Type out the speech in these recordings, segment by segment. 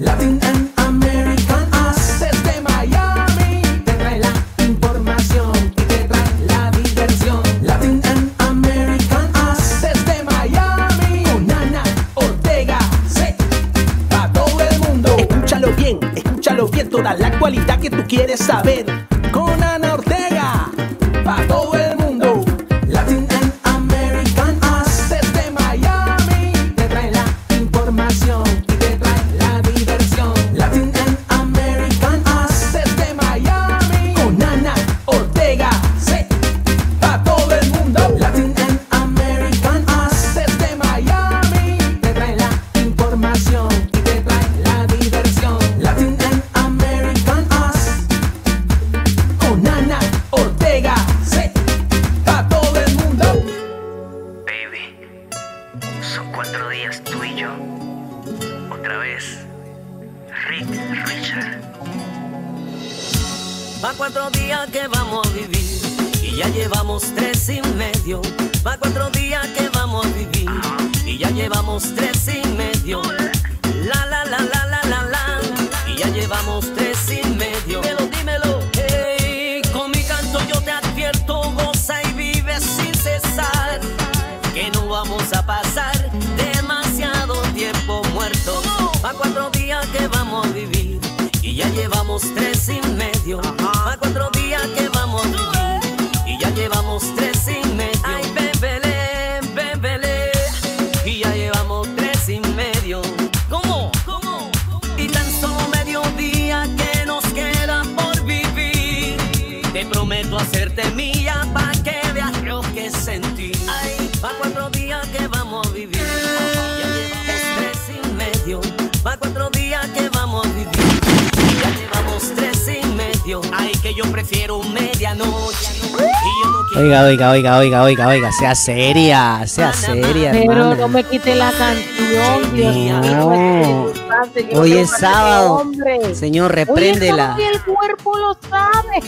Latin and American Us. Desde Miami te trae la información y te trae la diversión. Latin and American Us. Desde Miami con Ana Ortega. Sí, para todo el mundo. Escúchalo bien, escúchalo bien. Toda la actualidad que tú quieres saber. Con Ana Ortega. Para todo el mundo. Oiga, oiga, oiga, oiga, oiga, sea seria, sea seria, Pero hermana. no me quite la canción, Dios mío. No. Hoy es sábado. Señor, Hoy es repréndela. sábado y el cuerpo lo sabe.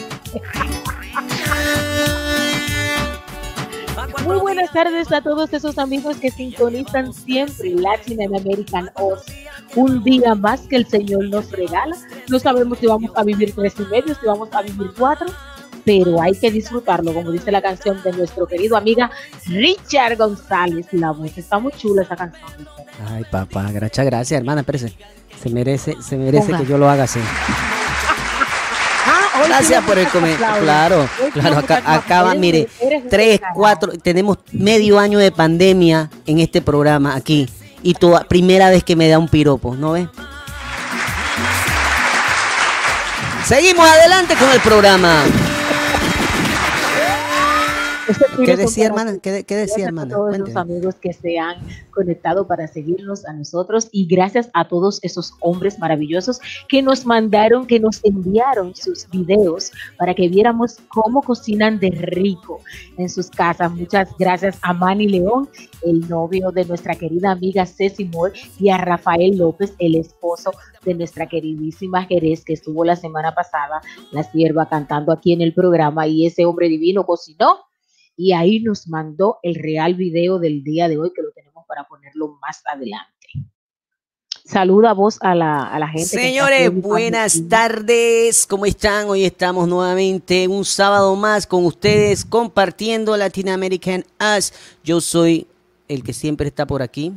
Muy buenas tardes a todos esos amigos que sintonizan siempre Latin and American Oz. Un día más que el Señor nos regala. No sabemos si vamos a vivir tres y medio, si vamos a vivir cuatro, pero hay que disfrutarlo, como dice la canción de nuestro querido amiga Richard González. La voz está muy chula esa canción. Ay, papá, gracias, gracias, hermana, espérese. Se merece, se merece Ponga. que yo lo haga así. Ah, Gracias por el comentario. Claro, claro, acá, acaba, mire, tres, cuatro, tenemos medio año de pandemia en este programa aquí. Y toda, primera vez que me da un piropo, ¿no ves? Seguimos adelante con el programa. Este ¿Qué decía, hermana? ¿Qué, qué decía, Gracias hermana? a todos los Cuénteme. amigos que se han conectado para seguirnos a nosotros y gracias a todos esos hombres maravillosos que nos mandaron, que nos enviaron sus videos para que viéramos cómo cocinan de rico en sus casas. Muchas gracias a Manny León, el novio de nuestra querida amiga Ceci Moore, y a Rafael López, el esposo de nuestra queridísima Jerez, que estuvo la semana pasada, la sierva, cantando aquí en el programa, y ese hombre divino cocinó y ahí nos mandó el real video del día de hoy que lo tenemos para ponerlo más adelante. Saluda vos a la, a la gente. Señores, buenas aquí. tardes. ¿Cómo están? Hoy estamos nuevamente un sábado más con ustedes compartiendo Latin American Us. Yo soy el que siempre está por aquí,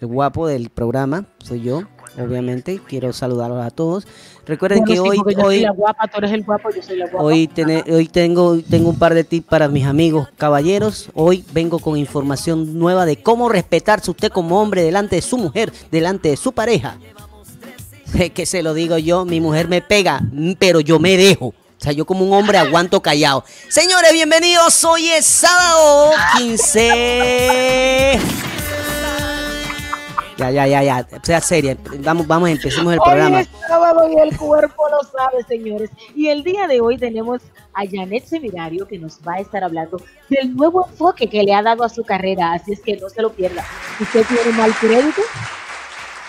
el guapo del programa, soy yo, obviamente. Quiero saludarlos a todos. Recuerden Bueno, que sí, hoy, yo soy hoy, la guapa, tú eres el guapo, yo soy la guapa. hoy, hoy tengo, tengo un par de tips para mis amigos caballeros. Hoy vengo con información nueva de cómo respetarse usted como hombre delante de su mujer, delante de su pareja. Es que se lo digo yo, mi mujer me pega, pero yo me dejo. O sea, yo como un hombre aguanto callado. Señores, bienvenidos. Hoy es sábado 15. Ya, ya, ya, ya. Sea seria. Vamos, vamos, empecemos el Hoy programa. es sábado y el cuerpo lo sabe, señores. Y el día de hoy tenemos a Janet Seminario que nos va a estar hablando del nuevo enfoque que le ha dado a su carrera, así es que no se lo pierda. Usted tiene mal crédito,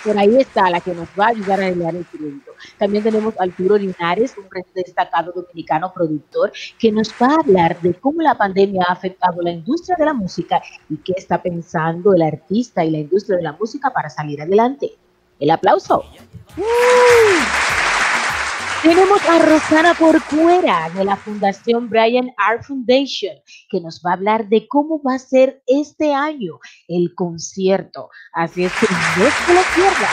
por ahí está la que nos va a ayudar a arreglar el crédito. También tenemos a Arturo Linares, un destacado dominicano productor, que nos va a hablar de cómo la pandemia ha afectado la industria de la música y qué está pensando el artista y la industria de la música para salir adelante. El aplauso. Tenemos a Rosana Porcuera de la Fundación Brian Art Foundation, que nos va a hablar de cómo va a ser este año el concierto. Así es que no se lo pierdan.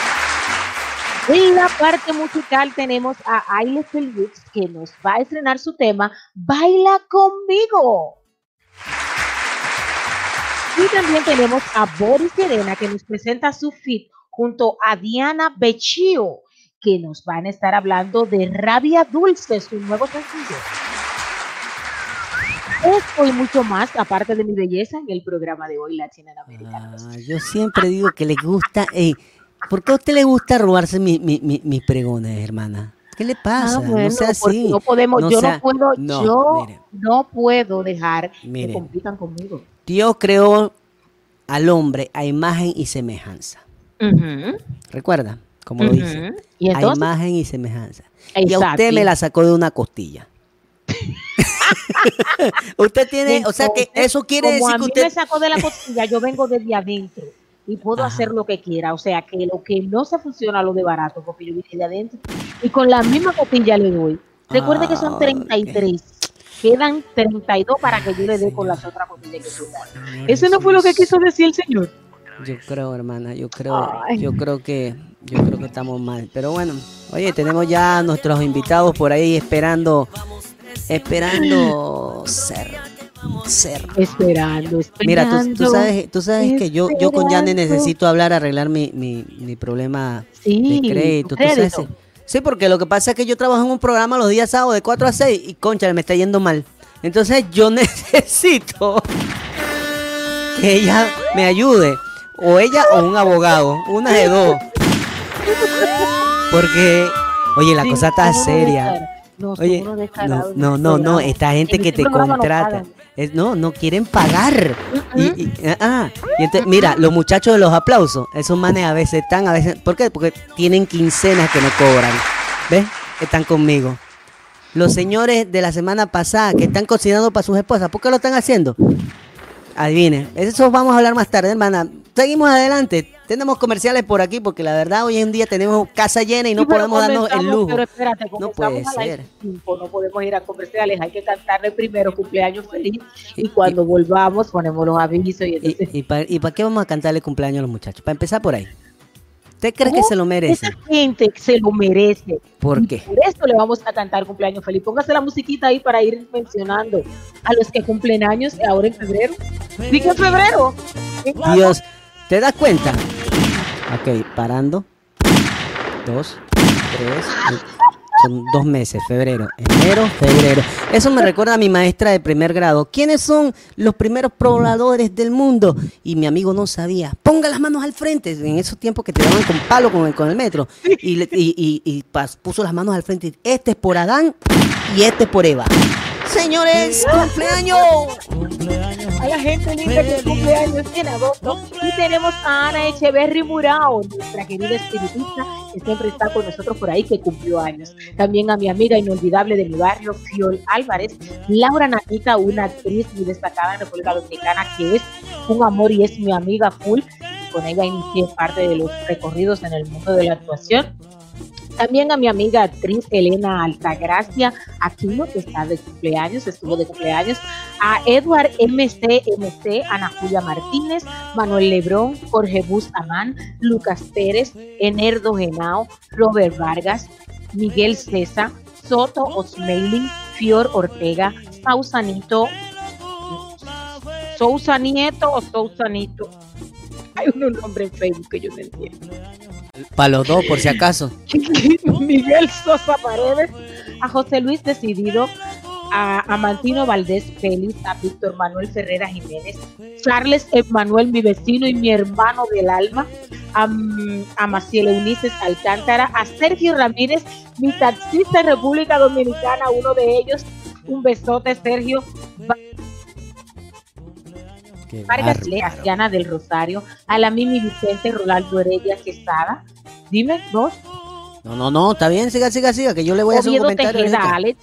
En la parte musical tenemos a Aile Felix, que nos va a estrenar su tema Baila conmigo. Y también tenemos a Boris Serena, que nos presenta su fit junto a Diana Bechio que nos van a estar hablando de Rabia Dulce, su nuevo sencillo. Esto y mucho más, aparte de mi belleza, en el programa de hoy Latina en América. Ah, yo siempre digo que le gusta. ¿Por qué a usted le gusta robarse mi- mi- mi- mis pregones, hermana? ¿Qué le pasa? Ah, bueno, no sea así. no podemos, No yo sea- no puedo, no, yo mire. no puedo dejar Mire. que compitan conmigo. Dios creó al hombre a imagen y semejanza. ¿Recuerda? Como lo dice. Y A entonces, imagen y semejanza. Y a Exacto. usted me la sacó de una costilla. usted tiene, o sea que Entonces, eso quiere como decir a que mí usted me sacó de la costilla, yo vengo desde adentro y puedo Ajá. hacer lo que quiera. O sea, que lo que no se funciona lo de barato, porque yo vine de adentro y con la misma costilla le doy. Recuerde que Ah, son ok. 33. Quedan 32 para que yo le dé con las otras costillas que tengo. Eso no fue lo que quiso decir el señor. Yo creo, hermana, yo creo, Ay. yo creo que, yo creo que estamos mal. Pero bueno, oye, tenemos ya a nuestros invitados por ahí esperando, esperando ser, ser. Esperando, esperando. Mira, tú, tú sabes, tú sabes que yo, yo con Yane necesito hablar, arreglar mi, mi, mi problema Sí, de crédito. tú sabes. Sí, porque lo que pasa es que yo trabajo en un programa los días sábados de 4 a 6 y concha, me está yendo mal. Entonces yo necesito que ella me ayude. O ella o un abogado. Una de dos. Porque, oye, la Sí, cosa está seria. No, Oye, no, no, no, no, esta gente En que este te no contrata, es, no, no quieren pagar. Y, y- ah, ah, y entonces, mira, los muchachos de los aplausos, esos manes a veces están, a veces, ¿por qué? Porque tienen quincenas que no cobran, ¿ves? Están conmigo. Los señores de la semana pasada que están cocinando para sus esposas, ¿por qué lo están haciendo? Adivinen, eso vamos a hablar más tarde, hermana. Seguimos adelante. Tenemos comerciales por aquí porque la verdad hoy en día tenemos casa llena y no Sí, podemos darnos el lujo. Pero espérate, No puede ser. cinco, no podemos ir a comerciales, hay que cantarle primero cumpleaños feliz y cuando volvamos ponemos los avisos y entonces... ¿Y, y para qué vamos a cantarle cumpleaños a los muchachos? Para empezar por ahí. ¿Usted cree que se lo merece? Esa gente se lo merece. ¿Por Y qué? Por eso le vamos a cantar cumpleaños feliz. Póngase la musiquita ahí para ir mencionando a los que cumplen años ahora en febrero. Dije en febrero. Dios, ¿te das cuenta? Ok, parando. Dos, tres. Son dos meses, febrero, enero, febrero. Eso me recuerda a mi maestra de primer grado. ¿Quiénes son los primeros pobladores del mundo? Y mi amigo no sabía. Ponga las manos al frente. En esos tiempos que te daban con palo con el, metro. Y, y- puso las manos al frente. Este es por Adán y este es por Eva. Señores, cumpleaños. A la gente linda que cumple años en agosto. Y tenemos a Ana Echeverry Murao, nuestra querida espiritista, que siempre está con nosotros por ahí, que cumplió años. También a mi amiga inolvidable de mi barrio, Fiol Álvarez. Laura Nanita, una actriz muy destacada en República Dominicana, que es un amor y es mi amiga full. Con ella inicié parte de los recorridos en el mundo de la actuación. También a mi amiga actriz Elena Altagracia Aquino, que está de cumpleaños, estuvo de cumpleaños. A Edward MC, MC, Ana Julia Martínez, Manuel Lebrón, Jorge Bus Amán, Lucas Pérez, Enerdo Genao, Robert Vargas, Miguel César, Soto Osmeiling, Fior Ortega, Sausanito, Sousa Nieto o Sousanito. Hay un nombre en Facebook que yo no entiendo. Para los dos, por si acaso. Miguel Sosa Paredes, a José Luis Decidido, a, a Mantino Valdés Félix, a Víctor Manuel Ferrera Jiménez, Charles Emanuel, mi vecino y mi hermano del alma, a, a Maciel Eunices Alcántara, a Sergio Ramírez, mi taxista en República Dominicana, uno de ellos, un besote Sergio, Qué Vargas Diana del Rosario, a la Mimi Vicente Rolando Heredia Quesada, dime vos, No, no, no, está bien, siga, siga, siga, que yo le voy a hacer un Oviedo comentario. Tejeda. Alex,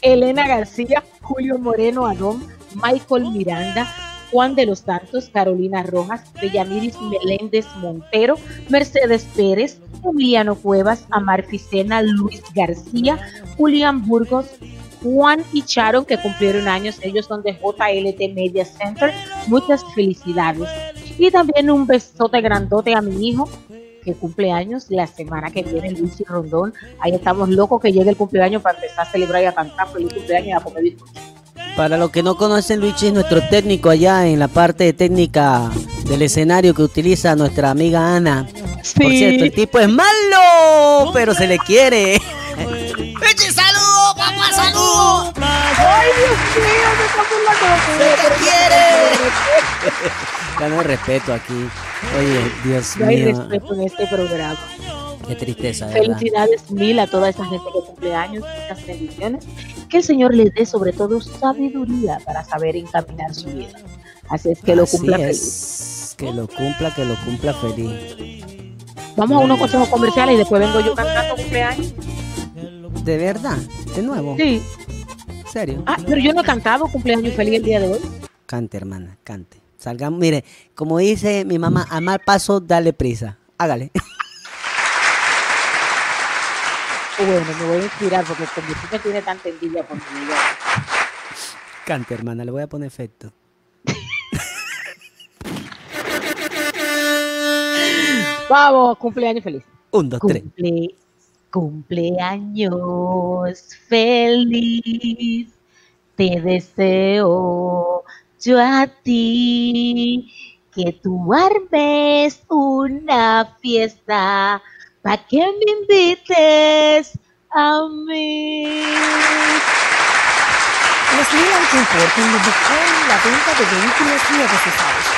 Elena García, Julio Moreno Adón, Michael Miranda, Juan de los Santos, Carolina Rojas, Bellamiris Meléndez Montero, Mercedes Pérez, Emiliano Cuevas, Amar Ficena, Luis García, Julián Burgos, Juan y Charon, que cumplieron años. Ellos son de JLT Media Center. Muchas felicidades. Y también un besote grandote a mi hijo, que cumple años la semana que viene, Luis y Rondón. Ahí estamos locos que llegue el cumpleaños para empezar a celebrar y a cantar feliz cumpleaños y a comer. Para los que no conocen, Luigi es nuestro técnico allá en la parte técnica del escenario que utiliza nuestra amiga Ana. Por cierto, el tipo es malo, pero se le quiere. ¡Luigi, saludo! ¡Ay, Dios mío! Me burlando de ¡Se te quiere! Ganó respeto aquí. Oye, Dios No hay mío. respeto en este programa. Qué tristeza, ¿verdad? Felicidades mil a toda esa gente que cumple años, muchas bendiciones. Que el Señor les dé sobre todo sabiduría para saber encaminar su vida. Así es que lo Así cumpla feliz. es. Que lo cumpla, que lo cumpla feliz. Vamos a unos consejos comerciales y después vengo yo cantando cumpleaños. ¿De verdad? ¿De nuevo? Sí. ¿En serio? Ah, pero yo no he cantado cumpleaños feliz el día de hoy. Cante, hermana, cante. Salgamos, mire, como dice mi mamá, a mal paso, dale prisa. Hágale. Bueno, me voy a inspirar porque me tienes tanta envidia por mi vida. Cante, hermana, le voy a poner efecto. Vamos, cumpleaños feliz. Un, dos, tres. Cumple, cumpleaños feliz, te deseo yo a ti que tú armes una fiesta para que me invites a mí. Los Mil Import involucran la venta de vehículos nuevos usados.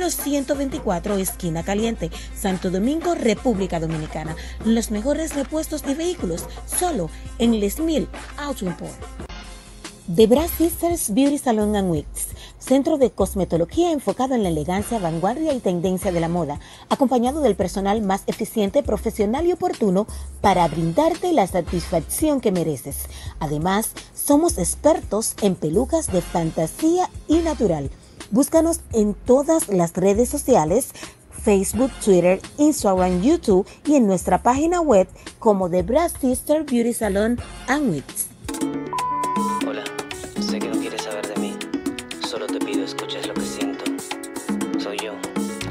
124, esquina caliente, Santo Domingo, República Dominicana. Los mejores repuestos de vehículos, solo en Les Mil Auto Import. The Brass Sisters Beauty Salon and Wigs, centro de cosmetología enfocado en la elegancia, vanguardia y tendencia de la moda, acompañado del personal más eficiente, profesional y oportuno para brindarte la satisfacción que mereces. Además, somos expertos en pelucas de fantasía y natural. Búscanos en todas las redes sociales Facebook, Twitter, Instagram, YouTube y en nuestra página web como The Brass Sister Beauty Salon and Wigs. Hola, sé que no quieres saber de mí. Solo te pido escuches lo que siento. Soy yo,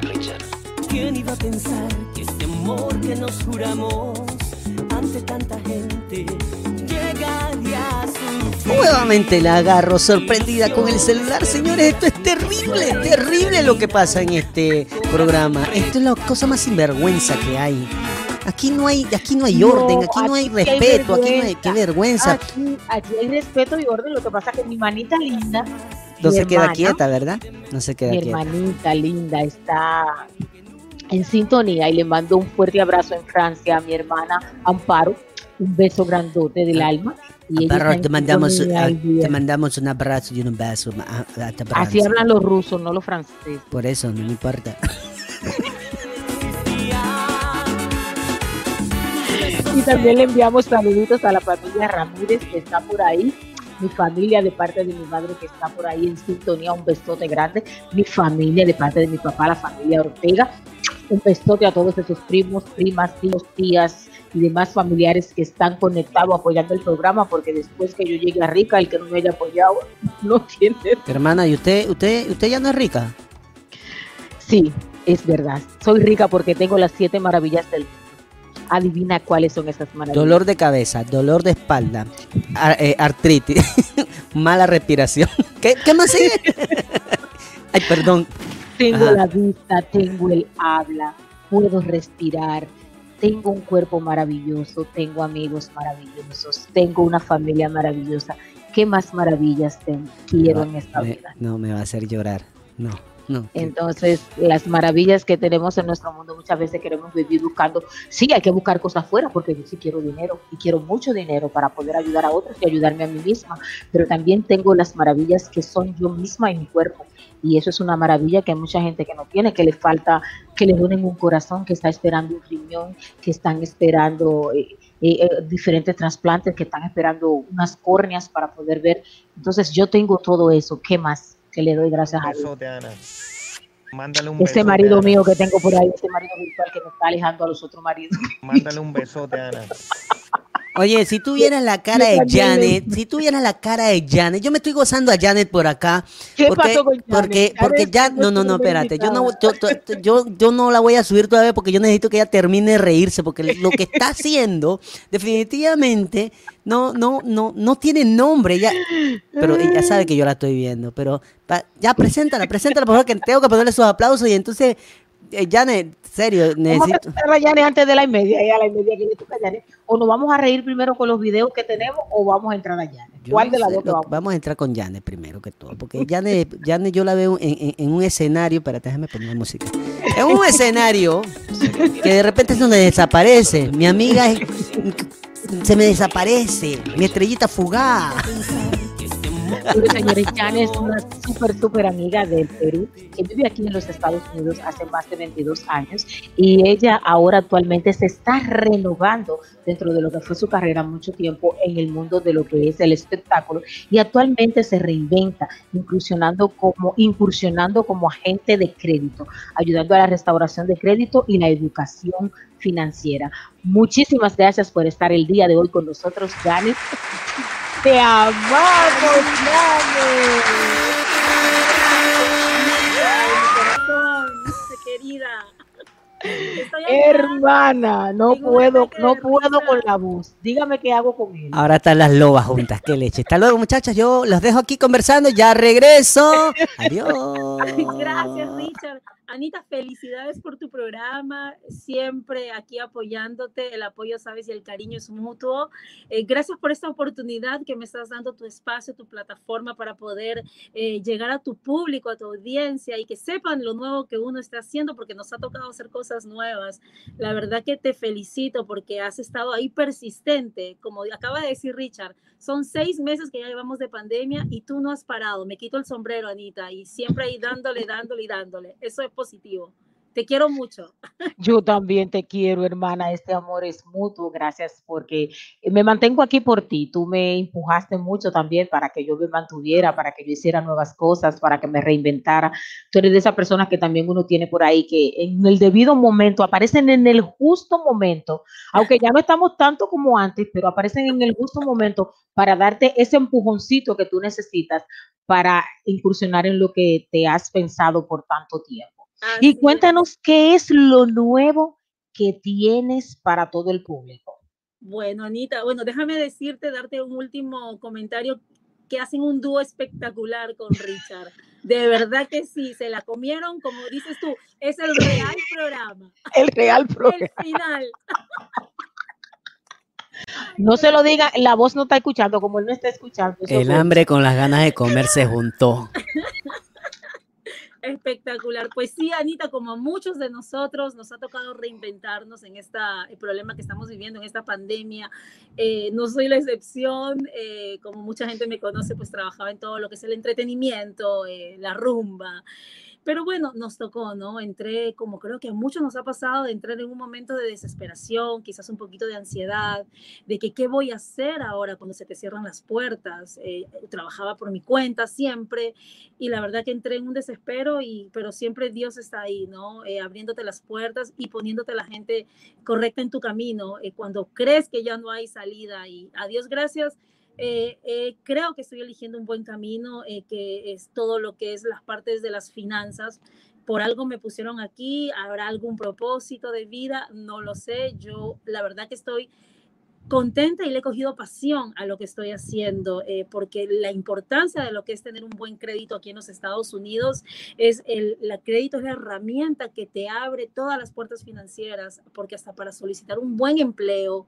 Richard. ¿Quién iba a pensar que este amor que nos juramos ante tanta gente Nuevamente la agarro sorprendida con el celular, señores. Esto es terrible, terrible lo que pasa en este programa. Esto es la cosa más sinvergüenza que hay. Aquí no hay, aquí no hay No, orden, aquí no hay respeto, aquí no hay, qué vergüenza. Aquí, aquí hay respeto y orden. Lo que pasa es que mi manita linda. No mi se queda quieta, ¿verdad? No se queda Mi quieta. hermanita linda está en sintonía y le mando un fuerte abrazo en Francia a mi hermana Amparo. Un beso grandote del alma. Y te mandamos, día. te mandamos un abrazo y un beso a- a- Así hablan los rusos, no los franceses. Por eso, no me importa. Y también le enviamos saluditos a la familia Ramírez que está por ahí. Mi familia de parte de mi madre que está por ahí en sintonía, un besote grande. Mi familia de parte de mi papá, la familia Ortega. Un besote a todos esos primos, primas, tíos, tías y demás familiares que están conectados apoyando el programa porque después que yo llegue a Rica, el que no me haya apoyado no tiene. Hermana, ¿y usted, usted, usted ya no es rica? Sí, es verdad. Soy rica porque tengo las siete maravillas del mundo. Adivina cuáles son esas maravillas. Dolor de cabeza, dolor de espalda, ar- eh, artritis, mala respiración. ¿Qué, qué más sigue? Ay, perdón. Tengo Ajá. la vista, tengo el habla, puedo respirar, tengo un cuerpo maravilloso, tengo amigos maravillosos, tengo una familia maravillosa. ¿Qué más maravillas te quiero en esta Me- vida? no, me va a hacer llorar. No. Entonces, las maravillas que tenemos en nuestro mundo muchas veces queremos vivir buscando, sí, hay que buscar cosas fuera porque yo sí quiero dinero y quiero mucho dinero para poder ayudar a otros y ayudarme a mí misma, pero también tengo las maravillas que son yo misma y mi cuerpo. Y eso es una maravilla que hay mucha gente que no tiene, que le falta, que le duelen un corazón, que está esperando un riñón, que están esperando eh, eh, eh, diferentes trasplantes, que están esperando unas córneas para poder ver. Entonces yo tengo todo eso. ¿Qué más? Que le doy gracias a Dios. Ana. Mándale un besote, marido Ana. mío que tengo por ahí, ese marido virtual que me está alejando a los otros maridos. Mándale un besote, Ana. Oye, si tú vieras la cara de Janet, si tú vieras la cara de Janet, yo me estoy gozando a Janet por acá. ¿Qué porque, pasó con Janet? Porque, ya, no, no, no, espérate, yo no, yo, yo, yo- no la voy a subir todavía porque yo necesito que ella termine de reírse, porque lo que está haciendo definitivamente no, no, no, no tiene nombre, ya, pero ella sabe que yo la estoy viendo, pero pa- ya preséntala, preséntala, por favor, que tengo que ponerle sus aplausos y entonces, eh, Janet, serio, Vamos a necesito... presentar a Yane antes de la y media, y a la y media que le toca. O nos vamos a reír primero con los videos que tenemos o vamos a entrar a Yane. Yo ¿Cuál no de las dos vamos? vamos a entrar con Janet primero que todo, porque Janet, Janet yo la veo en, en- en un escenario, espérate, déjame poner música. En un escenario que de repente se me desaparece. Mi amiga es- se me desaparece. Mi estrellita fugaz. Señores, Yane es una súper, súper amiga del Perú que vive aquí en los Estados Unidos hace más de 22 años y ella ahora actualmente se está renovando dentro de lo que fue su carrera mucho tiempo en el mundo de lo que es el espectáculo y actualmente se reinventa incursionando como, incursionando como agente de crédito, ayudando a la restauración de crédito y la educación financiera. Muchísimas gracias por estar el día de hoy con nosotros, Janet. Te amamos, querida. Janet. acá. Hermana, no Tengo puedo, no puedo con la voz. Dígame qué hago con él. Ahora están las lobas juntas. Qué leche. Hasta luego, muchachas. Yo los dejo aquí conversando. Ya regreso. Adiós. Gracias, Richard. Anita, felicidades por tu programa, siempre aquí apoyándote, el apoyo, sabes, y el cariño es mutuo. Eh, gracias por esta oportunidad que me estás dando, tu espacio, tu plataforma para poder eh, llegar a tu público, a tu audiencia y que sepan lo nuevo que uno está haciendo, porque nos ha tocado hacer cosas nuevas. La verdad que te felicito porque has estado ahí persistente, como acaba de decir Richard, son seis meses que ya llevamos de pandemia y tú no has parado. Me quito el sombrero, Anita, y siempre ahí dándole, dándole y dándole. Eso es positivo. Te quiero mucho. Yo también te quiero, hermana. Este amor es mutuo. Gracias porque me mantengo aquí por ti. Tú me empujaste mucho también para que yo me mantuviera, para que yo hiciera nuevas cosas, para que me reinventara. Tú eres de esas personas que también uno tiene por ahí que en el debido momento aparecen en el justo momento, aunque ya no estamos tanto como antes, pero aparecen en el justo momento para darte ese empujoncito que tú necesitas para incursionar en lo que te has pensado por tanto tiempo. Así Y es. cuéntanos qué es lo nuevo que tienes para todo el público. Bueno, Anita, bueno, déjame decirte, darte un último comentario que hacen un dúo espectacular con Richard. De verdad que sí, se la comieron, como dices tú, es el real programa, El real el final. No se lo diga, la voz no está escuchando, como él no está escuchando. El hambre con las ganas de comer se juntó. Espectacular. Pues sí, Anita, como muchos de nosotros nos ha tocado reinventarnos en este problema que estamos viviendo, en esta pandemia. Eh, no soy la excepción. eh, como mucha gente me conoce, pues trabajaba en todo lo que es el entretenimiento, eh, la rumba. Pero bueno, nos tocó, ¿no? Entré, como creo que a muchos nos ha pasado, de entrar en un momento de desesperación, quizás un poquito de ansiedad, de que qué voy a hacer ahora cuando se te cierran las puertas. Eh, trabajaba por mi cuenta siempre y la verdad que entré en un desespero, y, pero siempre Dios está ahí, ¿no? Eh, abriéndote las puertas y poniéndote la gente correcta en tu camino eh, cuando crees que ya no hay salida. Y a Dios gracias, eh, eh, creo que estoy eligiendo un buen camino, eh, que es todo lo que es las partes de las finanzas. Por algo me pusieron aquí, habrá algún propósito de vida, no lo sé. Yo la verdad que estoy contenta y le he cogido pasión a lo que estoy haciendo, eh, porque la importancia de lo que es tener un buen crédito aquí en los Estados Unidos es el la crédito es la herramienta que te abre todas las puertas financieras, porque hasta para solicitar un buen empleo,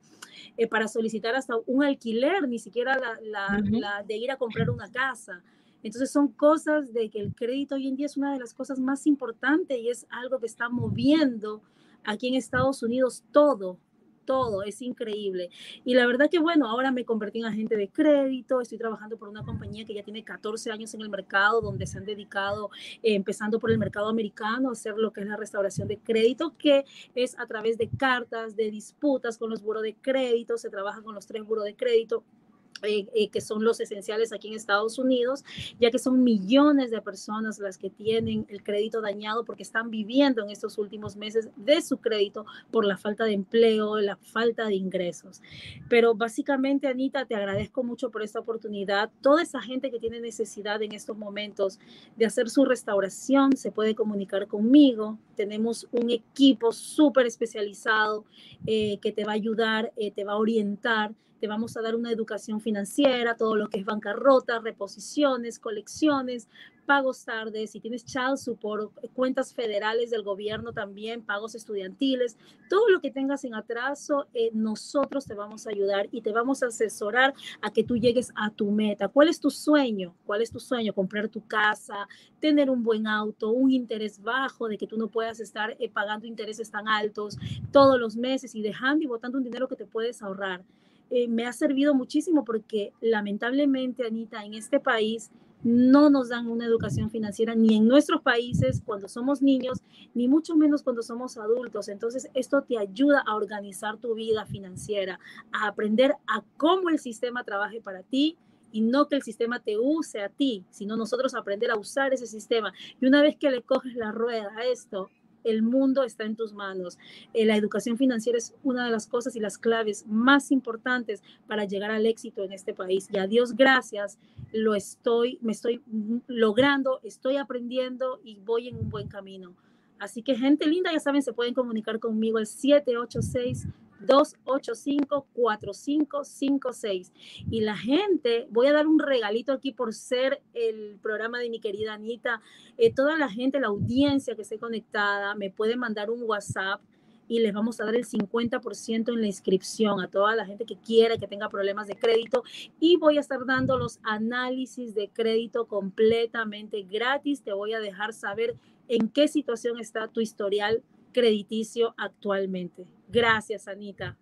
eh, para solicitar hasta un alquiler, ni siquiera la, la, Ujú. la de ir a comprar una casa. Entonces son cosas de que el crédito hoy en día es una de las cosas más importantes y es algo que está moviendo aquí en Estados Unidos todo, todo, es increíble. Y la verdad que bueno, ahora me convertí en agente de crédito, estoy trabajando por una compañía que ya tiene 14 años en el mercado, donde se han dedicado, eh, empezando por el mercado americano, a hacer lo que es la restauración de crédito, que es a través de cartas, de disputas con los buros de crédito, se trabaja con los tres buros de crédito eh, eh, que son los esenciales aquí en Estados Unidos, ya que son millones de personas las que tienen el crédito dañado porque están viviendo en estos últimos meses de su crédito por la falta de empleo, la falta de ingresos. Pero básicamente, Anita, te agradezco mucho por esta oportunidad. Toda esa gente que tiene necesidad en estos momentos de hacer su restauración se puede comunicar conmigo. Tenemos un equipo súper especializado eh, que te va a ayudar, eh, te va a orientar te vamos a dar una educación financiera, todo lo que es bancarrota, reposiciones, colecciones, pagos tardes, si tienes child support, cuentas federales del gobierno también, pagos estudiantiles, todo lo que tengas en atraso, eh, nosotros te vamos a ayudar y te vamos a asesorar a que tú llegues a tu meta. ¿Cuál es tu sueño? ¿Cuál es tu sueño? Comprar tu casa, tener un buen auto, un interés bajo, de que tú no puedas estar eh, pagando intereses tan altos todos los meses y dejando y botando un dinero que te puedes ahorrar. Eh, me ha servido muchísimo porque lamentablemente, Anita, en este país no nos dan una educación financiera ni en nuestros países cuando somos niños, ni mucho menos cuando somos adultos. Entonces, esto te ayuda a organizar tu vida financiera, a aprender a cómo el sistema trabaje para ti y no que el sistema te use a ti, sino nosotros aprender a usar ese sistema. Y una vez que le coges la rueda a esto, el mundo está en tus manos. Eh, la educación financiera es una de las cosas y las claves más importantes para llegar al éxito en este país. Y a Dios gracias, lo estoy, me estoy logrando, estoy aprendiendo y voy en un buen camino. Así que gente linda, ya saben, se pueden comunicar conmigo al 786 285-4556. Y la gente, voy a dar un regalito aquí por ser el programa de mi querida Anita. Eh, toda la gente, la audiencia que esté conectada, me puede mandar un WhatsApp y les vamos a dar el 50% en la inscripción a toda la gente que quiera, que tenga problemas de crédito. Y voy a estar dando los análisis de crédito completamente gratis. Te voy a dejar saber en qué situación está tu historial crediticio actualmente. Gracias, Anita.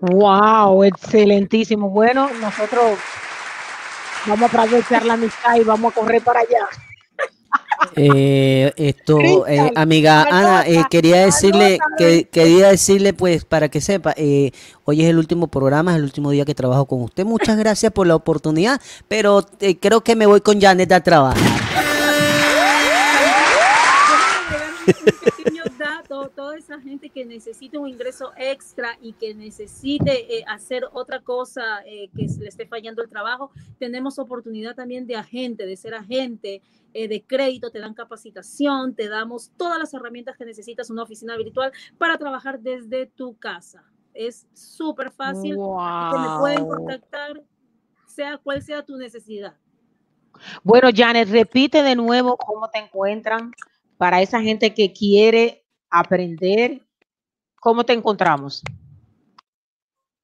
Wow, excelentísimo. Bueno, nosotros vamos a aprovechar la amistad y vamos a correr para allá. Eh, esto, eh, amiga Ana, eh, quería decirle, que, quería decirle, pues, para que sepa, eh, hoy es el último programa, es el último día que trabajo con usted. Muchas gracias por la oportunidad, pero eh, creo que me voy con Janet a trabajar. Un pequeño dato, toda esa gente que necesite un ingreso extra y que necesite eh, hacer otra cosa eh, que le esté fallando el trabajo, tenemos oportunidad también de agente, de ser agente eh, de crédito, te dan capacitación, te damos todas las herramientas que necesitas, una oficina virtual para trabajar desde tu casa. Es súper fácil, que me pueden Wow. contactar, sea cual sea tu necesidad. Bueno, Janet, repite de nuevo cómo te encuentran para esa gente que quiere aprender. ¿Cómo te encontramos?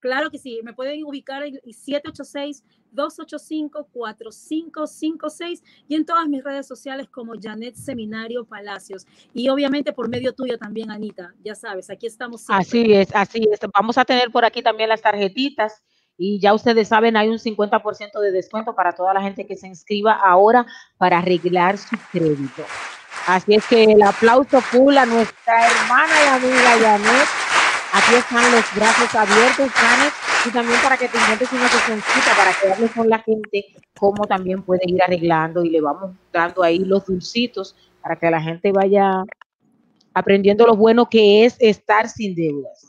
Claro que sí, me pueden ubicar en 786-285-4556 y en todas mis redes sociales como Janet Seminario Palacios. Y obviamente por medio tuyo también, Anita, ya sabes, aquí estamos. siempre. Así es, así es. Vamos a tener por aquí también las tarjetitas y ya ustedes saben, hay un 50% de descuento para toda la gente que se inscriba ahora para arreglar su crédito. Así es que el aplauso full a nuestra hermana y amiga Janet. Aquí están los brazos abiertos, Janet, y también para que te inventes una sesioncita para que hables con la gente cómo también puede ir arreglando y le vamos dando ahí los dulcitos para que la gente vaya aprendiendo lo bueno que es estar sin deudas.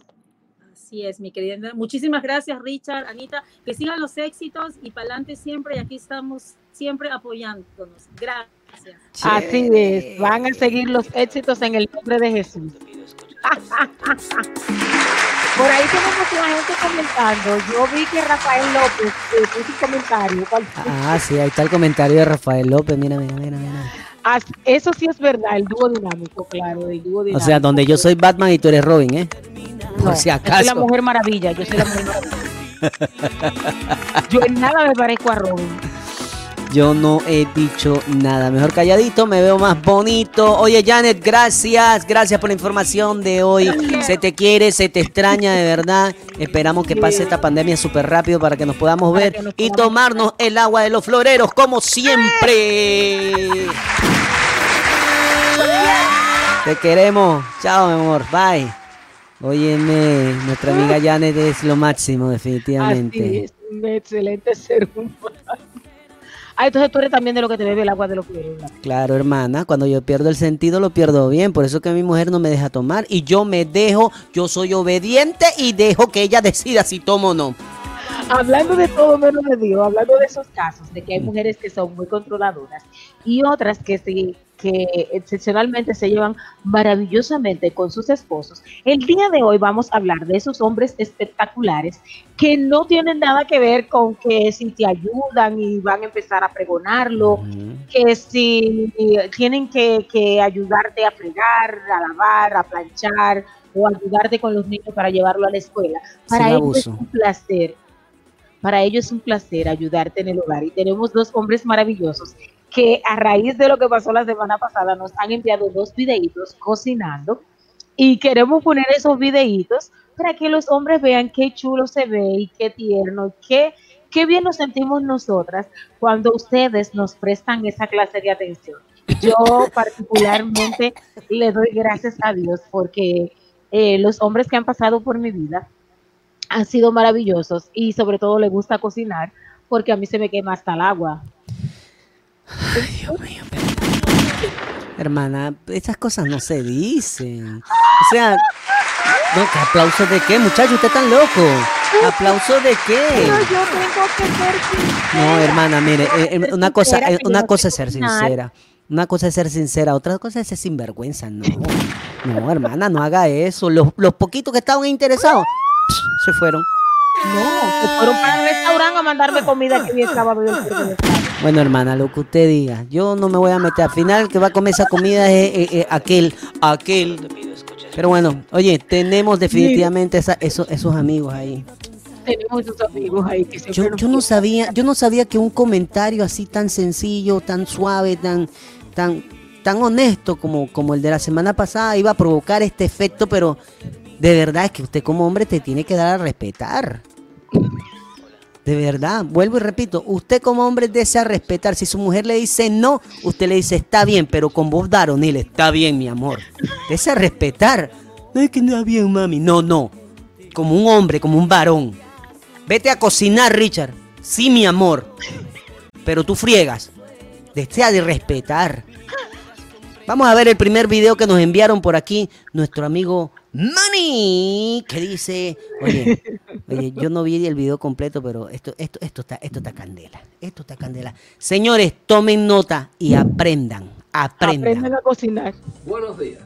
Así es, mi querida. Muchísimas gracias, Richard, Anita. Que sigan los éxitos y para adelante siempre. Y aquí estamos siempre apoyándonos. Gracias. Así es, van a seguir los éxitos en el nombre de Jesús. Por ahí tenemos una gente comentando. Yo vi que Rafael López eh, puso un comentario. Ah, sí, ahí está el comentario de Rafael López. Mira, mira, mira, mira. Ah, Eso sí es verdad, el dúo dinámico, claro, el dúo O dinámico. sea, donde yo soy Batman y tú eres Robin, ¿eh? No, Por si Yo soy la acaso. mujer maravilla, yo soy la mujer maravilla. Yo en nada me parezco a Robin. Yo no he dicho nada. Mejor calladito, me veo más bonito. Oye, Janet, gracias. Gracias por la información de hoy. Se te quiere, se te extraña, de verdad. Esperamos que pase esta pandemia súper rápido para que nos podamos ver y tomarnos el agua de los floreros, como siempre. Te queremos. Chao, mi amor. Bye. Óyeme, nuestra amiga Janet es lo máximo, definitivamente. Así es, un excelente ser humano. Ah, entonces tú eres también de lo que te bebe el agua de los floreros. Claro, hermana, cuando yo pierdo el sentido lo pierdo bien, por eso que mi mujer no me deja tomar y yo me dejo, yo soy obediente y dejo que ella decida si tomo o no. Hablando de todo menos de Dios, hablando de esos casos, de que hay mujeres que son muy controladoras y otras que sí, que excepcionalmente se llevan maravillosamente con sus esposos. El día de hoy vamos a hablar de esos hombres espectaculares que no tienen nada que ver con que si te ayudan y van a empezar a pregonarlo, que si tienen que, que ayudarte a fregar, a lavar, a planchar o ayudarte con los niños para llevarlo a la escuela. Para Sin ellos es abuso. un placer. Para ellos es un placer ayudarte en el hogar. Y tenemos dos hombres maravillosos que a raíz de lo que pasó la semana pasada nos han enviado dos videitos cocinando y queremos poner esos videitos para que los hombres vean qué chulo se ve y qué tierno, y qué, qué bien nos sentimos nosotras cuando ustedes nos prestan esa clase de atención. Yo particularmente le doy gracias a Dios porque eh, los hombres que han pasado por mi vida han sido maravillosos y sobre todo le gusta cocinar porque a mí se me quema hasta el agua. Hermana, esas cosas no se dicen. O sea, no, ¿qué aplausos de qué, muchacho? Usted tan loco. ¿Aplausos de qué? Pero yo tengo que ser sincera. No, hermana, mire, eh, eh, una cosa, eh, una cosa es ser sincera. Una cosa es ser sincera, otra cosa es ser sinvergüenza. No, no, hermana, no haga eso. Los, los poquitos que estaban interesados se fueron. No, se fueron para el restaurante a mandarme comida que vi el sábado y el viernes. Bueno, hermana, lo que usted diga. Yo no me voy a meter. Al final, el que va a comer esa comida es eh, eh, aquel, aquel. Pero bueno, oye, tenemos definitivamente esa- esos, esos amigos ahí. Tenemos esos amigos ahí que Yo, yo no sabía, yo no sabía que un comentario así tan sencillo, tan suave, tan, tan, tan honesto como, como el de la semana pasada iba a provocar este efecto, pero de verdad es que usted como hombre te tiene que dar a respetar. De verdad, vuelvo y repito, usted como hombre desea respetar. Si su mujer le dice no, usted le dice está bien, pero con voz daronil, está bien, mi amor. Desea respetar. No es que no está bien, mami. No, no. Como un hombre, como un varón. Vete a cocinar, Richard. Sí, mi amor. Pero tú friegas. Desea de respetar. Vamos a ver el primer video que nos enviaron por aquí nuestro amigo Manny, que dice, oye, oye, yo no vi el video completo, pero esto, esto, esto está, esto está candela, esto está candela. Señores, tomen nota y aprendan, aprendan. Aprendan a cocinar. Buenos días,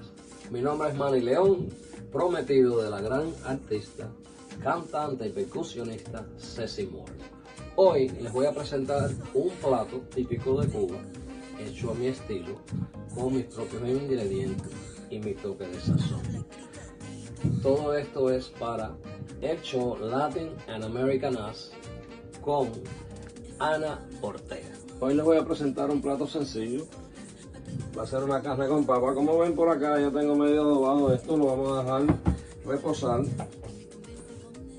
mi nombre es Manny León, prometido de la gran artista, cantante y percusionista Ceci Moore. Hoy les voy a presentar un plato típico de Cuba, hecho a mi estilo, con mis propios ingredientes y mi toque de sazón. Todo esto es para show Latin and American Us con Ana Ortega. Hoy les voy a presentar un plato sencillo Va a ser una carne con papa. Como ven por acá, ya tengo medio adobado esto. Lo vamos a dejar reposar.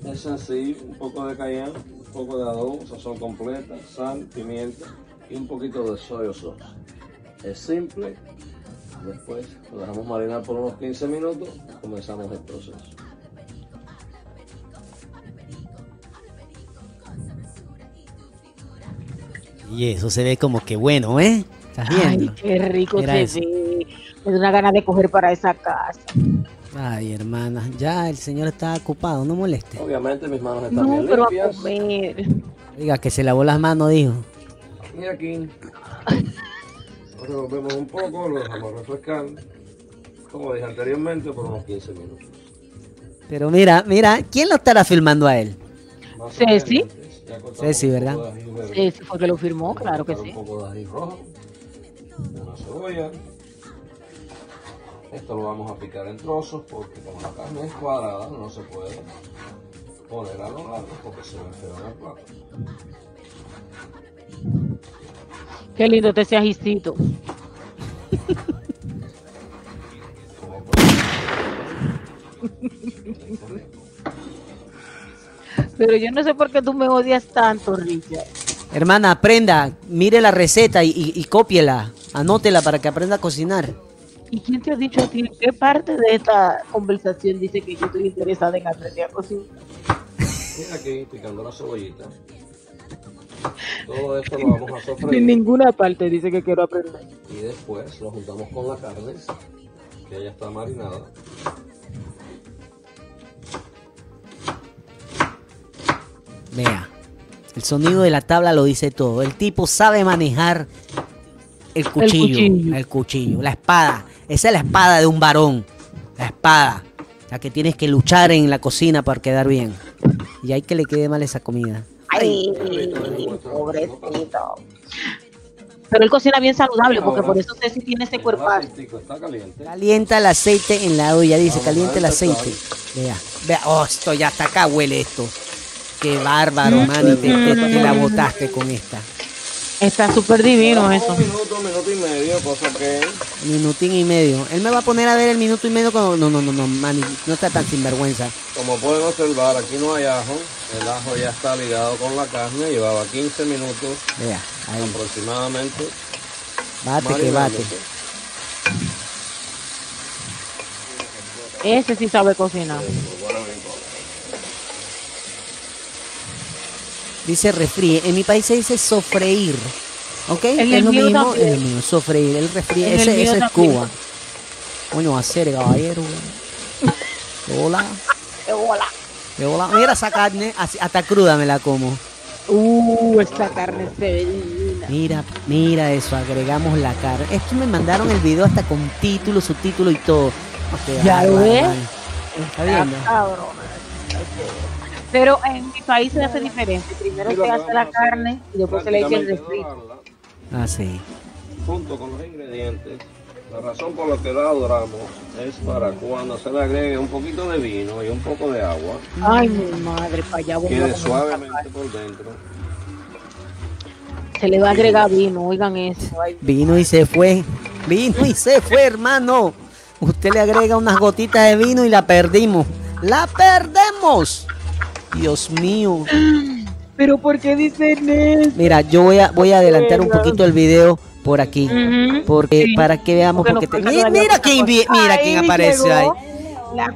Es sencillo. Un poco de cayenne, un poco de adobo, sazón completa, sal, pimienta y un poquito de soya sauce. Es simple. Después lo dejamos marinar por unos 15 minutos. Comenzamos el proceso. Y eso se ve como que bueno, ¿eh? ¿Estás Ay, viendo? qué rico Mira se eso. ve. Me da una gana de coger para esa casa. Ay, hermana, ya el señor está ocupado, no moleste. Obviamente mis manos están No, bien pero a comer. Diga que se lavó las manos, dijo. Y aquí revolvemos un poco, lo dejamos refrescar. Como dije anteriormente, por unos 15 minutos. Pero mira, mira, ¿quién lo estará filmando a él? Ceci. Ceci, un ¿verdad? Sí, sí, porque lo firmó, claro que sí. Un poco de ají rojo, una cebolla. Esto lo vamos a picar en trozos porque como la carne es cuadrada no se puede poner a lo largo porque se ve feo en el plato. Qué lindo te ese ajicito. Pero yo no sé por qué tú me odias tanto, Richard. Hermana, aprenda, mire la receta y, y, y cópiela, anótela para que aprenda a cocinar. ¿Y quién te ha dicho a ti en qué parte de esta conversación dice que yo estoy interesada en aprender a cocinar? Mira aquí, picando la cebollita. Todo esto lo vamos a En sofreír ninguna parte dice que quiero aprender. y después lo juntamos con la carne, que ya está marinada. Vea, el sonido de la tabla lo dice todo. El tipo sabe manejar el cuchillo, el cuchillo, cuchillo. la espada. Esa es la espada de un varón. La espada. La que tienes que luchar en la cocina para quedar bien. Y hay que le quede mal esa comida. Ay, pobrecito. Pero él cocina bien saludable, porque por eso sé si tiene ese cuerpo. Calienta el aceite en la olla, dice, calienta el aceite. Vea, vea, oh, esto ya hasta acá huele esto. Qué bárbaro, man, y te, te- te la botaste con esta. Está súper divino eso. Un minuto, minuto y medio, cosa que Minutín y medio. Él me va a poner a ver el minuto y medio cuando... No, no, no, no, man, no está tan sinvergüenza. Como pueden observar, aquí no hay ajo. El ajo ya está ligado con la carne. Llevaba 15 minutos Vea, ahí, aproximadamente. bate que bate. Ese sí sabe cocinar. Dice refríe. En mi país se dice sofreír. ¿Ok? En es el lo mismo. también. En el mío, sofreír. El refríe. En Ese, es. Cuba. Coño, hacer, caballero. Hola. ¡Qué bola! qué hola. Mira esa carne. Hasta cruda me la como. Uh, esta carne se ve divina. Mira, mira eso. Agregamos la carne. Es que me mandaron el video hasta con título, subtítulo y todo. ¿Ya lo ves? ¿Está viendo? cabrón. Pero en mi país se hace diferente. Primero se hace la carne y después se le echa el refrito. Ah, sí. Junto con los ingredientes. La razón por la que la doramos es para cuando se le agregue un poquito de vino y un poco de agua, Ay, mi madre, para allá voy a quede suavemente por dentro. Se le va a agregar vino, oigan eso. Ay, Vino y se fue. Vino y se fue, hermano. Usted le agrega unas gotitas de vino y la perdimos. ¡La perdemos! Dios mío. Pero ¿por qué dicen eso? Mira, yo voy a, voy a adelantar un poquito el video por aquí. Porque Sí. para que veamos. Porque Porque te- mira todavía quién, mira quién Ahí apareció ahí.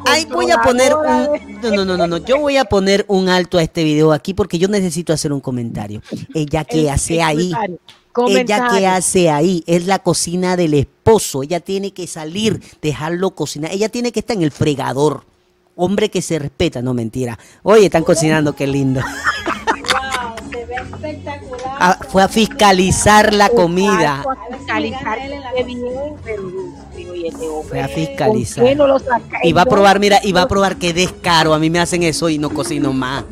Ay, voy a poner un. No, no, no, no, no. Yo voy a poner un alto a este video aquí porque yo necesito hacer un comentario. Ella que El- hace el ahí. comentario. Ella que hace ahí es la cocina del esposo. Ella tiene que salir, dejarlo cocinar. Ella tiene que estar en el fregador. Hombre que se respeta, no mentira. Oye, están cocinando, qué lindo. Ah, fue a fiscalizar la comida. Exacto, a fiscalizar este hombre, Fue a ¿por fiscalizar. Y va a probar, mira, y va a probar que descaro. A mí me hacen eso y no cocino más.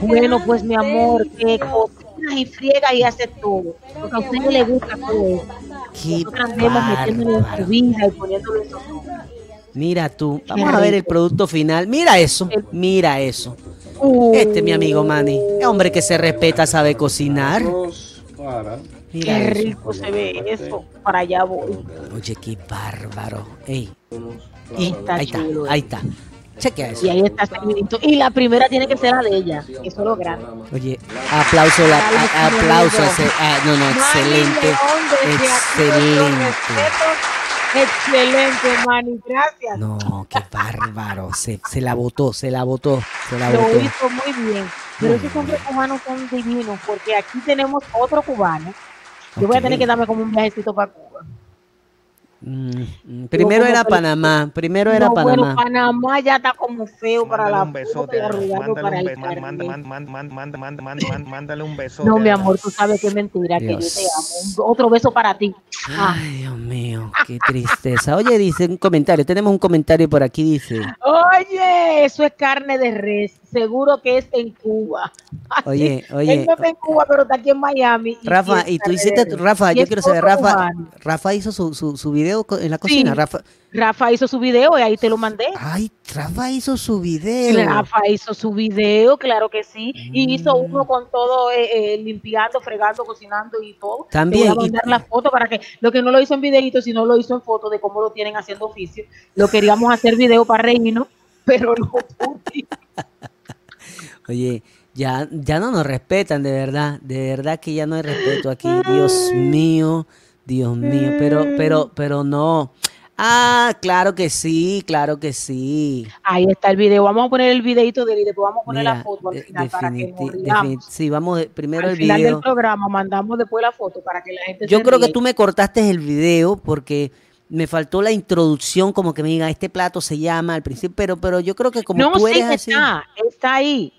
Bueno, pues mi amor, que cocina y friega y hace todo. Porque a usted no le gusta todo. Qué Nosotras vemos metiéndolo en su vida y poniéndolo en su Mira tú, vamos a ver el producto final. Mira eso, mira eso. Este es mi amigo Manny. Es hombre que se respeta, sabe cocinar. Mira Qué eso. rico se ve eso. Para allá voy. Oye, qué bárbaro. Ey, y ahí está, eh. ahí está. Chequea eso. Y ahí está. Y la primera tiene que ser la de ella. Eso es lo grande. Oye, aplauso, la, a- aplauso. ese- ah, no, no, excelente. Excelente. Excelente, Manny. Gracias. No, qué bárbaro. Se, se la botó, se la botó, se la Lo botó. hizo muy bien. Pero esos hombres cubanos son divinos porque aquí tenemos otro cubano. Yo voy a tener que darme como un viajecito para. Mm, primero era Panamá, primero era No, Panamá. Bueno, Panamá ya está como feo para Mándale la un besote, mándale para un el beso, manda, Carmen. manda, manda, manda, manda, manda, manda, manda, mándale un besote. No, mi amor, tú sabes que es mentira, que yo Dios. te amo. Otro beso para ti. Ah. Ay, Dios mío, qué tristeza. Oye, dice un comentario, tenemos un comentario por aquí, dice. Oye, eso es carne de res. Seguro que es en Cuba. Oye, Él oye, no está en Cuba, pero está aquí en Miami. y Rafa, y tú hiciste. Rafa, yo quiero saber, Rafa, humano. Rafa hizo su, su, su video en la cocina, Sí. Rafa. Rafa hizo su video y ahí te lo mandé. Ay, Rafa hizo su video. Rafa hizo su video, claro que sí. Y hizo Mm. uno con todo eh, eh, limpiando, fregando, cocinando y todo. También, Te voy a y- mandar la foto para que lo que no lo hizo en videito, sino lo hizo en foto de cómo lo tienen haciendo oficio. Lo queríamos hacer video para reírnos, pero no pude. Oye, ya, ya no nos respetan, de verdad, de verdad que ya no hay respeto aquí. Dios mío, Dios mío, pero, pero, pero no. Ah, claro que sí, claro que sí. Ahí está el video. Vamos a poner el videito de él y después vamos a poner la foto al final para que nos sí, vamos de- primero Al el final video. del programa mandamos después la foto para que la gente Yo se creo que tú me cortaste el video porque me faltó la introducción, como que me diga, este plato se llama al principio, pero, pero yo creo que como no, tú sí eres así. está ahí.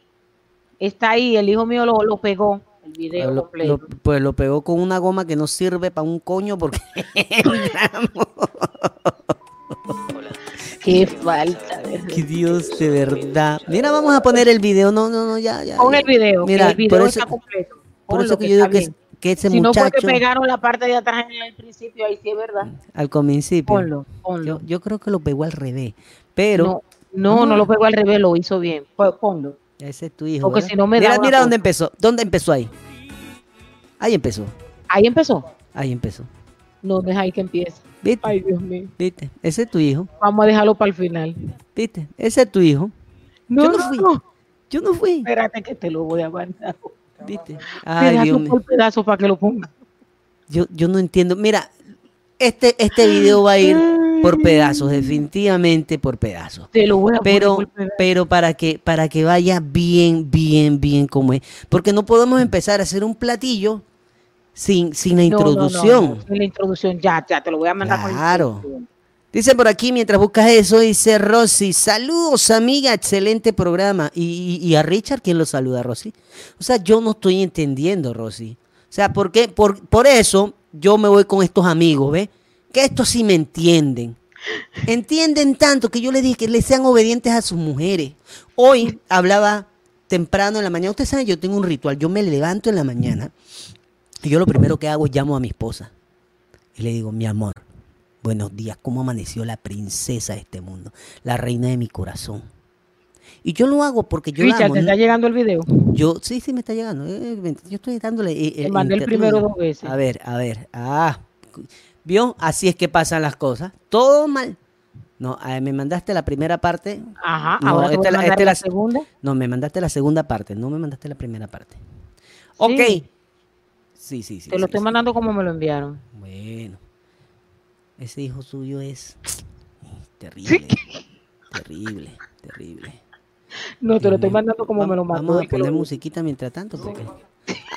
Está ahí, el hijo mío lo, lo pegó, el video Lo- completo. lo- pues lo pegó con una goma que no sirve para un coño porque Qué falta, que Dios de verdad. Mira, vamos a poner el video. No, no, no, ya, ya. Pon el video, Mira, que el video por está eso, completo. por eso que yo digo está que, que ese si no fue muchacho que pegaron la parte de atrás en el principio, ahí sí es verdad. al principio, Ponlo, ponlo. yo, yo creo que lo pegó al revés, pero no, no, no lo pegó al revés, lo hizo bien. Pues ponlo. Ese es tu hijo. Porque si no me mira, mira dónde empezó. ¿Dónde empezó ahí? Ahí empezó. Ahí empezó. Ahí empezó. No, deja ahí que empiece. ¿Viste? Ay, Dios mío. ¿Viste? Ese es tu hijo. Vamos a dejarlo para el final. ¿Viste? Ese es tu hijo. No, Yo no no, fui. no. Yo no fui. Espérate que te lo voy a mandar. ¿Viste? Ay, pedazo Dios mío. pedazo para que lo ponga. Yo, yo no entiendo. Mira, este, este video va a ir por pedazos, definitivamente por pedazos. Te lo voy a Pero, poner por pero para que, para que vaya bien, bien, bien como es. Porque no podemos empezar a hacer un platillo sin, sin la No, no, no, introducción. no, sin la introducción, ya, ya, te lo voy a mandar Claro. Dice por aquí, mientras buscas eso, dice Rosy, saludos amiga, excelente programa. Y, y- y a Richard, ¿quién lo saluda, Rosy? O sea, yo no estoy entendiendo, Rosy. O sea, ¿por qué? Por, por eso yo me voy con estos amigos, ¿ves? Que estos sí me entienden. Entienden tanto que yo les dije que les sean obedientes a sus mujeres. Hoy hablaba temprano en la mañana. Ustedes saben, yo tengo un ritual. Yo me levanto en la mañana y yo lo primero que hago es llamo a mi esposa. Y le digo, mi amor, buenos días, ¿cómo amaneció la princesa de este mundo? La reina de mi corazón. Y yo lo hago porque yo Richard, amo. ¿te está llegando el video? Yo, sí, sí, me está llegando. Eh, Yo estoy dándole. eh, Te eh, mandé el primero dos veces. A ver, a ver. Ah, ¿vio? Así es que pasan las cosas. Todo mal. No, a ver, me mandaste la primera parte. Ajá, No, ahora te voy esta a la- la la- segunda. No, me mandaste la segunda parte. No me mandaste la primera parte. Ok. Sí, Sí, sí, sí. te lo sí, estoy mandando como me lo enviaron. Bueno. Ese hijo suyo es terrible. terrible, terrible. No, te lo estoy mandando como me lo mandó. Vamos a poner musiquita mientras tanto. Porque...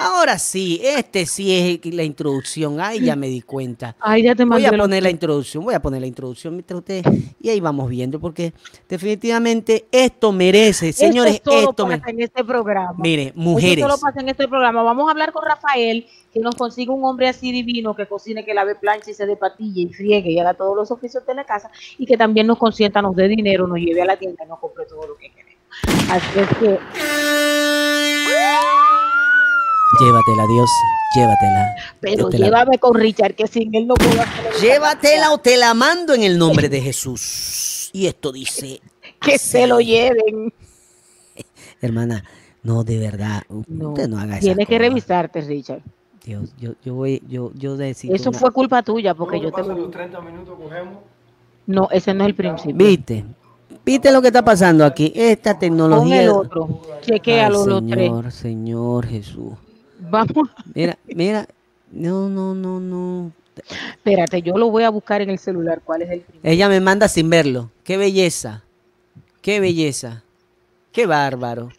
Ahora sí, este sí es la introducción. Ay, ya me di cuenta. Ay, ya te Voy mandé a poner la introducción, voy a poner la introducción mientras ustedes y ahí vamos viendo porque definitivamente esto merece, señores, Esto solo esto me- pasa en este programa. mire, mujeres, solo pasa en este programa. Vamos a hablar con Rafael, que nos consiga un hombre así divino, que cocine, que lave plancha y se dé patilla y friegue y haga todos los oficios de la casa y que también nos consienta, nos dé dinero, nos lleve a la tienda y nos compre todo lo que queremos. Así es que llévatela, Dios, llévatela. Pero llévame con Richard, que sin él no puedo hacer el- Llévatela o te la mando en el nombre de Jesús. Y esto dice, Que se lo lleven. hermana, no, de verdad, No, usted no haga eso. Tienes que revisarte, Richard. Dios, yo, yo voy, yo, yo necesito Eso una- fue culpa tuya, porque yo te los 30 minutos, cogemos. No, ese no es el principio. ¿Viste? ¿Viste lo que está pasando aquí? Esta tecnología. el otro. Chequea los tres. Señor, Señor Jesús. Vamos. Mira, mira. No, no, no, no. Espérate, yo lo voy a buscar en el celular. ¿Cuál es el primero? Ella me manda sin verlo. Qué belleza. Qué belleza. Qué bárbaro.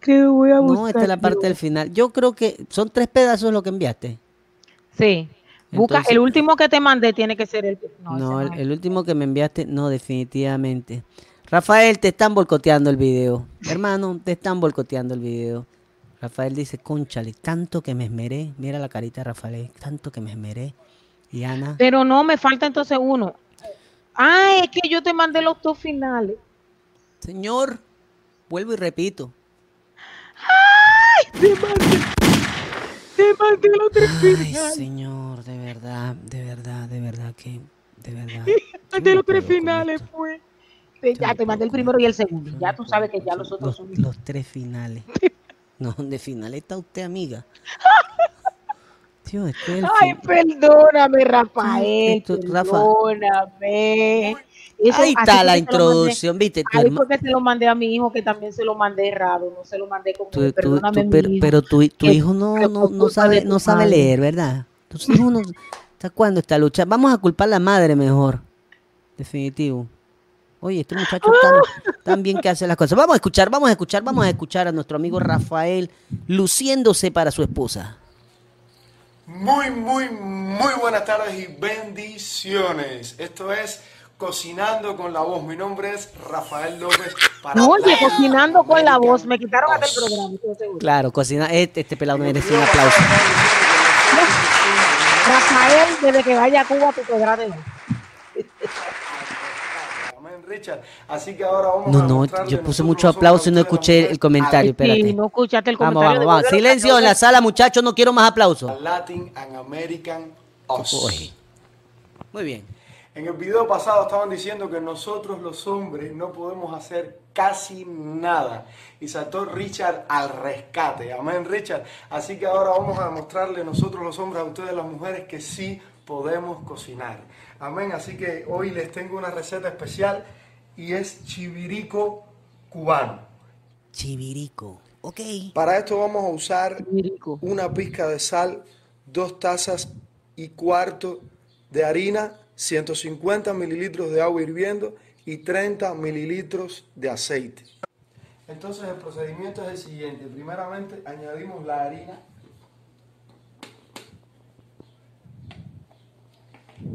Que voy a buscar. No, esta es la parte del final. Yo creo que son tres pedazos lo que enviaste. Sí. Busca, Entonces- el último que te mandé tiene que ser el. No, No, el último que me enviaste, no, definitivamente. Rafael, te están boicoteando el video. Hermano, te están boicoteando el video. Rafael dice, conchale, tanto que me esmeré. Mira la carita de Rafael, tanto que me esmeré. Y Ana, Pero no, me falta entonces uno. Ah, es que yo te mandé los dos finales. señor, vuelvo y repito. Te mandé, te mandé los tres Ay, finales. señor, de verdad, de verdad, de verdad que, de verdad. Te mandé los tres finales, pues. Ya te mandé el primero y el segundo. Ya tú sabes que ya los otros Los, son. los tres finales. No, de final está usted, amiga. Tío, este es el Ay, perdóname, Rafael. Esto- Rafa. Perdóname. Eso- Ahí está la mandé- introducción, viste. Ahí herma- fue que se lo mandé a mi hijo, que también se lo mandé errado. No se lo mandé como tu- perdóname, mi pero, hijo, pero tu, tu que- hijo no, sabe, no sabe madre. leer, ¿verdad? No. ¿Hasta cuándo está lucha? Vamos a culpar a la madre mejor. Definitivo. Oye, este muchacho tan, tan bien que hace las cosas. Vamos a escuchar, vamos a escuchar, vamos a escuchar a nuestro amigo Rafael luciéndose para su esposa. Muy, muy, muy buenas tardes y bendiciones. Esto es Cocinando con la Voz. Mi nombre es Rafael López. Para Oye, cocinando con la voz. Me quitaron hasta el programa. estoy seguro. Claro, cocina. Este, este pelado merece un aplauso. Rafael, desde que vaya a Cuba, te podrás de Richard. Así que ahora vamos No, a no, yo puse mucho aplauso y no escuché el comentario. Espérate. Sí, no escuchaste el Vamos, comentario. vamos, vamos. devuélvelo, Silencio en la sala, muchachos. No quiero más aplausos. Latin and American Us. Muy bien. En el video pasado estaban diciendo que nosotros los hombres no podemos hacer casi nada. Y saltó Richard al rescate. Amén, Richard. Así que ahora vamos a demostrarle nosotros los hombres a ustedes las mujeres que sí podemos cocinar. Amén. Así que hoy les tengo una receta especial y es chivirico cubano. Chivirico. Ok. Para esto vamos a usar Chivirico. una pizca de sal, dos tazas y cuarto de harina, 150 mililitros de agua hirviendo y 30 mililitros de aceite. Entonces el procedimiento es el siguiente. Primeramente añadimos la harina.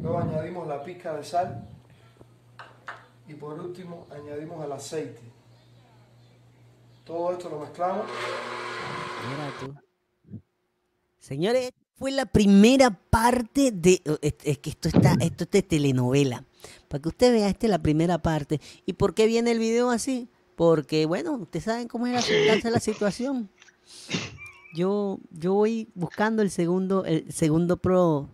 Luego añadimos la pizca de sal. Y por último añadimos el aceite. Todo esto lo mezclamos. Mira tú. Señores, fue la primera parte de. Es, es que esto está, esto es de telenovela. Para que usted vea, esta es la primera parte. ¿Y por qué viene el video así? Porque, bueno, ustedes saben cómo es la situación. Yo, yo voy buscando el segundo, el segundo pro.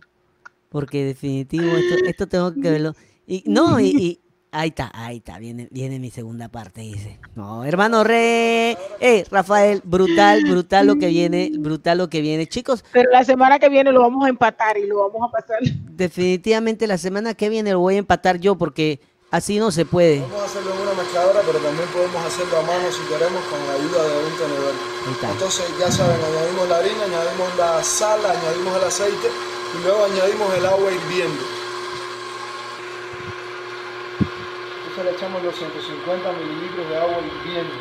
Porque definitivo, esto, esto tengo que verlo. Y, no, y- ahí está, ahí está, viene, viene mi segunda parte, dice. No, hermano re, eh, Rafael, brutal, brutal lo que viene, brutal lo que viene. Chicos, Pero la semana que viene lo vamos a empatar y lo vamos a pasar. definitivamente la semana que viene lo voy a empatar yo porque así no se puede. Vamos a hacerlo en una mezcladora, pero también podemos hacerlo a mano si queremos con la ayuda de un tenedor. Entonces ya saben, añadimos la harina, añadimos la sal, añadimos el aceite y luego añadimos el agua hirviendo. Le echamos los 150 mililitros de agua hirviendo.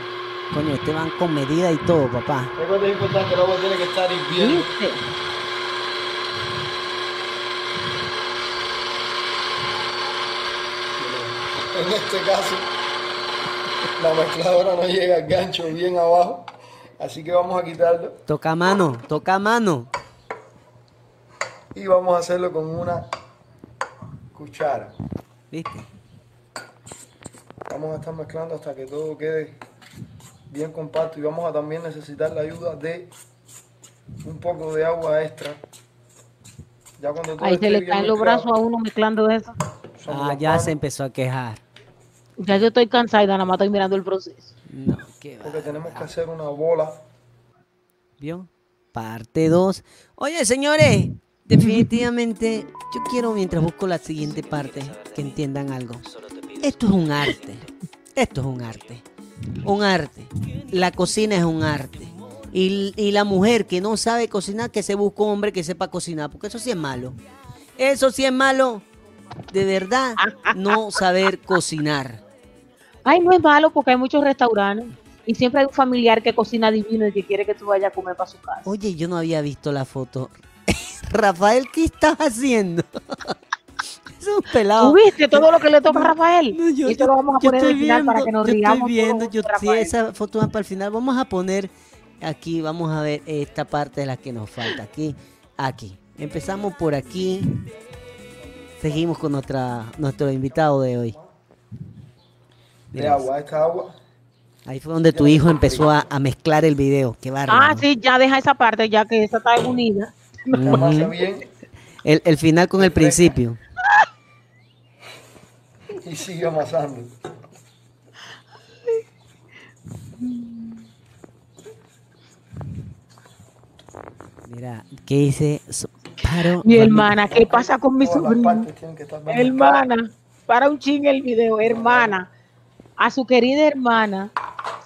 Coño, este van con medida y todo, papá. Recuerda es importante, el agua tiene que estar hirviendo. ¿Viste? En este caso, la mezcladora no llega al gancho bien abajo, así que vamos a quitarlo Toca mano, toca mano. y vamos a hacerlo con una cuchara. ¿Viste? Vamos a estar mezclando hasta que todo quede bien compacto y vamos a también necesitar la ayuda de un poco de agua extra. Ya cuando todo Ahí se le caen los brazos a uno mezclando eso. Ah, ya manos, se empezó a quejar. Ya yo estoy cansada y nada más estoy mirando el proceso. No, qué va. Porque tenemos que hacer una bola. ¿Vio? Parte 2. Oye, señores, definitivamente yo quiero mientras busco la siguiente parte que entiendan algo. Esto es un arte. Esto es un arte. Un arte. La cocina es un arte. Y, y la mujer que no sabe cocinar, que se busque un hombre que sepa cocinar, porque eso sí es malo. Eso sí es malo. De verdad, no saber cocinar. Ay, no es malo porque hay muchos restaurantes y siempre hay un familiar que cocina divino y que quiere que tú vayas a comer para su casa. Oye, yo no había visto la foto. Rafael, ¿qué estás haciendo? es un pelado. ¿Tú viste todo lo que le toca a Rafael? No, yo- y esto lo vamos a poner al final para que nos yo riamos. Estoy viendo, yo sí, esa foto va para el final. Vamos a poner aquí, vamos a ver esta parte de la que nos falta. Aquí, aquí. Empezamos por aquí. Seguimos con nuestra, nuestro invitado de hoy. de agua. Esta agua Ahí fue donde tu hijo empezó a, a mezclar el video. Qué bárbaro. Ah, sí, ya deja esa parte, ya que esa está unida. Amasa Ujú. bien el, el final con el principio. Y sigue amasando. Mira, ¿qué dice? Paro. Mi hermana, ¿qué pasa con mi sobrino? Hermana, para un ching el video, hermana. A su querida hermana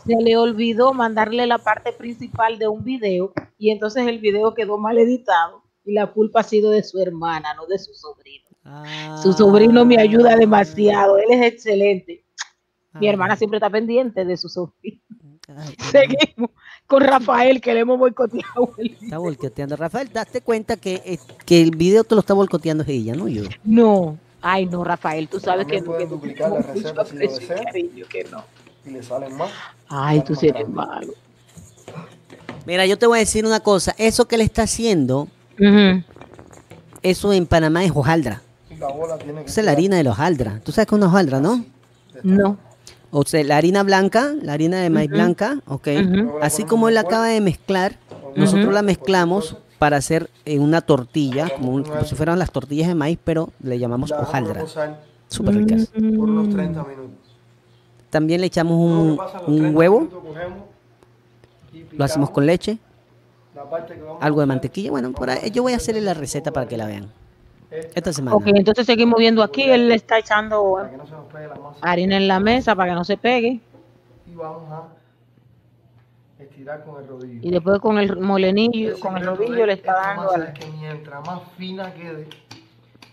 se le olvidó mandarle la parte principal de un video y entonces el video quedó mal editado y la culpa ha sido de su hermana, no de su sobrino. Su sobrino me ayuda demasiado, él es excelente. Mi Ah. hermana siempre está pendiente de su sobrino. Ay, Seguimos con Rafael, que le hemos boicoteado. Está boicoteando. Rafael, date cuenta que, eh, que el video te lo está boicoteando ella, no yo. No, ay no, Rafael, tú sabes que no. no duplicar la receta si lo cariño, que no. Y le salen más. Ay, salen tú sí eres malo. Mira, yo te voy a decir una cosa. Eso que le está haciendo, eso en Panamá es hojaldra. Y la bola tiene que Esa es la harina de la hojaldra. ¿Tú sabes que es una hojaldra, no? No. O sea, la harina blanca, la harina de maíz blanca, ok. Así como él acaba de mezclar, nosotros la mezclamos para hacer en una tortilla, como, un- como si fueran las tortillas de maíz, pero le llamamos hojaldra. Súper ricas. por unos 30 minutos. También le echamos un, los un 30 huevo, lo hacemos con leche, algo de mantequilla. Bueno, por ahí, yo voy a hacerle la receta para que la vean. Esta semana. Ok, entonces seguimos viendo aquí, él le está echando Para que no se nos pegue la masa. harina en la mesa para que no se pegue. Y vamos a estirar con el rodillo. Y después con el molenillo, con el rodillo le está dando masa al- es que mientras más fina quede,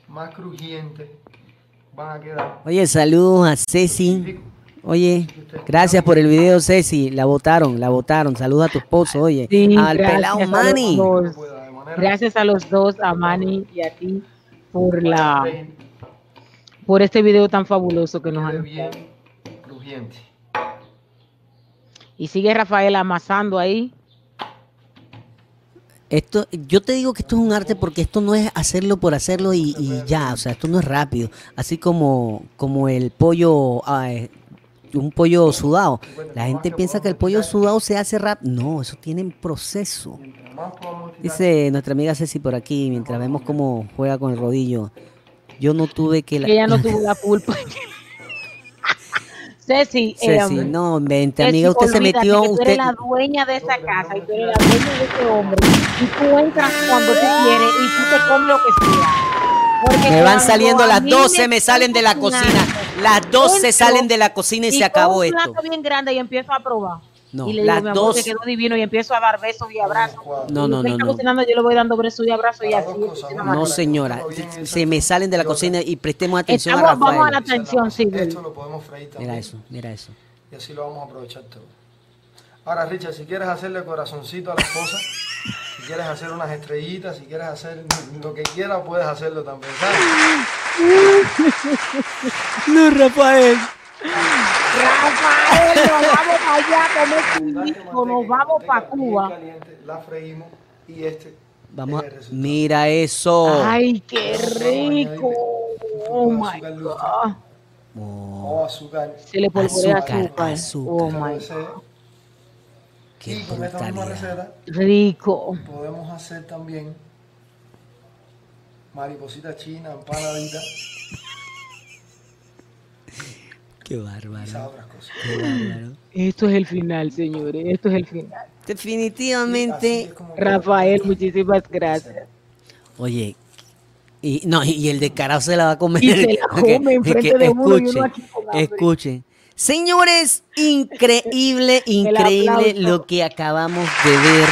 más crujiente van a quedar. Oye, saludos a Ceci. Oye, gracias por el video, Ceci. La votaron, la votaron. Saludos a tu esposo, oye. Sí, Al pelado Manny. Gracias a los dos, a Manny y a ti, por la por este video tan fabuloso que nos han bien crujiente. Y sigue Rafael amasando ahí. Esto, yo te digo que esto es un arte porque esto no es hacerlo por hacerlo y, y ya, o sea, esto no es rápido. Así como, como el pollo, ah, eh, un pollo sudado. La gente piensa que el pollo sudado se hace rápido. No, eso tiene un proceso. Dice nuestra amiga Ceci por aquí, mientras vemos cómo juega con el rodillo. Yo no tuve que... la- Ella no tuvo la culpa. Ceci, eh, Ceci, no, Ceci, amiga, usted se metió, tú usted... eres la dueña de esa casa y tú eres la dueña de ese hombre. Y tú entras cuando tú quieres y tú te comes lo que sea. Porque Me van saliendo las mí 12, me salen de la cocina. Las 12 entro salen de la cocina y se acabó un esto. plato bien grande y empiezo a probar. No, y le digo, las mi amor, dos- te quedó divino y empiezo a dar besos y abrazos. No, no, no, está no. cocinando, yo le voy dando besos y abrazos y así. No, señora, se me salen de la cocina y prestemos atención a Estamos, vamos a la Rafael. atención, sí. Esto lo podemos freír también. Mira eso, mira eso. Y así lo vamos a aprovechar todo. Ahora, Richard, si quieres hacerle corazoncito a la esposa, si quieres hacer unas estrellitas, si quieres hacer lo que quieras, puedes hacerlo también, ¿sabes? No, Rafael. Rafael, nos vamos para allá a comer chilito, nos vamos para Cuba. Caliente, la freímos y este Vamos a... Mira eso. Ay, qué rico. Oh my God. o azúcar. Se le polvorea Azúcar, azúcar. azúcar. Oh Usted lo my desee. Qué y con esta misma receta Rico. podemos hacer también mariposita china, empanadita Qué bárbaro. esas otras cosas. Qué bárbaro. Esto es el final, señores. Esto es el final. Definitivamente. Rafael, muchísimas gracias. Oye, y no, y el descarado se la va a comer. Y se la Ok, come es enfrente que de uno y uno escuchen, aquí con hambre. escuchen. Señores, increíble, increíble lo que acabamos de ver.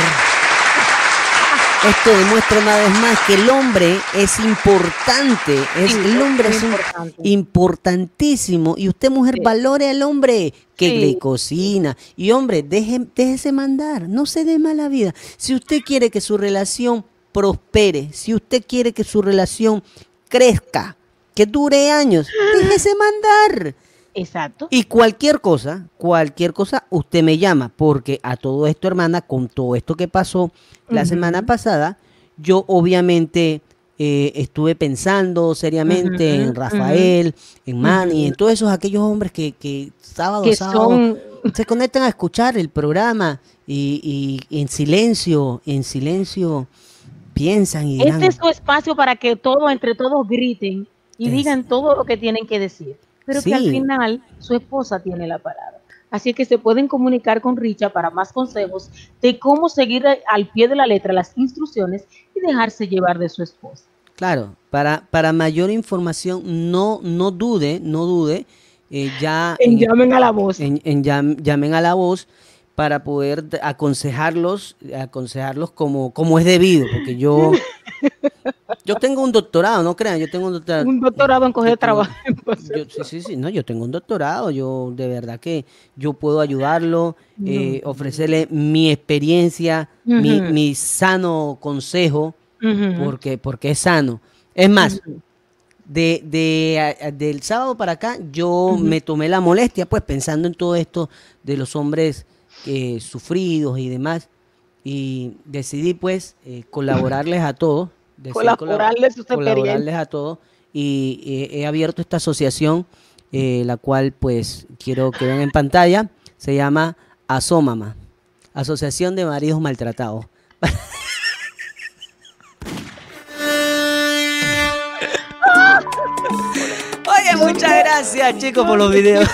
Esto demuestra una vez más que el hombre es importante. Es, Sí, el hombre es importante. importantísimo. Y usted, mujer, Sí. valore al hombre que Sí. le cocina. Y hombre, deje, déjese mandar. No se dé mala vida. Si usted quiere que su relación prospere, si usted quiere que su relación crezca, que dure años, déjese mandar. Exacto. Y cualquier cosa, cualquier cosa, usted me llama, porque a todo esto, hermana, con todo esto que pasó la semana pasada, yo obviamente eh, estuve pensando seriamente en Rafael, en Manny, en todos esos aquellos hombres que, que sábado, Que sábado, son se conectan a escuchar el programa y, y en silencio, en silencio piensan y dirán, Este es su espacio para que todos, entre todos, griten y Es- digan todo lo que tienen que decir. Pero que al final su esposa tiene la palabra. Así que se pueden comunicar con Richa para más consejos de cómo seguir al pie de la letra las instrucciones y dejarse llevar de su esposa. Claro, para, para mayor información, no, no dude, no dude, eh, ya En llamen a la voz. en- en llam- llamen a la voz para poder aconsejarlos, aconsejarlos como, como es debido, porque yo, yo tengo un doctorado, no crean, yo tengo un doctorado. Un doctorado en coger trabajo. yo- sí, sí, sí, no, yo tengo un doctorado, yo de verdad que yo puedo ayudarlo, eh, ofrecerle mi experiencia, mi, mi sano consejo, porque, porque es sano. Es más, de, de, del sábado para acá, yo me tomé la molestia, pues pensando en todo esto de los hombres eh, sufridos y demás, y decidí pues eh, colaborarles a todos. decidí colab- Colaborarles colaborarles a todos y eh, he abierto esta asociación, eh, la cual pues quiero que vean en pantalla, se llama Asómama, Asociación de Maridos Maltratados. Oye, muchas gracias chicos por los videos.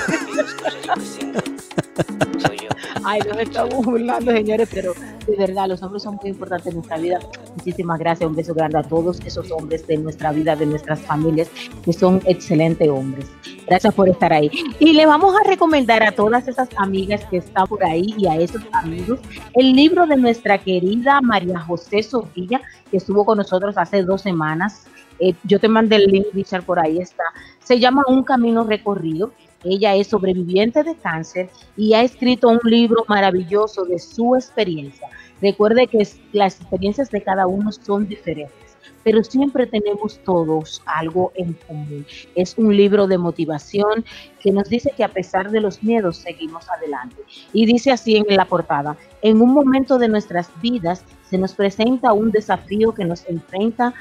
Soy yo. Ay, nos estamos burlando, señores, pero de verdad, los hombres son muy importantes en nuestra vida. Muchísimas gracias, un beso grande a todos esos hombres de nuestra vida, de nuestras familias, que son excelentes hombres. Gracias por estar ahí. Y le vamos a recomendar a todas esas amigas que están por ahí y a esos amigos el libro de nuestra querida María José Sofía, que estuvo con nosotros hace dos semanas. Eh, yo te mandé el link, Richard, por ahí está. Se llama Un Camino Recorrido. Ella es sobreviviente de cáncer y ha escrito un libro maravilloso de su experiencia. Recuerde que las experiencias de cada uno son diferentes, pero siempre tenemos todos algo en común. Es un libro de motivación que nos dice que a pesar de los miedos seguimos adelante. Y dice así en la portada, en un momento de nuestras vidas se nos presenta un desafío que nos enfrenta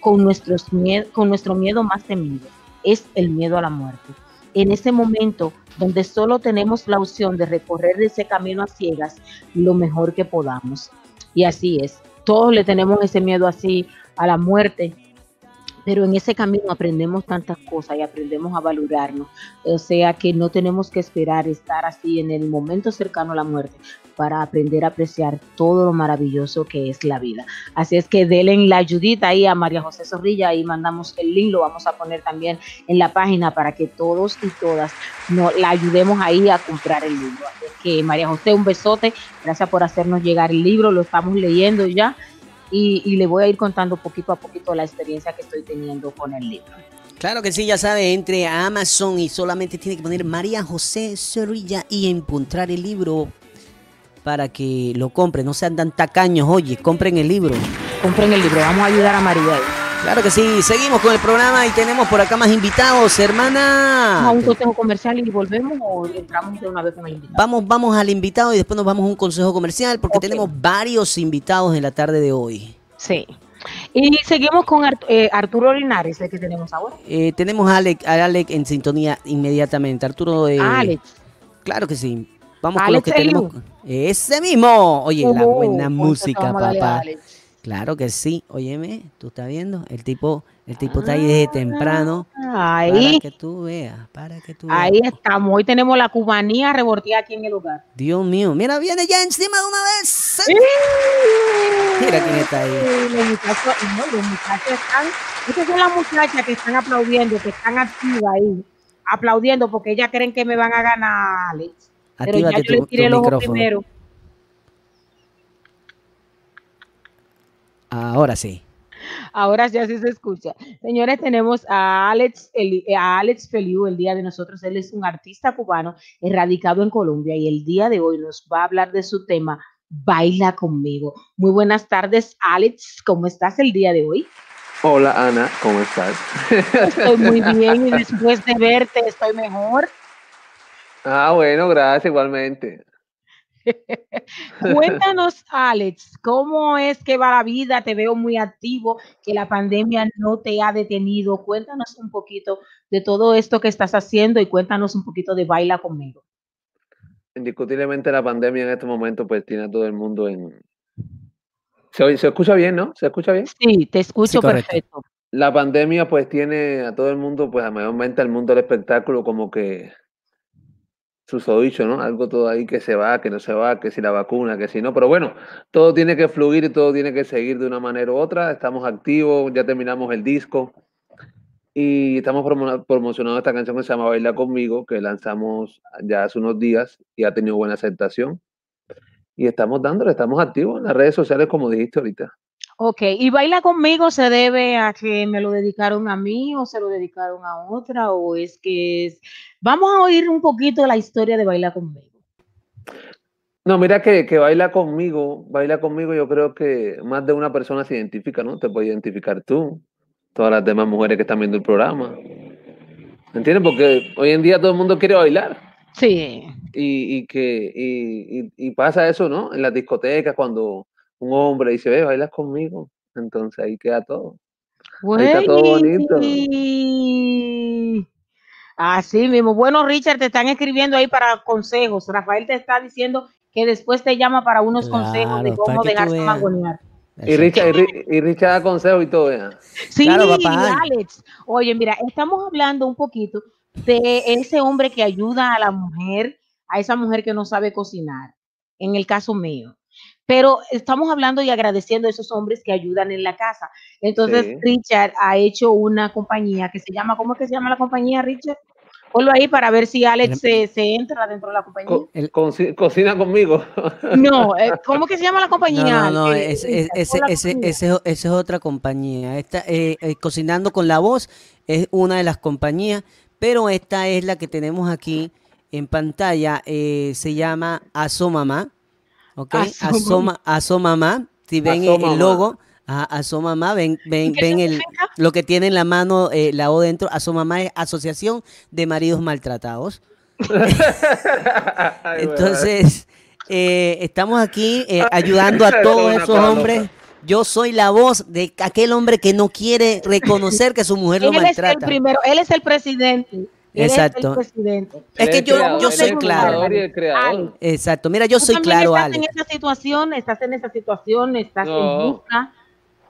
con, nuestros con nuestro miedo más temido, es el miedo a la muerte en ese momento donde solo tenemos la opción de recorrer ese camino a ciegas lo mejor que podamos. Y así es. Todos le tenemos ese miedo así a la muerte, pero en ese camino aprendemos tantas cosas y aprendemos a valorarnos. O sea que no tenemos que esperar estar así en el momento cercano a la muerte para aprender a apreciar todo lo maravilloso que es la vida. Así es que denle la ayudita ahí a María José Zorrilla, ahí mandamos el link, lo vamos a poner también en la página para que todos y todas no, la ayudemos ahí a comprar el libro. Así es que María José, un besote, gracias por hacernos llegar el libro, lo estamos leyendo ya y, y le voy a ir contando poquito a poquito la experiencia que estoy teniendo con el libro. Claro que sí, ya sabe, entre a Amazon y solamente tiene que poner María José Zorrilla y encontrar el libro para que lo compren. No sean tan tacaños, oye, compren el libro. Compren el libro, vamos a ayudar a María. Claro que sí, seguimos con el programa y tenemos por acá más invitados, Vamos a hermana. un consejo comercial y volvemos o entramos de una vez con el invitado. Vamos, vamos al invitado y después nos vamos a un consejo comercial porque tenemos varios invitados en la tarde de hoy. Sí. Y seguimos con Art- eh, Arturo Linares, el que tenemos ahora. Eh, tenemos a Alec, a Alec en sintonía inmediatamente. Arturo, eh, Alex. Claro que sí. Vamos con Alex lo que tenemos. Ese mismo. Oye, la Oh, buena música, a a papá. Alex. Claro que sí. Óyeme, tú estás viendo. El tipo, el tipo está ahí desde temprano. Ahí, Para que tú veas, para que tú veas. ahí estamos. Hoy tenemos la cubanía revolteada aquí en el lugar. Dios mío, mira, viene ya encima de una vez. Mira quién está ahí. Los muchachos, no, los muchachos están, estas son las muchachas que están aplaudiendo, que están activas ahí, aplaudiendo porque ellas creen que me van a ganar, Alex. Pero ya yo tu, tiré tu el ojo micrófono. primero. Ahora sí. Ahora ya sí se escucha. Señores, tenemos a Alex, Eli- eh, a Alex Feliu el día de nosotros. Él es un artista cubano erradicado en Colombia y el día de hoy nos va a hablar de su tema Baila conmigo. Muy buenas tardes, Alex. ¿Cómo estás el día de hoy? Hola Ana, ¿cómo estás? Estoy muy bien y después de verte estoy mejor. Ah, bueno, gracias igualmente. Cuéntanos, Alex, ¿cómo es que va la vida? Te veo muy activo, que la pandemia no te ha detenido. Cuéntanos un poquito de todo esto que estás haciendo y cuéntanos un poquito de Baila conmigo. indiscutiblemente la pandemia en este momento pues tiene a todo el mundo en... Se, oye- se escucha bien, ¿no? ¿Se escucha bien? Sí, te escucho perfecto. La pandemia pues tiene a todo el mundo, pues a mayormente al mundo del espectáculo como que susodicho, ¿no? Algo todo ahí que se va, que no se va, que si la vacuna, que si no, pero bueno, todo tiene que fluir y todo tiene que seguir de una manera u otra. Estamos activos, ya terminamos el disco y estamos promo- promocionando esta canción que se llama Baila conmigo, que lanzamos ya hace unos días y ha tenido buena aceptación. Y estamos dándole, estamos activos en las redes sociales como dijiste ahorita. Ok, y baila conmigo se debe a que me lo dedicaron a mí o se lo dedicaron a otra o es que es... Vamos a oír un poquito la historia de Baila conmigo. No, mira que, que baila conmigo, baila conmigo, yo creo que más de una persona se identifica, ¿no? Te puedes identificar tú, todas las demás mujeres que están viendo el programa. ¿Entiendes? Porque hoy en día todo el mundo quiere bailar. Sí. Y, y que y, y- y pasa eso, ¿no? En las discotecas, cuando un hombre dice, ve, bailas conmigo. Entonces ahí queda todo. Ahí está todo bonito. Así mismo. Bueno, Richard, te están escribiendo ahí para consejos. Rafael te está diciendo que después te llama para unos consejos de cómo dejarse veas. mangonear. Y Richard, y, Ri- y Richard da consejo y todo. Sí, Claro, papá. Alex. Oye, mira, estamos hablando un poquito de ese hombre que ayuda a la mujer, a esa mujer que no sabe cocinar, en el caso mío. Pero estamos hablando y agradeciendo a esos hombres que ayudan en la casa. Entonces, Sí. Richard ha hecho una compañía que se llama, ¿cómo es que se llama la compañía, Richard? Ponlo ahí para ver si Alex se, se entra dentro de la compañía. Co- coci- cocina conmigo. No, eh, ¿cómo que se llama la No, compañía? no, no, Eh, es- Richard, es- ese, ese, ese es otra compañía. Esta, eh, eh, Cocinando con la Voz es una de las compañías, pero esta es la que tenemos aquí en pantalla. eh, se llama Asomamá. ¿Ok? Asomamá. Asoma, Asomamá. Si ven el- el logo, ajá, Asomamá, ven, ven, ¿Qué ven el, lo que tiene en la mano, eh, la O dentro. Asomamá es Asociación de Maridos Maltratados. Entonces, eh, estamos aquí eh, ayudando a todos esos hombres. Yo soy la voz de aquel hombre que no quiere reconocer que su mujer lo Él es el maltrata. primero, él es el presidente. Él es Exacto. el presidente. Es que yo, creador, yo soy es el claro. creador y el creador. Exacto. Mira, yo Tú soy claro, estás Ale. en esa situación, estás en esa situación, estás en No. busca,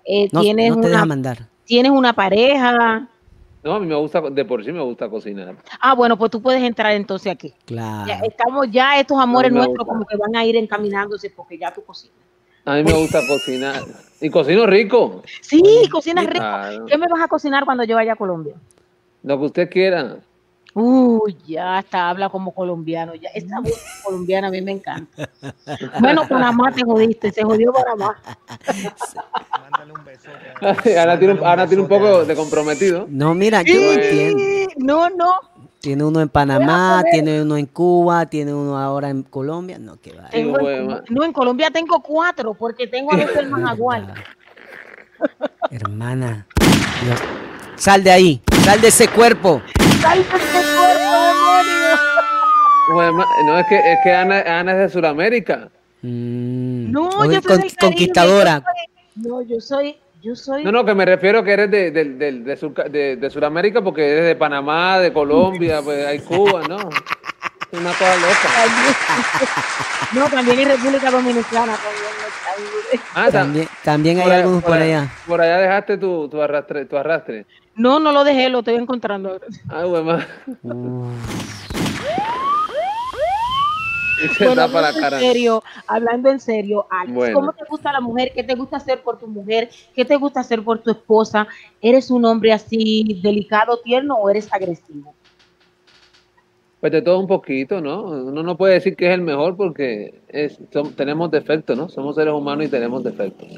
eh, No, tienes, no te deja una, mandar. tienes una pareja. No, a mí me gusta, de por sí me gusta cocinar. Ah, bueno, pues tú puedes entrar entonces aquí. Ya Claro. estamos ya, estos amores nuestros gusta. como que van a ir encaminándose porque ya tú cocinas. A mí me gusta cocinar. Y cocino rico. Sí, cocinas rico. Claro. ¿Qué me vas a cocinar cuando yo vaya a Colombia? Lo que usted quiera. Uy, ya está, habla como colombiano. Ya, esa voz colombiana a mí me encanta. Bueno, Panamá te jodiste, se jodió Panamá. Mándale un besote. Ahora tiene, un- ahora tiene un poco de comprometido. No, mira, yo no entiendo. No, no. Tiene uno en Panamá, tiene uno en Cuba, tiene uno ahora en Colombia. No, que va. Tengo en, hueva. no, en Colombia tengo cuatro porque tengo a dos hermanas. Hermana. Dios. Sal de ahí. Sal de ese cuerpo. No, es que, es que Ana, Ana es de Sudamérica. Mm. No, yo soy con- conquistadora. No, yo soy, yo soy. No, no, que me refiero que eres de, de, de, de, Sur- de- de Sudamérica porque eres de Panamá, de Colombia, pues hay Cuba, ¿no? Es una cosa loca. No, también en República Dominicana. También. Ah, ta- También, también hay por, algunos por allá. Por allá dejaste tu, tu arrastre. Tu arrastre. No, no lo dejé, lo estoy encontrando ahora. Mm. Y se Bueno, tapa la hablando cara. en serio, hablando en serio, Alex, Bueno. ¿cómo te gusta la mujer? ¿Qué te gusta hacer por tu mujer? ¿Qué te gusta hacer por tu esposa? ¿Eres un hombre así delicado, tierno o eres agresivo? Pues de todo un poquito, ¿no? Uno no puede decir que es el mejor porque es, tenemos defectos, ¿no? Somos seres humanos y tenemos defectos.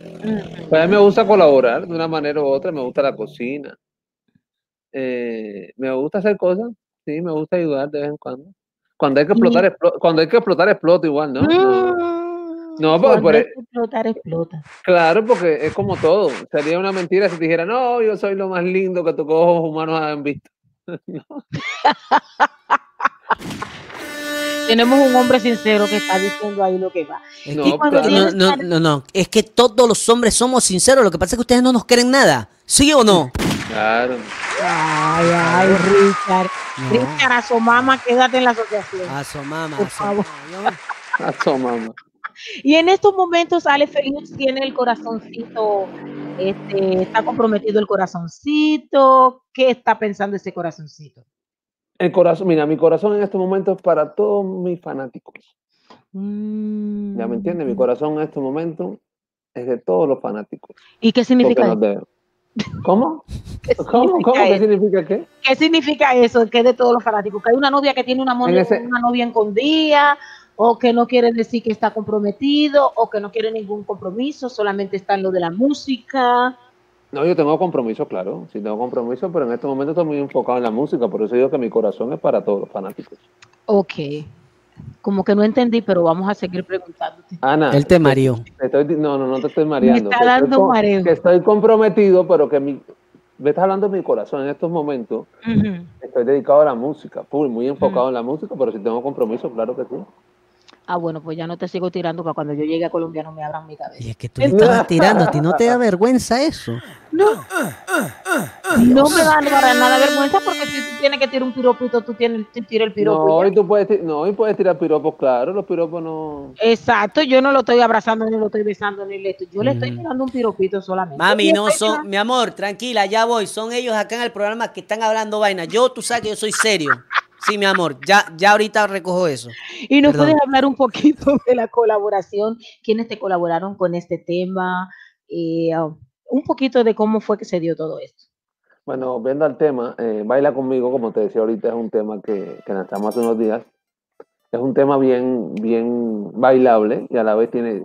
Pues a mí me gusta colaborar de una manera u otra, me gusta la cocina. Eh, me gusta hacer cosas, sí, me gusta ayudar de vez en cuando. Cuando hay que explotar, explo- cuando hay que explotar, exploto igual, ¿no? No, Mm, No, porque cuando por hay e- que explotar, explota. Claro, porque es como todo. Sería una mentira si te dijera, no, yo soy lo más lindo que tus ojos humanos han visto. Tenemos un hombre sincero que está diciendo ahí lo que va. Es No, que- cuando claro. no, no, no, no, es que todos los hombres somos sinceros. Lo que pasa es que ustedes no nos creen nada. ¿Sí o no? Claro. Ay, ay, Richard. No. Richard, a su mamá, quédate en la asociación. Asomama, Por favor. asomama. Yo- Asomama. Y en estos momentos, Ale Félix tiene el corazoncito, este, está comprometido el corazoncito. ¿Qué está pensando ese corazoncito? El corazón, mira, mi corazón en este momento es para todos mis fanáticos. Mm, ¿Ya me entiendes? Mi corazón en este momento es de todos los fanáticos. ¿Y qué porque significa nos eso? ¿Cómo? ¿Qué ¿Cómo? ¿Cómo? ¿Qué significa qué? ¿Qué significa eso? Que es de todos los fanáticos. Que hay una novia que tiene una, En ese- una novia escondida, o que no quiere decir que está comprometido, o que no quiere ningún compromiso, solamente está en lo de la música. No, yo tengo compromiso, claro. Sí tengo compromiso, pero en este momento estoy muy enfocado en la música. Por eso digo que mi corazón es para todos los fanáticos. Ok. Como que no entendí, pero vamos a seguir preguntándote. Ana. Él te mareó. estoy no, no, no te estoy mareando. está que estoy dando con- mareo. Que estoy comprometido, pero que mi. Me estás hablando de mi corazón en estos momentos. Estoy dedicado a la música, full, muy enfocado en la música, pero si tengo compromiso, claro que sí. Ah, bueno, pues ya no te sigo tirando para cuando yo llegue a Colombia no me abran mi cabeza. Y es que tú le estabas tirando, ¿a ti no te da vergüenza eso? No. No me da para nada vergüenza porque si tú tienes que tirar un piropito, tú tienes que tirar el piropo. No, y tú puedes, no, y puedes tirar piropos, claro, los piropos no. Exacto, yo no lo estoy abrazando, ni lo estoy besando, ni le estoy. Yo le estoy Mm. tirando un piropito solamente. Mami, no son, mi amor, tranquila, ya voy. Son ellos acá en el programa que están hablando vaina. Yo, tú sabes que yo soy serio. Sí, mi amor, ya, ya ahorita recojo eso. Y nos Perdón. puedes hablar un poquito de la colaboración, quiénes te colaboraron con este tema, Eh, un poquito de cómo fue que se dio todo esto. Bueno, viendo al tema, eh, Baila conmigo, como te decía ahorita, es un tema que, que lanzamos hace unos días. Es un tema bien, bien bailable y a la vez tiene,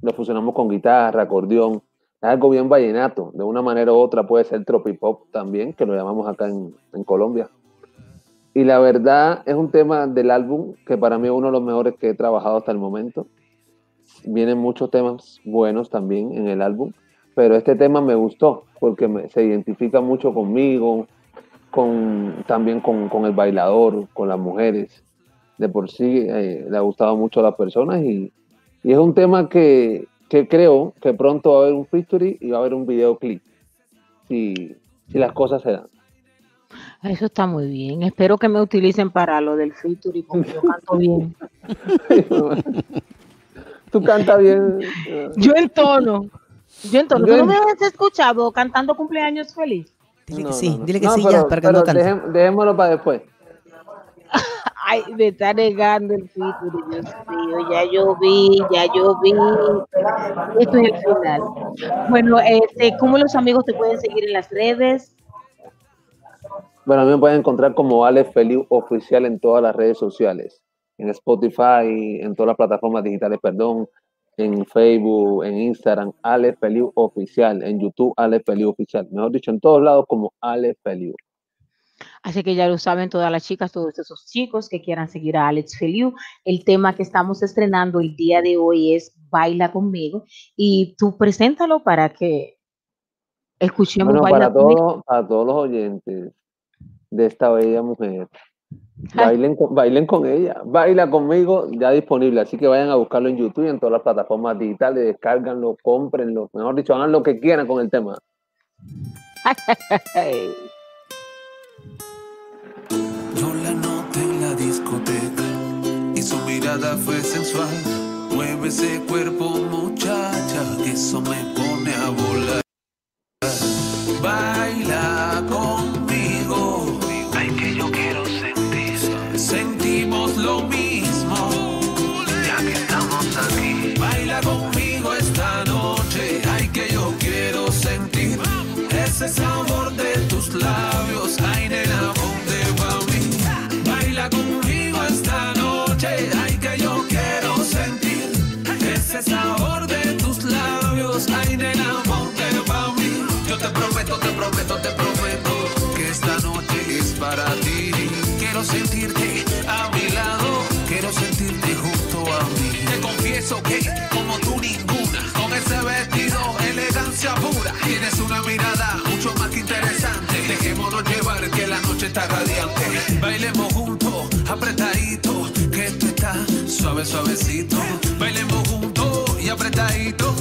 lo fusionamos con guitarra, acordeón. Es algo bien vallenato. De una manera u otra puede ser tropipop también, que lo llamamos acá en, en Colombia. Y la verdad es un tema del álbum que para mí es uno de los mejores que he trabajado hasta el momento. Vienen muchos temas buenos también en el álbum, pero este tema me gustó porque se identifica mucho conmigo, con, también con, el bailador, con las mujeres. De por sí eh, le ha gustado mucho a las personas y, es un tema que, creo que pronto va a haber un featuring y va a haber un videoclip, si, si las cosas se dan. Eso está muy bien. Espero que me utilicen para lo del featuring porque yo canto bien. Tú cantas bien. Yo entono. Yo entono. Yo ¿Tú no me has escuchado cantando cumpleaños feliz? Dile no, que sí, no, no. dile que No, sí pero- ya, para que pero no cante. dejémoslo para después. Ay, me está negando el featuring, Dios mío. Ya yo vi, ya yo vi. Esto es el final. Bueno, este, ¿cómo los amigos te pueden seguir en las redes? Bueno, a mí me pueden encontrar como Alex Feliu Oficial en todas las redes sociales. En Spotify, en todas las plataformas digitales, perdón. En Facebook, en Instagram, Alex Feliu Oficial. En YouTube, Alex Feliu Oficial. Mejor dicho, en todos lados como Alex Feliu. Así que ya lo saben todas las chicas, todos esos chicos que quieran seguir a Alex Feliu. El tema que estamos estrenando el día de hoy es Baila conmigo. Y tú preséntalo para que escuchemos Bueno, Baila para conmigo. para todos los oyentes de esta bella mujer, bailen con, bailen con ella. Baila conmigo, ya disponible. Así que vayan a buscarlo en YouTube y en todas las plataformas digitales. Descárganlo, cómprenlo. Mejor dicho, hagan lo que quieran con el tema. Yo la noté en la discoteca y su mirada fue sensual. Mueve ese cuerpo, muchacha, que eso me pone a volar. Baila como tú ninguna, con ese vestido, elegancia pura, tienes una mirada mucho más que interesante. Dejémonos llevar que la noche está radiante. Bailemos juntos, apretadito, que esto está suave, suavecito. Bailemos juntos y apretadito,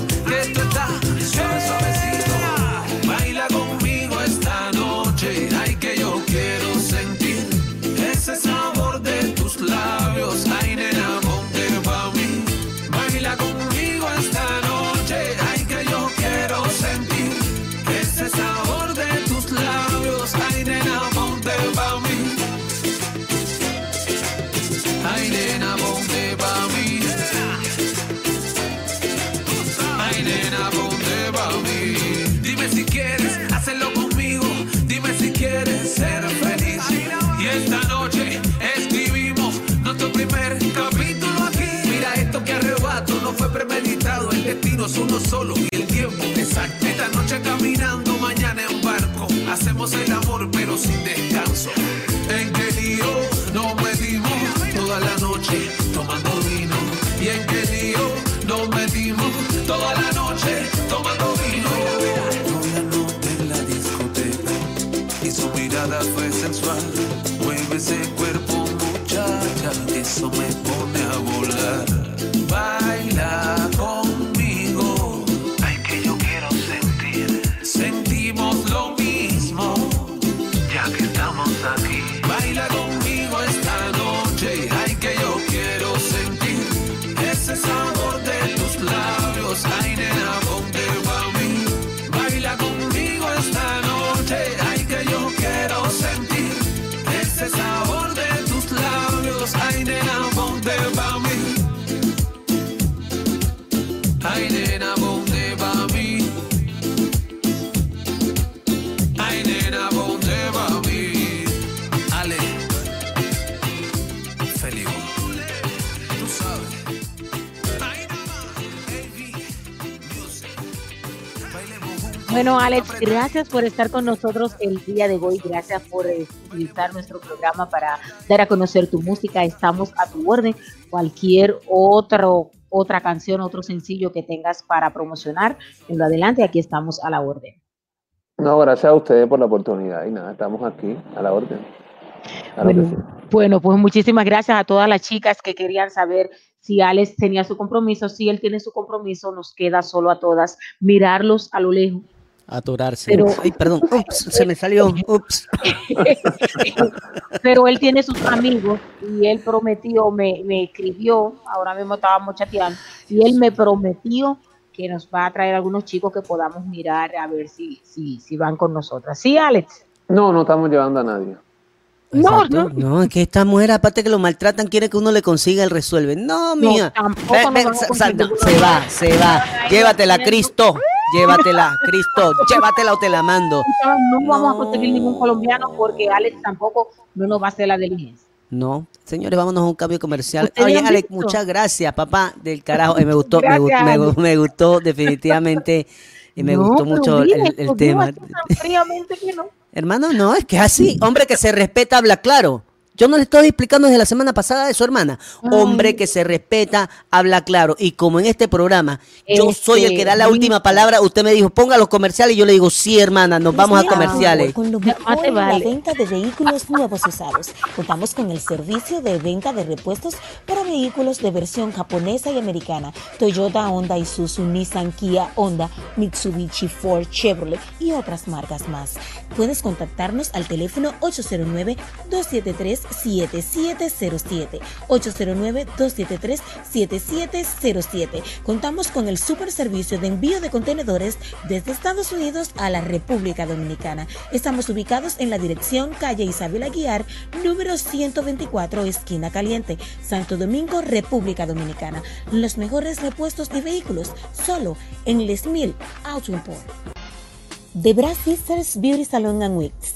uno solo y el tiempo exacto. Esta noche caminando, mañana en barco. Hacemos el amor pero sin descanso. Bueno, Alex, gracias por estar con nosotros el día de hoy. Gracias por eh, utilizar nuestro programa para dar a conocer tu música. Estamos a tu orden. Cualquier otro, otra canción, otro sencillo que tengas para promocionar, en lo adelante, aquí estamos a la orden. No, gracias a ustedes por la oportunidad y nada, estamos aquí a la orden. Que Bueno, sí. bueno, pues muchísimas gracias a todas las chicas que querían saber si Alex tenía su compromiso. Si él tiene su compromiso, nos queda solo a todas mirarlos a lo lejos. Aturarse. Pero- Ay, perdón. Ups, se me salió. Ups. Pero él tiene sus amigos y él prometió, me, me escribió, ahora mismo estábamos chateando, y él me prometió que nos va a traer algunos chicos que podamos mirar a ver si, si, si van con nosotras. ¿Sí, Alex? No, no estamos llevando a nadie. No, Exacto. no. No, es que esta mujer, aparte que lo maltratan, quiere que uno le consiga el resuelve. No, mía. tampoco Ve- no, se va, se va. Llévatela, Cristo. Llévatela, Cristo. Llévatela o te la mando. No vamos a conseguir ningún colombiano porque Alex tampoco no nos va a hacer la diligencia. No, señores, vámonos a un cambio comercial. ¿Ustedes Oye, Alex, visto? muchas gracias, papá del carajo. Eh, me gustó, me, gu- Gracias, me me gustó definitivamente. Y me No, gustó mucho el, el tema. que no. Hermano, no, es que es así. Hombre que se respeta habla claro. Yo no le estoy explicando desde la semana pasada de su hermana. Hombre que se respeta, habla claro. Y como en este programa, yo Este, soy el que da la última palabra, usted me dijo, ponga los comerciales y yo le digo, sí, hermana, nos vamos a comerciales. Con lo mejor en la venta de vehículos nuevos usados. Contamos con el servicio de venta de repuestos para vehículos de versión japonesa y americana. Toyota, Honda, Isuzu, Nissan, Kia, Honda, Mitsubishi, Ford, Chevrolet y otras marcas más. Puedes contactarnos al teléfono 809-273-7707. 809-273-7707. Contamos con el super servicio de envío de contenedores desde Estados Unidos a la República Dominicana. Estamos ubicados en la dirección calle Isabel Aguiar, número 124, esquina caliente, Santo Domingo, República Dominicana. Los mejores repuestos de vehículos, solo en Les Mil Auto Import. The Brass Sisters Beauty Salon and Wigs,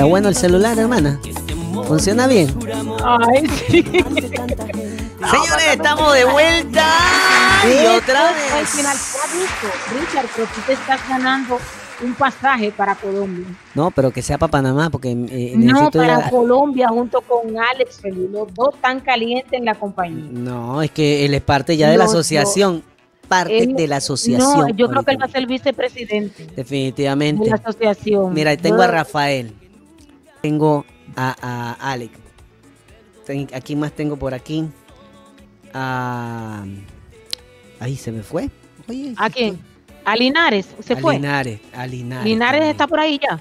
¿Está bueno el celular, hermana? ¿Funciona bien? Ay, sí. Señores, estamos de vuelta. Y otra vez. Richard, pero tú te estás ganando un pasaje para Colombia. No, pero que sea para Panamá, porque eh, No, para Colombia junto con Alex Feliz, los dos tan calientes en la compañía. No, es que él es parte ya de la asociación. Parte Él- de la asociación. No, yo creo que él va a ser vicepresidente de Definitivamente. la asociación. Mira, tengo a Rafael. Tengo a, a. Ten- Aquí más tengo por aquí. A... Ahí se me fue. Oye, ¿A quién? A Linares, se a fue. Linares. A Linares. Linares está por ahí ya.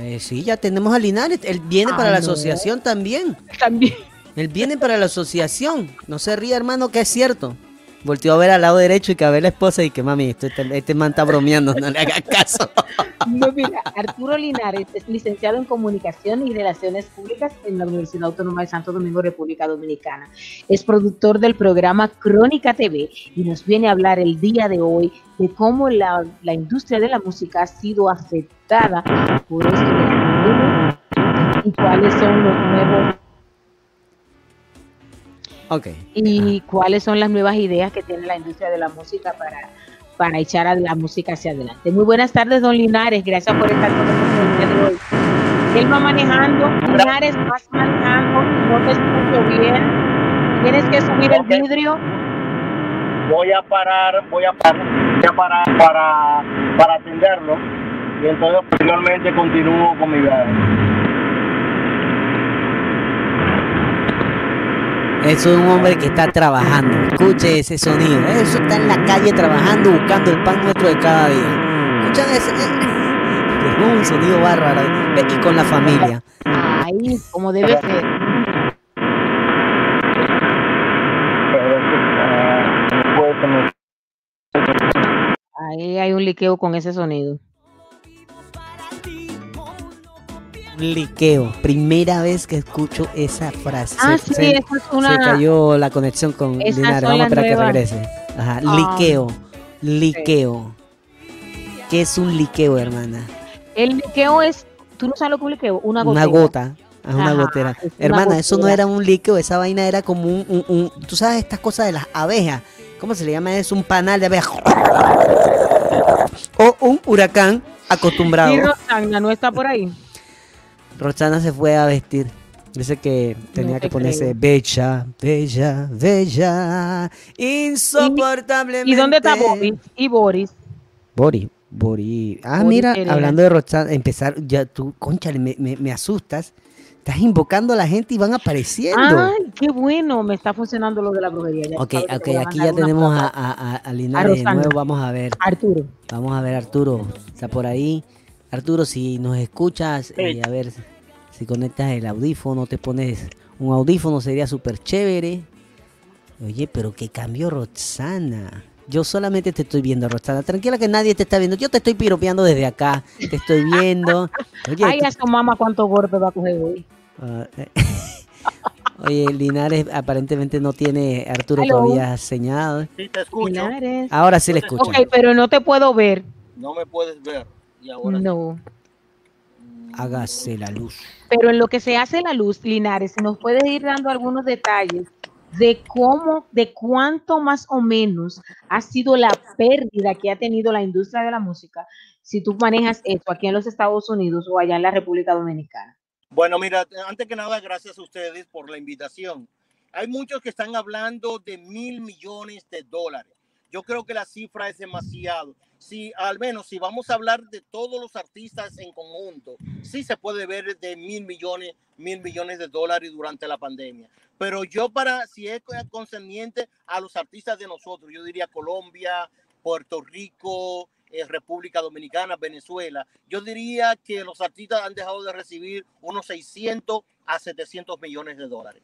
Eh, sí, ya tenemos a Linares. Él viene Ah, para la asociación también. También. Él viene para la asociación. No se ríe, hermano, que es cierto. Volteó a ver al lado derecho y que a ver la esposa y que mami, este, este man está bromeando, no le hagas caso. No, mira, Arturo Linares es licenciado en Comunicación y Relaciones Públicas en la Universidad Autónoma de Santo Domingo, República Dominicana. Es productor del programa Crónica TV y nos viene a hablar el día de hoy de cómo la, la industria de la música ha sido afectada por esto y cuáles son los nuevos Ok. y cuáles son las nuevas ideas que tiene la industria de la música para, para echar a la música hacia adelante. Muy buenas tardes, don Linares. Gracias por estar con nosotros el día de hoy. Él va manejando, Linares, vas manejando, no te escucho bien. Tienes que subir el vidrio. voy a parar, voy a parar, voy a parar para, para atenderlo y entonces posteriormente continúo con mi viaje. Eso es un hombre que está trabajando. Escuche ese sonido. Eso está en la calle trabajando, buscando el pan nuestro de cada día. Escuchan ese. Es un sonido bárbaro. Y con la familia. Ahí, como debe ser. Ahí hay un liqueo con ese sonido. Liqueo. Primera vez que escucho esa frase. Ah, Se- sí, se, esa es una- se cayó la conexión con Linares. Vamos a esperar que regrese. Ajá. Ah. Liqueo. Liqueo. ¿Qué es un liqueo, hermana? El liqueo es, tú no sabes lo que es un liqueo, una Una gota. Una gotera. es una Hermana, eso no era un líquido, esa vaina era como un, un- un- Tú sabes estas cosas de las abejas. ¿Cómo se le llama eso? Un panal de abejas. O un huracán acostumbrado. Y Rosana no está por ahí. Roxana se fue a vestir. Dice que tenía te que ponerse creo. bella, bella, bella, insoportablemente. ¿Y dónde está Bobby? Y Boris. Bori, Bori. Ah, mira, hablando de Roxana, empezar, ya tú, conchale, me, me, me asustas. Estás invocando a la gente y van apareciendo. Ay, qué bueno, me está funcionando lo de la brujería. Ya ok, ok, aquí ya tenemos a, a, a, a Linares de nuevo. Vamos a ver. Arturo. Vamos a ver, Arturo. Está por ahí. Arturo, si nos escuchas, eh, a ver si conectas el audífono, te pones un audífono, sería súper chévere. Oye, pero que cambió Roxana. Yo solamente te estoy viendo, Roxana. Tranquila que nadie te está viendo. Yo te estoy piropeando desde acá. Te estoy viendo. Oye, Ay, su mamá cuántos golpes va a coger hoy. Ah, eh, Oye, Linares aparentemente no tiene Arturo todavía señalado. Sí, te escucho. Linares. Ahora sí le escucho. Ok, pero no te puedo ver. No me puedes ver. Y ahora sí. Hágase la luz. Pero en lo que se hace la luz, Linares, nos puedes ir dando algunos detalles de cómo, de cuánto más o menos ha sido la pérdida que ha tenido la industria de la música si tú manejas esto aquí en los Estados Unidos o allá en la República Dominicana. Bueno, mira, antes que nada, gracias a ustedes por la invitación. Hay muchos que están hablando de mil millones de dólares. Yo creo que la cifra es demasiado. Si al menos si vamos a hablar de todos los artistas en conjunto, sí se puede ver de mil millones, mil millones de dólares durante la pandemia. Pero yo para, si es concerniente a los artistas de nosotros, yo diría Colombia, Puerto Rico, eh, República Dominicana, Venezuela, yo diría que los artistas han dejado de recibir unos 600 a 700 millones de dólares.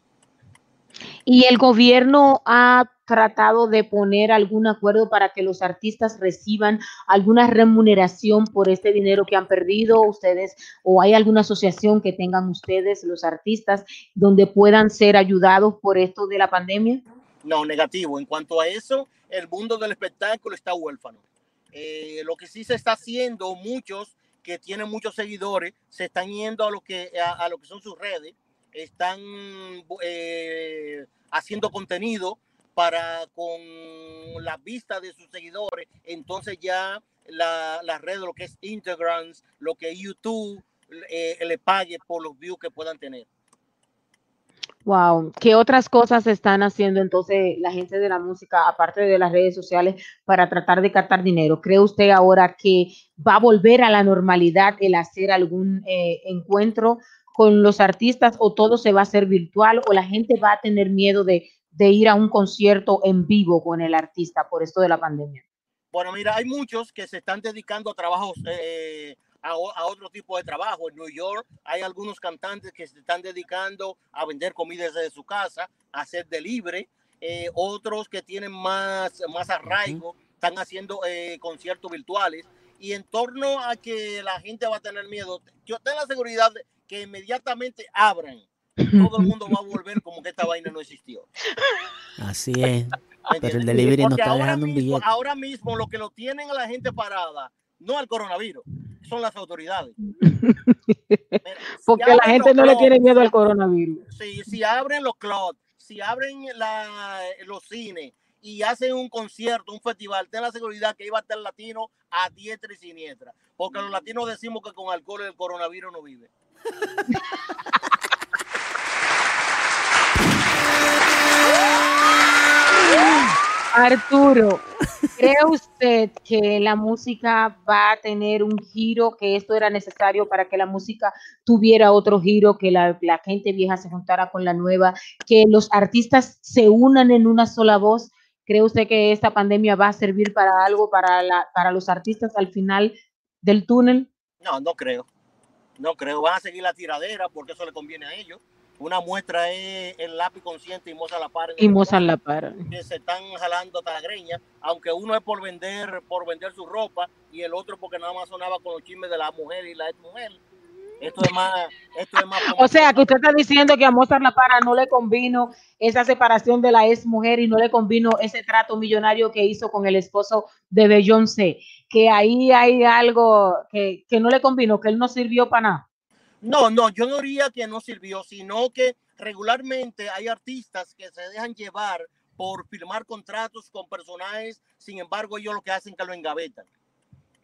Y el gobierno ha tratado de poner algún acuerdo para que los artistas reciban alguna remuneración por este dinero que han perdido ustedes o hay alguna asociación que tengan ustedes, los artistas, donde puedan ser ayudados por esto de la pandemia. No, negativo. En cuanto a eso, el mundo del espectáculo está huérfano. Eh, lo que sí se está haciendo, muchos que tienen muchos seguidores, se están yendo a lo que, a, a lo que son sus redes, están eh, haciendo contenido para con la vista de sus seguidores, entonces ya la, la red, lo que es Instagram, lo que YouTube, eh, le pague por los views que puedan tener. Wow, ¿qué otras cosas están haciendo entonces la gente de la música, aparte de las redes sociales, para tratar de captar dinero? ¿Cree usted ahora que va a volver a la normalidad el hacer algún eh, encuentro con los artistas o todo se va a hacer virtual o la gente va a tener miedo de, de ir a un concierto en vivo con el artista por esto de la pandemia? Bueno, mira, hay muchos que se están dedicando a trabajos, eh, a a, a otro tipo de trabajo. En New York hay algunos cantantes que se están dedicando a vender comida desde su casa, a hacer delivery. eh, otros que tienen más, más arraigo están haciendo eh, conciertos virtuales. Y en torno a que la gente va a tener miedo, yo tengo la seguridad de que inmediatamente abran, todo el mundo va a volver como que esta vaina no existió. Así es. ¿Me Pero el delivery no Porque está ahora dejando un mismo, billete. ahora mismo lo que lo tienen a la gente parada, no al coronavirus, son las autoridades. Porque Si la gente no le tiene miedo al coronavirus. si, si abren los clubs, si abren la- los cines y hacen un concierto, un festival, ten la seguridad que iba a estar latino a diestra y siniestra. Porque los latinos decimos que con alcohol el coronavirus no vive. Arturo, ¿cree usted que la música va a tener un giro, que esto era necesario para que la música tuviera otro giro, que la, la gente vieja se juntara con la nueva, que los artistas se unan en una sola voz? ¿Cree usted que esta pandemia va a servir para algo para, la, para los artistas al final del túnel? No, no creo. No creo. Van a seguir la tiradera porque eso le conviene a ellos. Una muestra es el lápiz consciente y Moza la par. Y Mozart la para. que se están jalando hasta la greña, aunque uno es por vender, por vender su ropa y el otro porque nada más sonaba con los chismes de la mujer y la ex mujer. Esto es más, esto es más O sea, que usted está diciendo que a Mozart La Para no le convino esa separación de la ex mujer y no le convino ese trato millonario que hizo con el esposo de Beyoncé, que ahí hay algo que, que no le convino, que él no sirvió para nada. No, no, yo no diría que no sirvió, sino que regularmente hay artistas que se dejan llevar por firmar contratos con personajes, sin embargo ellos lo que hacen es que lo engavetan.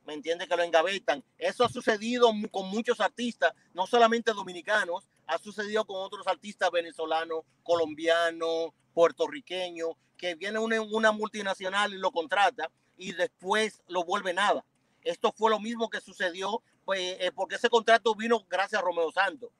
¿Me entiende? Que lo engavetan. Eso ha sucedido con muchos artistas, no solamente dominicanos, ha sucedido con otros artistas venezolanos, colombianos, puertorriqueños, que viene una, una multinacional y lo contrata y después lo vuelve nada. Esto fue lo mismo que sucedió, pues, eh, porque ese contrato vino gracias a Romeo Santos,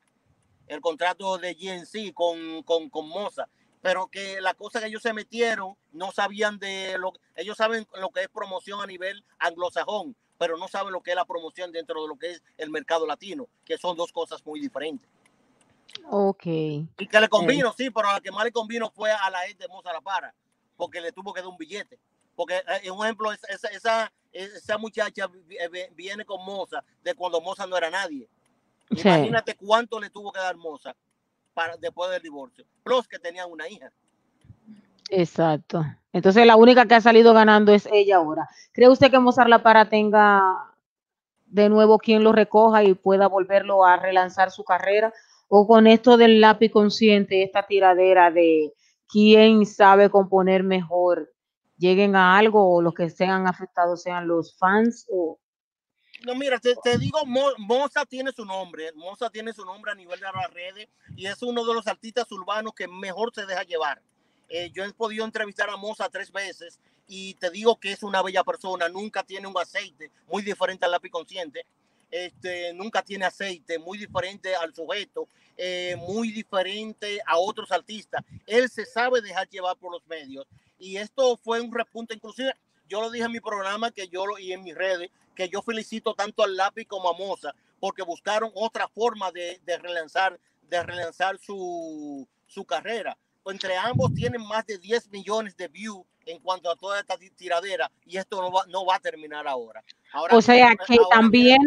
el contrato de GNC con, con, con Moza. Pero que la cosa que ellos se metieron, no sabían de lo ellos saben lo que es promoción a nivel anglosajón, pero no saben lo que es la promoción dentro de lo que es el mercado latino, que son dos cosas muy diferentes. Ok. Y que le convino, sí, pero a la que más le convino fue a la ex de Moza La Para, porque le tuvo que dar un billete. Porque, eh, un ejemplo, es- esa, esa, esa muchacha eh, viene con Moza de cuando Moza no era nadie. Sí. Imagínate cuánto le tuvo que dar Moza para, después del divorcio. Plus que tenían una hija. Exacto. Entonces la única que ha salido ganando es ella ahora. ¿Cree usted que Mozart La Para tenga de nuevo quien lo recoja y pueda volverlo a relanzar su carrera? ¿O con esto del lápiz consciente, esta tiradera de quién sabe componer mejor, lleguen a algo o los que sean afectados sean los fans? O... No, mira, te, digo, Mo- Moza tiene su nombre. Moza tiene su nombre a nivel de las redes y es uno de los artistas urbanos que mejor se deja llevar. Eh, yo he podido entrevistar a Moza tres veces y te digo que es una bella persona. Nunca tiene un aceite muy diferente al lápiz consciente. Este, nunca tiene aceite, muy diferente al sujeto, eh, muy diferente a otros artistas. Él se sabe dejar llevar por los medios y esto fue un repunte. Inclusive, yo lo dije en mi programa que yo lo, y en mis redes que yo felicito tanto al lápiz como a Moza porque buscaron otra forma de, de relanzar, de relanzar su, su carrera. Entre ambos tienen más de 10 millones de views en cuanto a toda esta tiradera y esto no va, no va a terminar ahora. ahora O sea que ahora también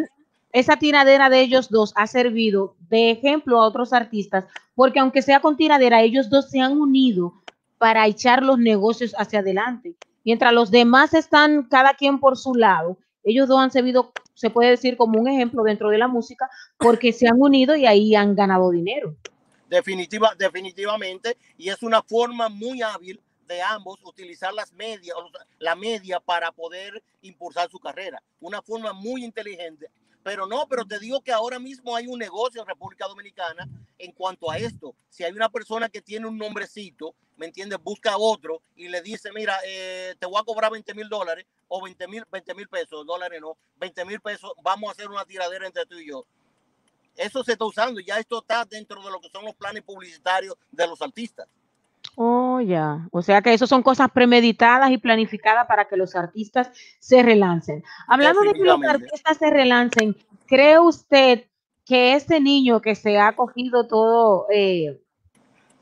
esa tiradera de ellos dos ha servido de ejemplo a otros artistas, porque aunque sea con tiradera, ellos dos se han unido para echar los negocios hacia adelante. Mientras los demás están cada quien por su lado, ellos dos han servido, se puede decir, como un ejemplo dentro de la música, porque se han unido y ahí han ganado dinero. Definitiva, definitivamente, y es una forma muy hábil de ambos utilizar las medias, la media para poder impulsar su carrera. Una forma muy inteligente. Pero no, pero te digo que ahora mismo hay un negocio en República Dominicana en cuanto a esto. Si hay una persona que tiene un nombrecito, ¿me entiendes? Busca a otro y le dice, mira, eh, te voy a cobrar 20 mil dólares o 20 mil 20 mil pesos, dólares no, 20 mil pesos, vamos a hacer una tiradera entre tú y yo. Eso se está usando, ya esto está dentro de lo que son los planes publicitarios de los artistas. Oh, ya. O sea que eso son cosas premeditadas y planificadas para que los artistas se relancen. Hablando de que los artistas se relancen, ¿cree usted que este niño que se ha cogido todo, eh,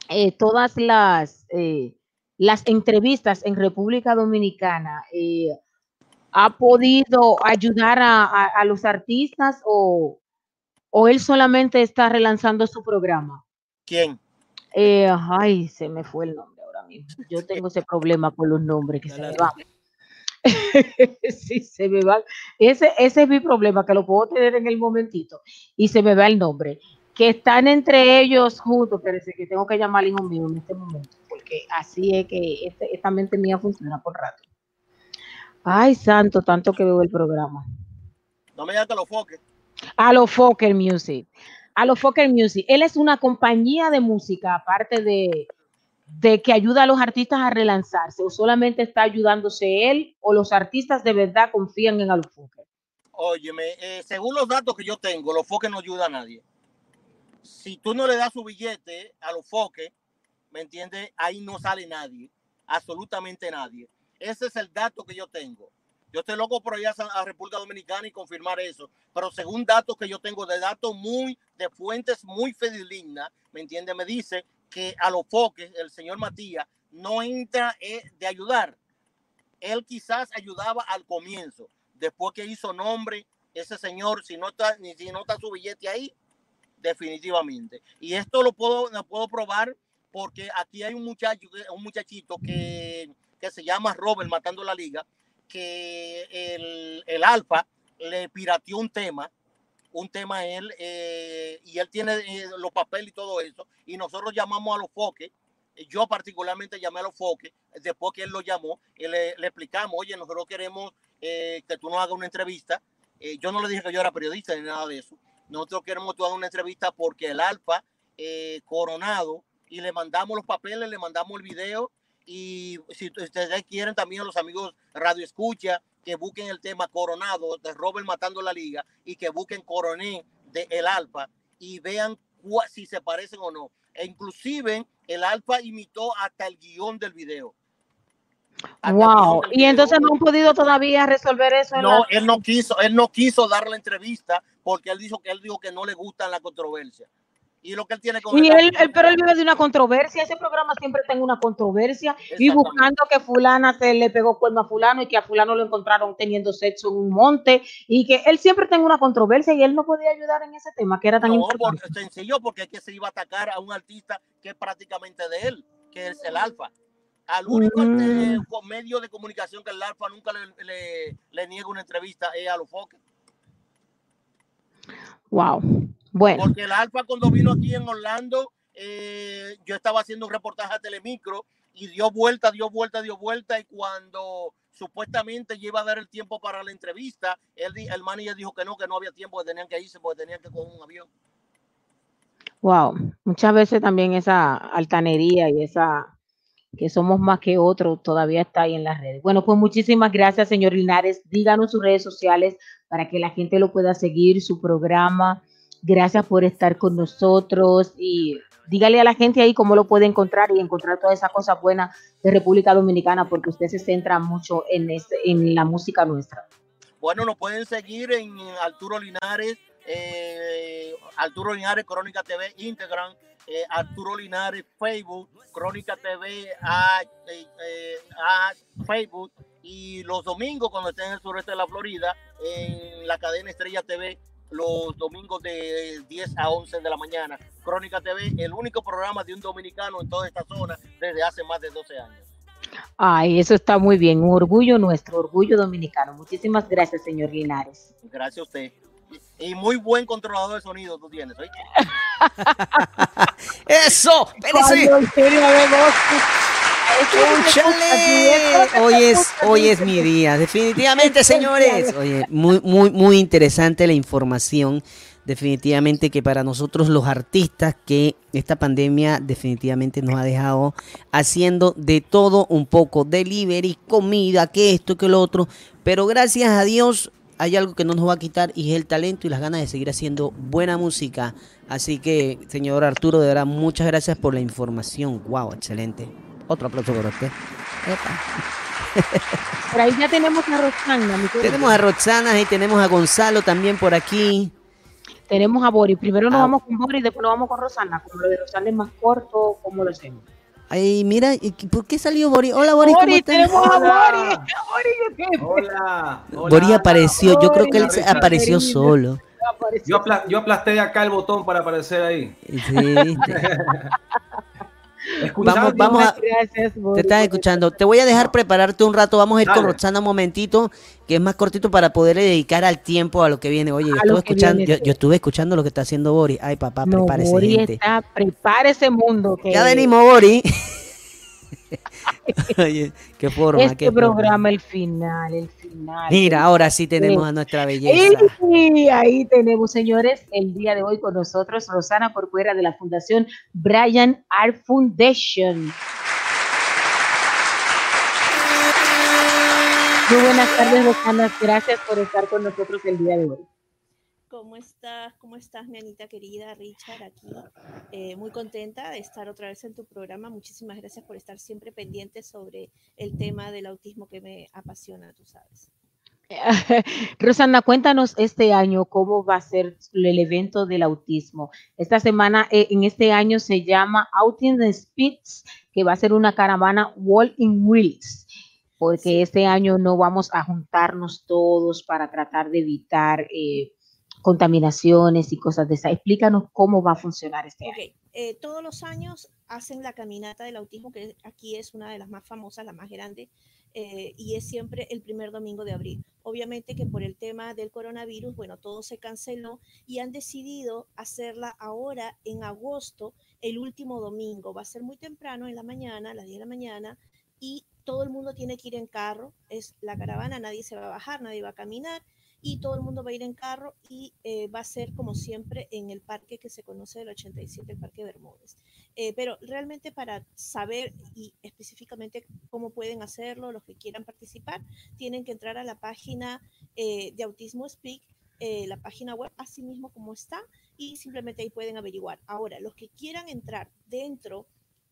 eh, todas las, eh, las entrevistas en República Dominicana, ha podido ayudar a, a- a los artistas o, o él solamente está relanzando su programa? ¿Quién? Eh, ay, se me fue el nombre ahora mismo. Yo tengo ese problema con los nombres que se me van. sí, se me van. Ese, ese es mi problema, que lo puedo tener en el momentito y se me va el nombre. Que están entre ellos juntos, pero que tengo que llamar al hijo mío en este momento, porque así es que este- esta mente mía funciona por rato. Ay, santo, tanto que veo el programa. No me digas que lo foque. A lo Fokker Music. A lo Fokker Music. Él es una compañía de música, aparte de, de que ayuda a los artistas a relanzarse, o solamente está ayudándose él, o los artistas de verdad confían en Alofoque. Óyeme, eh, según los datos que yo tengo, los foques no ayuda a nadie. Si tú no le das su billete a los foques, ¿me entiendes? Ahí no sale nadie, absolutamente nadie. Ese es el dato que yo tengo. Yo estoy loco por ir a, República Dominicana y confirmar eso. Pero según datos que yo tengo, de datos muy, de fuentes muy fidedignas, ¿me entiende? Me dice que a los foques, el señor Matías, no entra eh, de ayudar. Él quizás ayudaba al comienzo. Después que hizo nombre, ese señor, si no está, ni si no está su billete ahí, definitivamente. Y esto lo puedo, lo puedo probar porque aquí hay un muchacho, un muchachito que, que se llama Robert Matando la Liga, que el, el Alfa le pirateó un tema, un tema a él, eh, y él tiene eh, los papeles y todo eso, y nosotros llamamos a los foques, yo particularmente llamé a los foques, después que él lo llamó, y le, le explicamos, oye, nosotros queremos eh, que tú nos hagas una entrevista, yo no le dije que yo era periodista ni nada de eso, nosotros queremos que tú hagas una entrevista porque el Alfa Coronado, y le mandamos los papeles, le mandamos el video, y si ustedes quieren también a los amigos Radio Escucha que busquen el tema Coronado de Robert Matando la Liga y que busquen Coroné de El Alfa y vean si se parecen o no. E inclusive el Alfa imitó hasta el guion del video. Wow. Y entonces no han podido todavía resolver eso. en No, la- él no quiso, él no quiso dar la entrevista porque él dijo que él dijo que no le gustan la controversia. Y lo que él tiene con Y él, él- pero él vive de una controversia, ese programa siempre en una controversia y buscando que fulana se le pegó cuerno a fulano y que a fulano lo encontraron teniendo sexo en un monte y que él siempre en una controversia y él no podía ayudar en ese tema que era tan No, importante. porque sencillo, porque es que se iba a atacar a un artista que es prácticamente de él, que es el Alfa. Al único Mm. eh, co- medio de comunicación que el Alfa nunca le, le- le niega una entrevista es a los foques. Wow. Bueno, Porque el Alfa cuando vino aquí en Orlando, eh, yo estaba haciendo un reportaje a Telemicro y dio vuelta, dio vuelta, dio vuelta y cuando supuestamente ya iba a dar el tiempo para la entrevista, él, el manager dijo que no, que no había tiempo, que tenían que irse porque tenían que coger un avión. wow. Muchas veces también esa altanería y esa que somos más que otros todavía está ahí en las redes. Bueno, pues muchísimas gracias, señor Linares. Díganos sus redes sociales para que la gente lo pueda seguir, su programa. Gracias por estar con nosotros y dígale a la gente ahí cómo lo puede encontrar y encontrar todas esas cosas buenas de República Dominicana, porque usted se centra mucho en, este, en la música nuestra. Bueno, nos pueden seguir en Arturo Linares, eh, Arturo Linares Crónica TV, Instagram, eh, Arturo Linares Facebook, Crónica TV a, eh, eh, a Facebook y los domingos cuando estén en el sureste de la Florida en la cadena Estrella TV los domingos de 10 a 11 de la mañana. Crónica TV, el único programa de un dominicano en toda esta zona desde hace más de 12 años. Ay, eso está muy bien. Un orgullo nuestro, orgullo dominicano. Muchísimas gracias, señor Linares. Gracias a usted. Y muy buen controlador de sonido tú tienes, ¿oíste? ¡Eso! ¡Espérese! Cuando usted le ve voz, eso es lo que ¡Cónchale! escucha, Hoy es, hoy es mi día, definitivamente, señores. Oye, muy, muy, muy interesante la información. Definitivamente que para nosotros los artistas que esta pandemia definitivamente nos ha dejado haciendo de todo un poco, delivery, comida, que esto, que lo otro, pero gracias a Dios hay algo que no nos va a quitar y es el talento y las ganas de seguir haciendo buena música. Así que, señor Arturo, de verdad, muchas gracias por la información. Wow, excelente. Otro aplauso para usted. Por ahí ya tenemos a Rosana. mi. Tenemos a Roxana y tenemos a Gonzalo también por aquí. Tenemos a Boris. Primero nos Ah. vamos con Boris, después nos vamos con Rosana. Como lo de Rosana es más corto, ¿cómo lo hacemos? Ay, mira, ¿y qué- ¿por qué salió Boris? Hola, Boris, ¿cómo Boris, estás? tenemos a. Boris. Boris, ¿qué? Hola. hola, Boris apareció, yo creo que él apareció solo. Yo, apla- yo aplasté acá el botón para aparecer ahí. Sí, Vamos, vamos a, te estás escuchando. Te voy a dejar prepararte un rato. Vamos a ir con. Roxana un momentito, que es más cortito para poder dedicar al tiempo a lo que viene. Oye, yo estuve escuchando, yo, yo estuve escuchando lo que está haciendo Boris. Ay, papá, No, prepárese, Boris gente. está, prepara ese mundo. Que Ya venimos, Boris. Oye, qué forma, Este qué forma. programa, el final, el final. Mira, ahora sí tenemos Sí. a nuestra belleza. Y ahí tenemos, señores, el día de hoy con nosotros Rosana Corcuera de la Fundación Brian Art Foundation. Muy buenas tardes, Rosana. Gracias por estar con nosotros el día de hoy. ¿Cómo estás? ¿Cómo estás, mi Anita querida Richard? Aquí eh, muy contenta de estar otra vez en tu programa. Muchísimas gracias por estar siempre pendiente sobre el tema del autismo que me apasiona, tú sabes. Rosana, cuéntanos este año cómo va a ser el evento del autismo. Esta semana, eh, en este año se llama Autism Speeds, que va a ser una caravana Wall in Wheels, porque este año no vamos a juntarnos todos para tratar de evitar eh, contaminaciones y cosas de esa. Explícanos cómo va a funcionar este año. Ok, eh, todos los años hacen la caminata del autismo, que aquí es una de las más famosas, la más grande, eh, y es siempre el primer domingo de abril. Obviamente que por el tema del coronavirus, bueno, todo se canceló y han decidido hacerla ahora en agosto, el último domingo. Va a ser muy temprano en la mañana, a las 10 de la mañana, y todo el mundo tiene que ir en carro. Es la caravana, nadie se va a bajar, nadie va a caminar y todo el mundo va a ir en carro y eh, va a ser como siempre en el parque que se conoce del 87, el Parque Bermúdez. Eh, pero realmente para saber y específicamente cómo pueden hacerlo, los que quieran participar, tienen que entrar a la página eh, de Autismo Speak, eh, la página web así mismo como está y simplemente ahí pueden averiguar. Ahora, los que quieran entrar dentro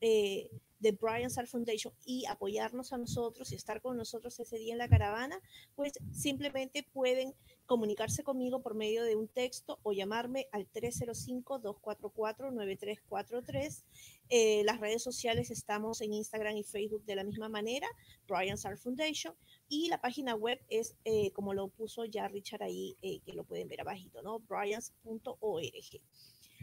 eh, de Brian Sar Foundation y apoyarnos a nosotros y estar con nosotros ese día en la caravana, pues simplemente pueden comunicarse conmigo por medio de un texto o llamarme al 305-244-9343. Eh, las redes sociales estamos en Instagram y Facebook de la misma manera, Brian Sar Foundation, y la página web es eh, como lo puso ya Richard ahí, eh, que lo pueden ver abajito, ¿no? bryans.org.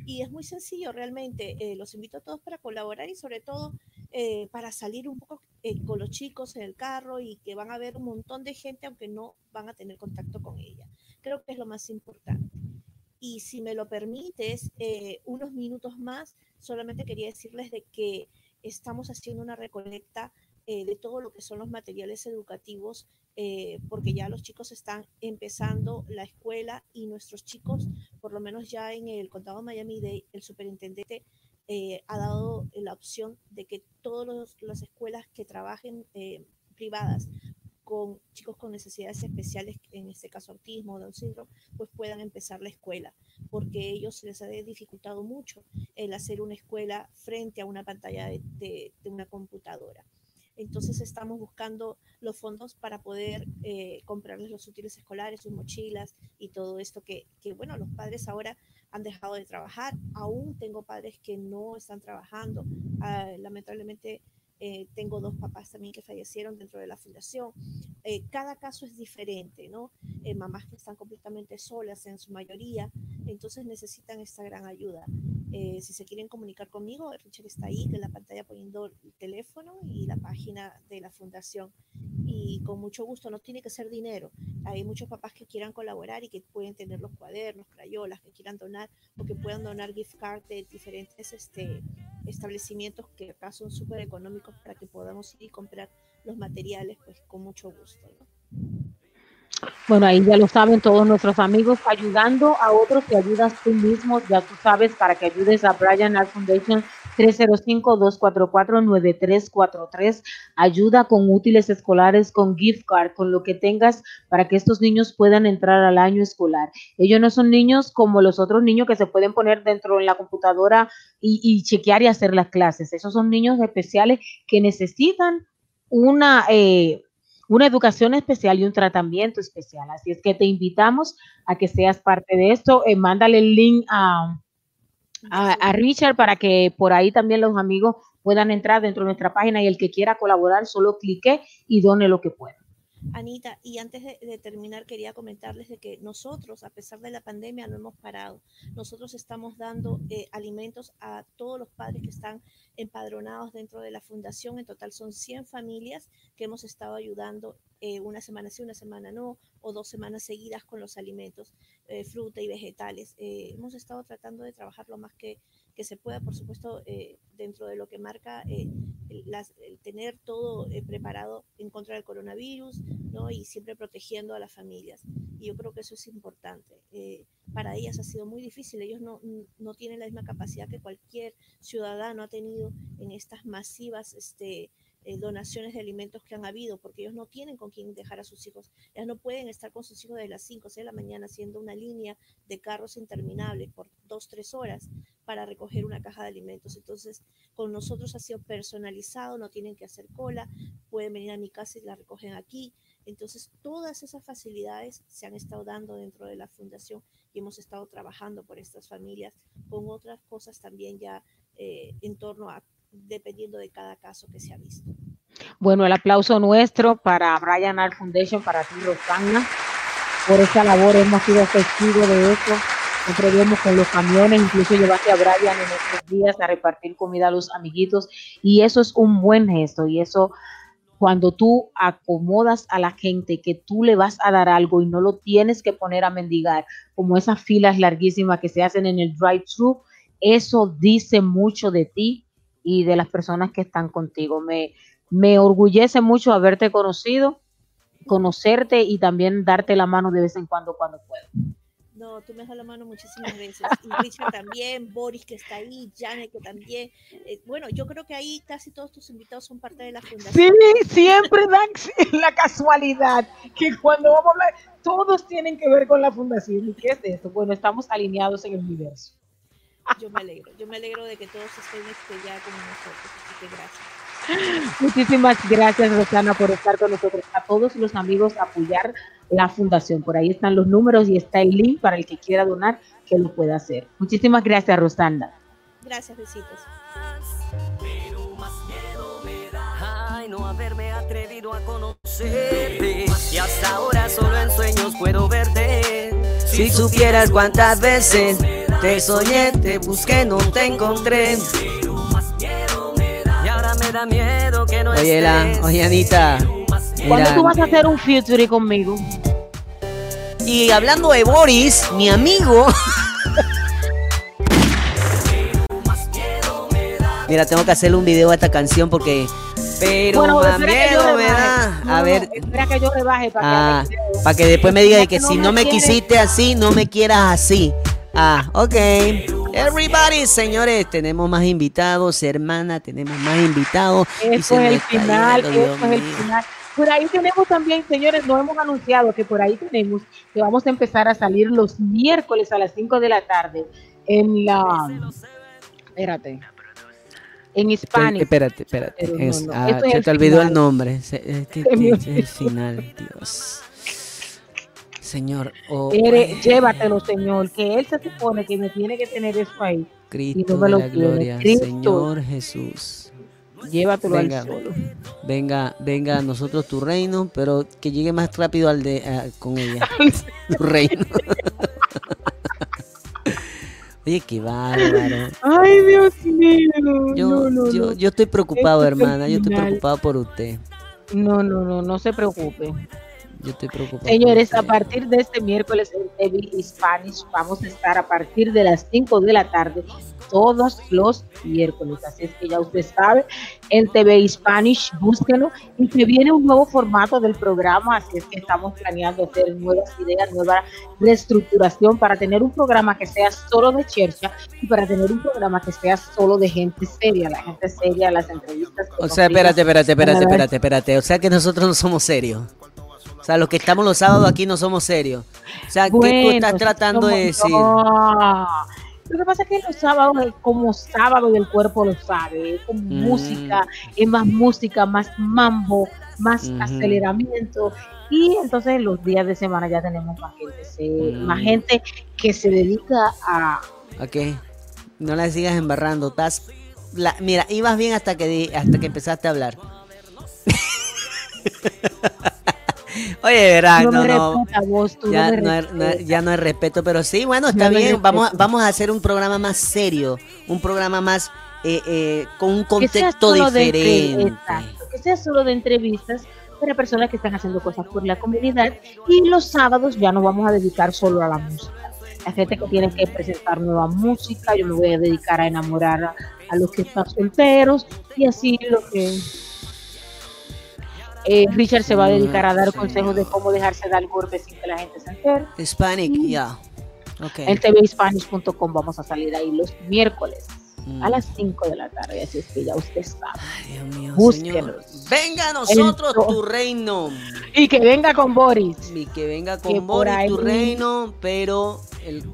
Y es muy sencillo realmente. eh, los invito a todos para colaborar y sobre todo eh, para salir un poco eh, con los chicos en el carro y que van a ver un montón de gente aunque no van a tener contacto con ella. Creo que es lo más importante. Y si me lo permites, eh, unos minutos más, solamente quería decirles de que estamos haciendo una recolecta eh, de todo lo que son los materiales educativos, eh, porque ya los chicos están empezando la escuela y nuestros chicos, por lo menos ya en el condado de Miami-Dade, el superintendente eh, ha dado la opción de que todas las escuelas que trabajen privadas con chicos con necesidades especiales, en este caso autismo, Down syndrome, pues puedan empezar la escuela, porque a ellos les ha dificultado mucho el hacer una escuela frente a una pantalla de, de una computadora. Entonces estamos buscando los fondos para poder eh, comprarles los útiles escolares, sus mochilas y todo esto que, que, bueno, los padres ahora han dejado de trabajar. Aún tengo padres que no están trabajando. Ah, lamentablemente eh, tengo dos papás también que fallecieron dentro de la fundación. Eh, cada caso es diferente, ¿no? Mamás que están completamente solas en su mayoría, entonces necesitan esta gran ayuda. Eh, si se quieren comunicar conmigo, Richard está ahí en la pantalla poniendo el teléfono y la página de la fundación. Y con mucho gusto, no tiene que ser dinero. Hay muchos papás que quieran colaborar y que pueden tener los cuadernos, crayolas, que quieran donar o que puedan donar gift cards de diferentes este, establecimientos que acá son súper económicos para que podamos ir y comprar los materiales, pues con mucho gusto. Bueno, ahí ya lo saben todos nuestros amigos, ayudando a otros, te ayudas tú mismo, ya tú sabes, para que ayudes a Brian Art Foundation, 305-244-9343. Ayuda con útiles escolares, con gift card, con lo que tengas para que estos niños puedan entrar al año escolar. Ellos no son niños como los otros niños que se pueden poner dentro de la computadora y, y chequear y hacer las clases. Esos son niños especiales que necesitan una, eh, una educación especial y un tratamiento especial. Así es que te invitamos a que seas parte de esto. Eh, mándale el link a, a, a Richard para que por ahí también los amigos puedan entrar dentro de nuestra página y el que quiera colaborar solo clique y done lo que pueda. Anita, y antes de, terminar, quería comentarles de que nosotros, a pesar de la pandemia, no hemos parado. Nosotros estamos dando eh, alimentos a todos los padres que están empadronados dentro de la fundación. En total son 100 familias que hemos estado ayudando eh, una semana sí, una semana no, o dos semanas seguidas con los alimentos, eh, fruta y vegetales. Hemos estado tratando de trabajar lo más que, que se pueda, por supuesto, dentro de lo que marca las- el tener todo eh, preparado en contra del coronavirus, ¿no? Y siempre protegiendo a las familias. Y yo creo que eso es importante. Eh, para ellas ha sido muy difícil. Ellos no, no tienen la misma capacidad que cualquier ciudadano ha tenido en estas masivas este, eh, donaciones de alimentos que han habido, porque ellos no tienen con quién dejar a sus hijos. Ellas no pueden estar con sus hijos de las 5 o 6 de la mañana haciendo una línea de carros interminable por 2, 3 horas para recoger una caja de alimentos. Entonces, con nosotros ha sido personalizado, no tienen que hacer cola, pueden venir a mi casa y la recogen aquí. Entonces, todas esas facilidades se han estado dando dentro de la fundación y hemos estado trabajando por estas familias con otras cosas también ya eh, en torno a, dependiendo de cada caso que se ha visto. Bueno, el aplauso nuestro para Brian Art Foundation, para ti, Rosana, por esa labor. Hemos sido testigos de eso. Siempre vemos con los camiones, incluso llevaste a Brian en estos días a repartir comida a los amiguitos. Y eso es un buen gesto. Y eso, cuando tú acomodas a la gente que tú le vas a dar algo y no lo tienes que poner a mendigar, como esas filas larguísimas que se hacen en el drive-thru, eso dice mucho de ti y de las personas que están contigo. Me, me orgullece mucho haberte conocido, conocerte y también darte la mano de vez en cuando cuando puedo. No, tú me has dado la mano muchísimas veces. Y Richard también, Boris que está ahí, Janet que también. Eh, bueno, yo creo que ahí casi todos tus invitados son parte de la fundación. Sí, siempre dan la casualidad que cuando vamos a hablar, todos tienen que ver con la fundación. ¿Y qué es esto? Bueno, estamos alineados en el universo. Yo me alegro, yo me alegro de que todos estén este, ya con nosotros. Así que gracias. Muchísimas gracias, Rosana, por estar con nosotros. A todos los amigos, apoyar la fundación. Por ahí están los números y está el link para el que quiera donar, que lo pueda hacer. Muchísimas gracias, Rosana. Gracias, besitos. Ay, no haberme atrevido a conocerte. Y hasta ahora solo en sueños puedo verte. Si supieras cuántas veces te soñé, te busqué, no te encontré. Y ahora me da miedo que no Oye, la, oye, Anita. ¿Cuándo tú vas a hacer un featuring conmigo? Y hablando de Boris, mi amigo. Mira, tengo que hacerle un video a esta canción porque. Pero Bueno, más miedo me da. No, A no, ver. espera que yo rebaje para Ah, que para que después me diga de que que no si no me quieres- quisiste así, no me quieras así. Ah, ok. Everybody, señores, tenemos más invitados, hermana, tenemos más invitados. Eso es el final, eso es el final. Por ahí tenemos también, señores, no hemos anunciado que por ahí tenemos que vamos a empezar a salir los miércoles a las 5 de la tarde en la... Espérate. En Hispanic. Espérate, espérate. No, Es- no, ah, es se te olvidó el nombre. Se- Es, que- es el final, Dios. Señor, oh, Eres- llévatelo, Señor, que Él se supone que me tiene que tener eso ahí. Cristo no de la gloria, Cristo, Señor Jesús. Llévatelo al venga, solo. venga, venga a nosotros tu reino, pero que llegue más rápido al de ah, con ella. tu reino. Oye, qué bárbaro. Ay, Dios mío. Yo, no, no, yo, yo estoy preocupado, Este es hermana. Yo estoy preocupado por usted. No, no, no, no se preocupe. Yo estoy preocupado. Señores, a partir de este miércoles en TV Spanish vamos a estar a partir de las 5 de la tarde todos los miércoles. Así es que ya usted sabe, en TV Spanish, búsquenlo y que viene un nuevo formato del programa. Así es que estamos planeando hacer nuevas ideas, nueva reestructuración para tener un programa que sea solo de chercha y para tener un programa que sea solo de gente seria, la gente seria, las entrevistas. O sea, espérate, espérate, espérate, espérate, espérate. O sea que nosotros no somos serios. O sea, los que estamos los sábados aquí no somos serios. O sea, ¿qué tú estás tratando de decir? no. Lo que pasa es que los sábados, es como sábado del cuerpo lo sabe, es como Mm. música, es más música, más mambo, más aceleramiento. Y entonces los días de semana ya tenemos más gente, se- Mm. más gente que se dedica a... Ok. No la sigas embarrando. Estás. la- mira, ibas bien hasta que di- hasta que empezaste a hablar. Oye, verá, No no, vos, Ya no, hay, no hay- respetas. ya no hay respeto, pero sí, bueno, está bien. Vamos, a- respetas. vamos a hacer un programa más serio, un programa más eh, eh, con un contexto diferente. exacto, que sea solo de entrevistas para personas que están haciendo cosas por la comunidad y los sábados ya nos vamos a dedicar solo a la música. La gente que tiene que presentar nueva música, yo me voy a dedicar a enamorar a, a los que están solteros y así lo que eh, Richard se va a dedicar a dar consejos de cómo dejarse dar golpes sin que la gente se entere. Hispanic, ya. Ok. En tvhispanish.com vamos a salir ahí los miércoles Mm. a las 5 de la tarde, así es que ya usted sabe. Dios mío, Búsquenos. señor. Venga a nosotros El- tu reino. Y que venga con Boris. Y que venga con Boris tu reino, pero el,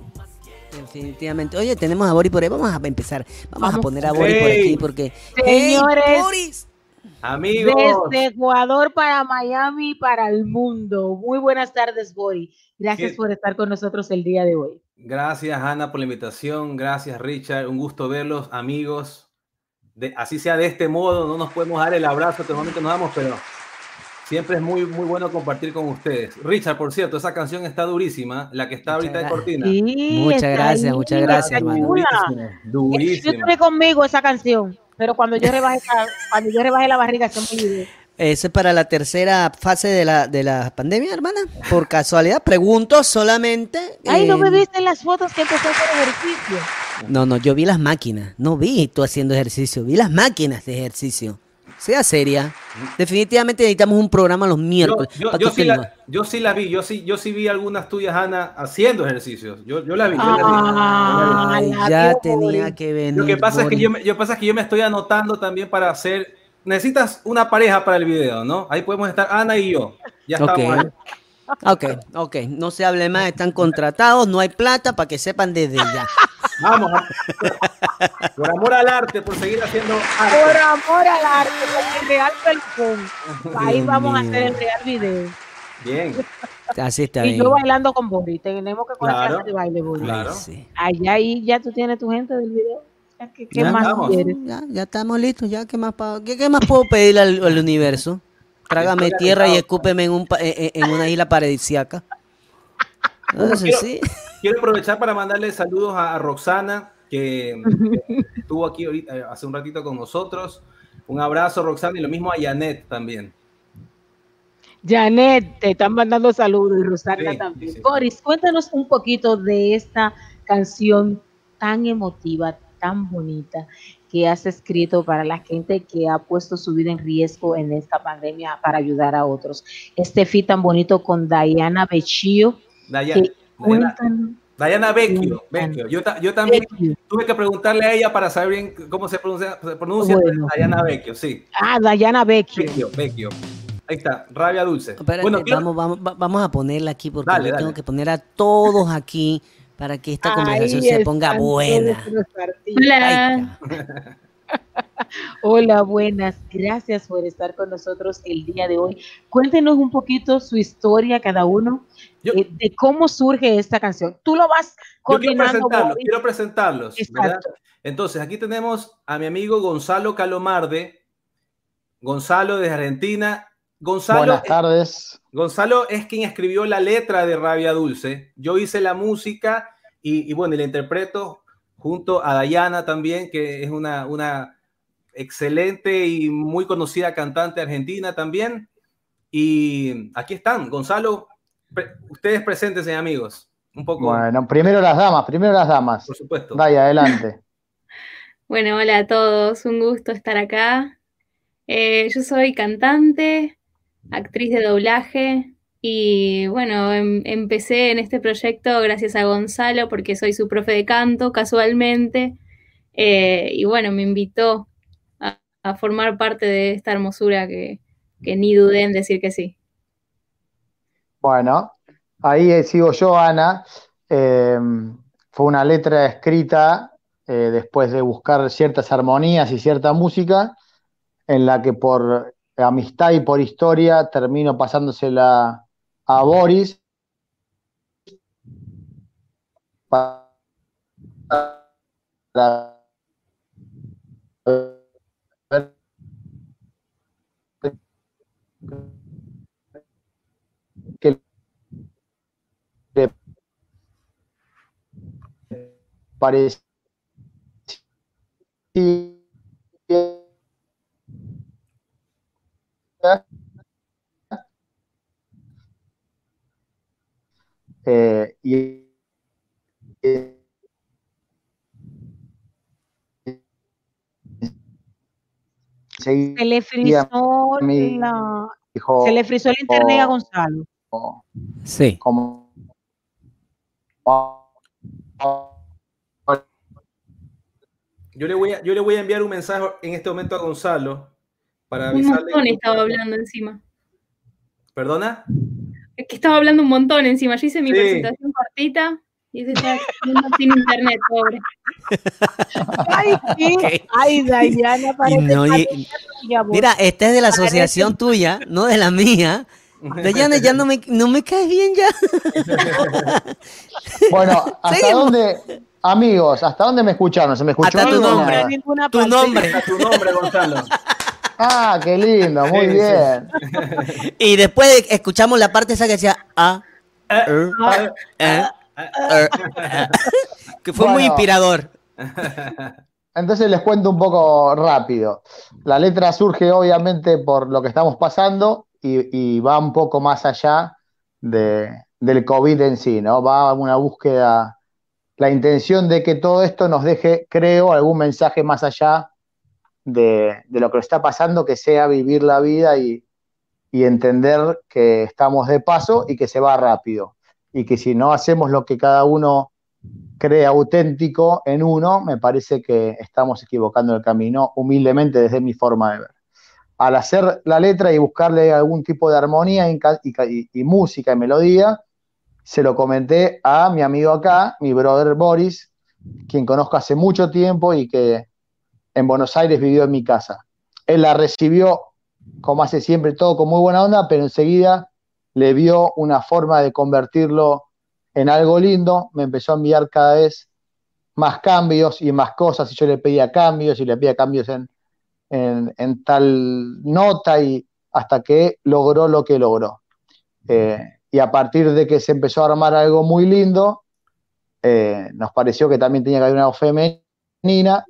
definitivamente. Oye, tenemos a Boris por ahí. Vamos a empezar. Vamos, a poner a Boris por aquí porque. Señores, ¡Hey, Boris! Amigos. Desde Ecuador para Miami y para el mundo. Muy buenas tardes, Boris. Gracias ¿Qué? por estar con nosotros el día de hoy. Gracias, Ana, por la invitación. Gracias, Richard. Un gusto verlos, amigos. De, así sea de este modo, no nos podemos dar el abrazo que normalmente nos damos, pero siempre es muy, muy bueno compartir con ustedes. Richard, por cierto, esa canción está durísima, la que está ahorita de cortina. Sí, Muchas gracias, ahí, muchas gracias, hermano. Durísima, Yo durísima. tuve conmigo esa canción, pero cuando yo rebaje, cuando yo rebaje la barriga se me olvidó. Eso es para la tercera fase de la, de la pandemia, hermana. Por casualidad, pregunto solamente. Ay, ¿no me eh, viste las fotos que empecé a hacer ejercicio? No, no, yo vi las máquinas. No vi tú haciendo ejercicio. Vi las máquinas de ejercicio. Sea seria. Definitivamente necesitamos un programa los miércoles. yo- sí la, no- yo sí la vi, yo sí, yo sí vi algunas tuyas, Ana, haciendo ejercicios. Yo, yo la vi. yo la vi. Ay, ya tenía que venir. Lo que pasa es que yo me, yo pasa es que yo me estoy anotando también para hacer. Necesitas una pareja para el video, ¿no? Ahí podemos estar Ana y yo. Ya Ok. estamos ahí. Ok, ok. No se hable más, están contratados, no hay plata para que sepan desde ya. Vamos. por amor al arte, por seguir haciendo Por amor al arte, con el real pelcón. Ahí Dios vamos a hacer el real video. Bien, Así está Y bien. yo bailando con Boris. Tenemos que coger Claro. clase de baile, Boris. claro. Sí. Allá ahí ya tú tienes tu gente del video. Ya, ¿Qué, qué Ya más estamos. quieres? Ya, ya estamos listos, ya. ¿Qué más, pa- qué, qué más puedo pedirle al, al universo? Trágame tierra y escúpeme en, un, pa- en, en una isla paradisiaca. Quiero- sí. Quiero aprovechar para mandarle saludos a, Roxana, que estuvo aquí ahorita, eh, hace un ratito con nosotros. Un abrazo, Roxana, y lo mismo a Janet también. Janet, te están mandando saludos y Sí, también. sí. Boris, cuéntanos un poquito de esta canción tan emotiva, tan bonita que has escrito para la gente que ha puesto su vida en riesgo en esta pandemia para ayudar a otros. Este fit tan bonito con Diana Becchio. Daya- que Diana, cuéntanos- Diana Vecchio. Vecchio. Yo, ta- yo también Vecchio. tuve que preguntarle a ella para saber bien cómo se pronuncia. se pronuncia Bueno. Diana Vecchio, sí. Ah, Diana Becchio. Vecchio, Vecchio. Ahí está, rabia dulce. Espérate, bueno, vamos, vamos, va- vamos a ponerla aquí porque Dale, yo dale. tengo que poner a todos aquí para que esta conversación se ponga buena. Hola, buenas. Gracias por estar con nosotros el día de hoy. Cuéntenos un poquito su historia cada uno Yo- eh, de cómo surge esta canción. Tú lo vas Yo quiero coordinando. presentarlos, quiero presentarlos. Entonces, aquí tenemos a mi amigo Gonzalo Calomarde, Gonzalo de Argentina. Gonzalo, Buenas tardes. Gonzalo es quien escribió la letra de Rabia Dulce. Yo hice la música y, y bueno, y la interpreto junto a Dayana también, que es una, una excelente y muy conocida cantante argentina también. Y aquí están, Gonzalo, ustedes presentes, amigos. Un poco, Bueno, primero las damas, primero las damas. por supuesto. Dai, adelante. Bueno, hola a todos, un gusto estar acá. Eh, yo soy cantante, actriz de doblaje y bueno, em- empecé en este proyecto gracias a Gonzalo porque soy su profe de canto casualmente Eh, y bueno, me invitó a, a formar parte de esta hermosura que, que ni dudé en decir que sí. Bueno, ahí eh, sigo yo, Ana. Eh, fue una letra escrita eh, después de buscar ciertas armonías y cierta música, en la que por amistad y por historia termino pasándosela a Boris para parecía eh, y Se le frizó mi la, dijo, se le frizó el internet a Gonzalo. Sí. como Yo le, voy a, yo le voy a enviar un mensaje en este momento a Gonzalo para Un avisarle. montón estaba hablando encima. ¿Perdona? Es que estaba hablando un montón encima. Yo hice mi Sí. presentación cortita y ese estaba haciendo sin internet, pobre. Ay, sí. Ay, Dayana, parece no, y-. Mira, esta es de la Parece- asociación tuya, no de la mía. Dayana, ya no me, no me caes bien ya. Bueno, ¿hasta Seguimos. dónde, amigos, hasta dónde me escucharon? ¿Se me escuchó Hasta tu nombre. Ninguna Tu nombre. Tu nombre, Gonzalo. Ah, qué lindo, muy Sí, sí. bien. Y después escuchamos la parte esa que decía ah, er, eh, er, eh, que fue muy inspirador. Entonces les cuento un poco rápido. La letra surge obviamente por lo que estamos pasando y, y va un poco más allá de, del COVID en sí, ¿no? Va a una búsqueda, la intención de que todo esto nos deje, creo, algún mensaje más allá de, de lo que está pasando, que sea vivir la vida y, y entender que estamos de paso y que se va rápido. Y que si no hacemos lo que cada uno cree auténtico en uno, me parece que estamos equivocando el camino, humildemente desde mi forma de ver. Al hacer la letra y buscarle algún tipo de armonía y, ca- y ca- y- y música y melodía, se lo comenté a mi amigo acá, mi brother Boris, quien conozco hace mucho tiempo y que en Buenos Aires vivió en mi casa. Él la recibió, como hace siempre, todo con muy buena onda, pero enseguida le vio una forma de convertirlo en algo lindo, me empezó a enviar cada vez más cambios y más cosas, y yo le pedía cambios y le pedía cambios en, en, tal nota y hasta que logró lo que logró. Eh, y a partir de que se empezó a armar algo muy lindo, eh, nos pareció que también tenía que haber una voz femenina,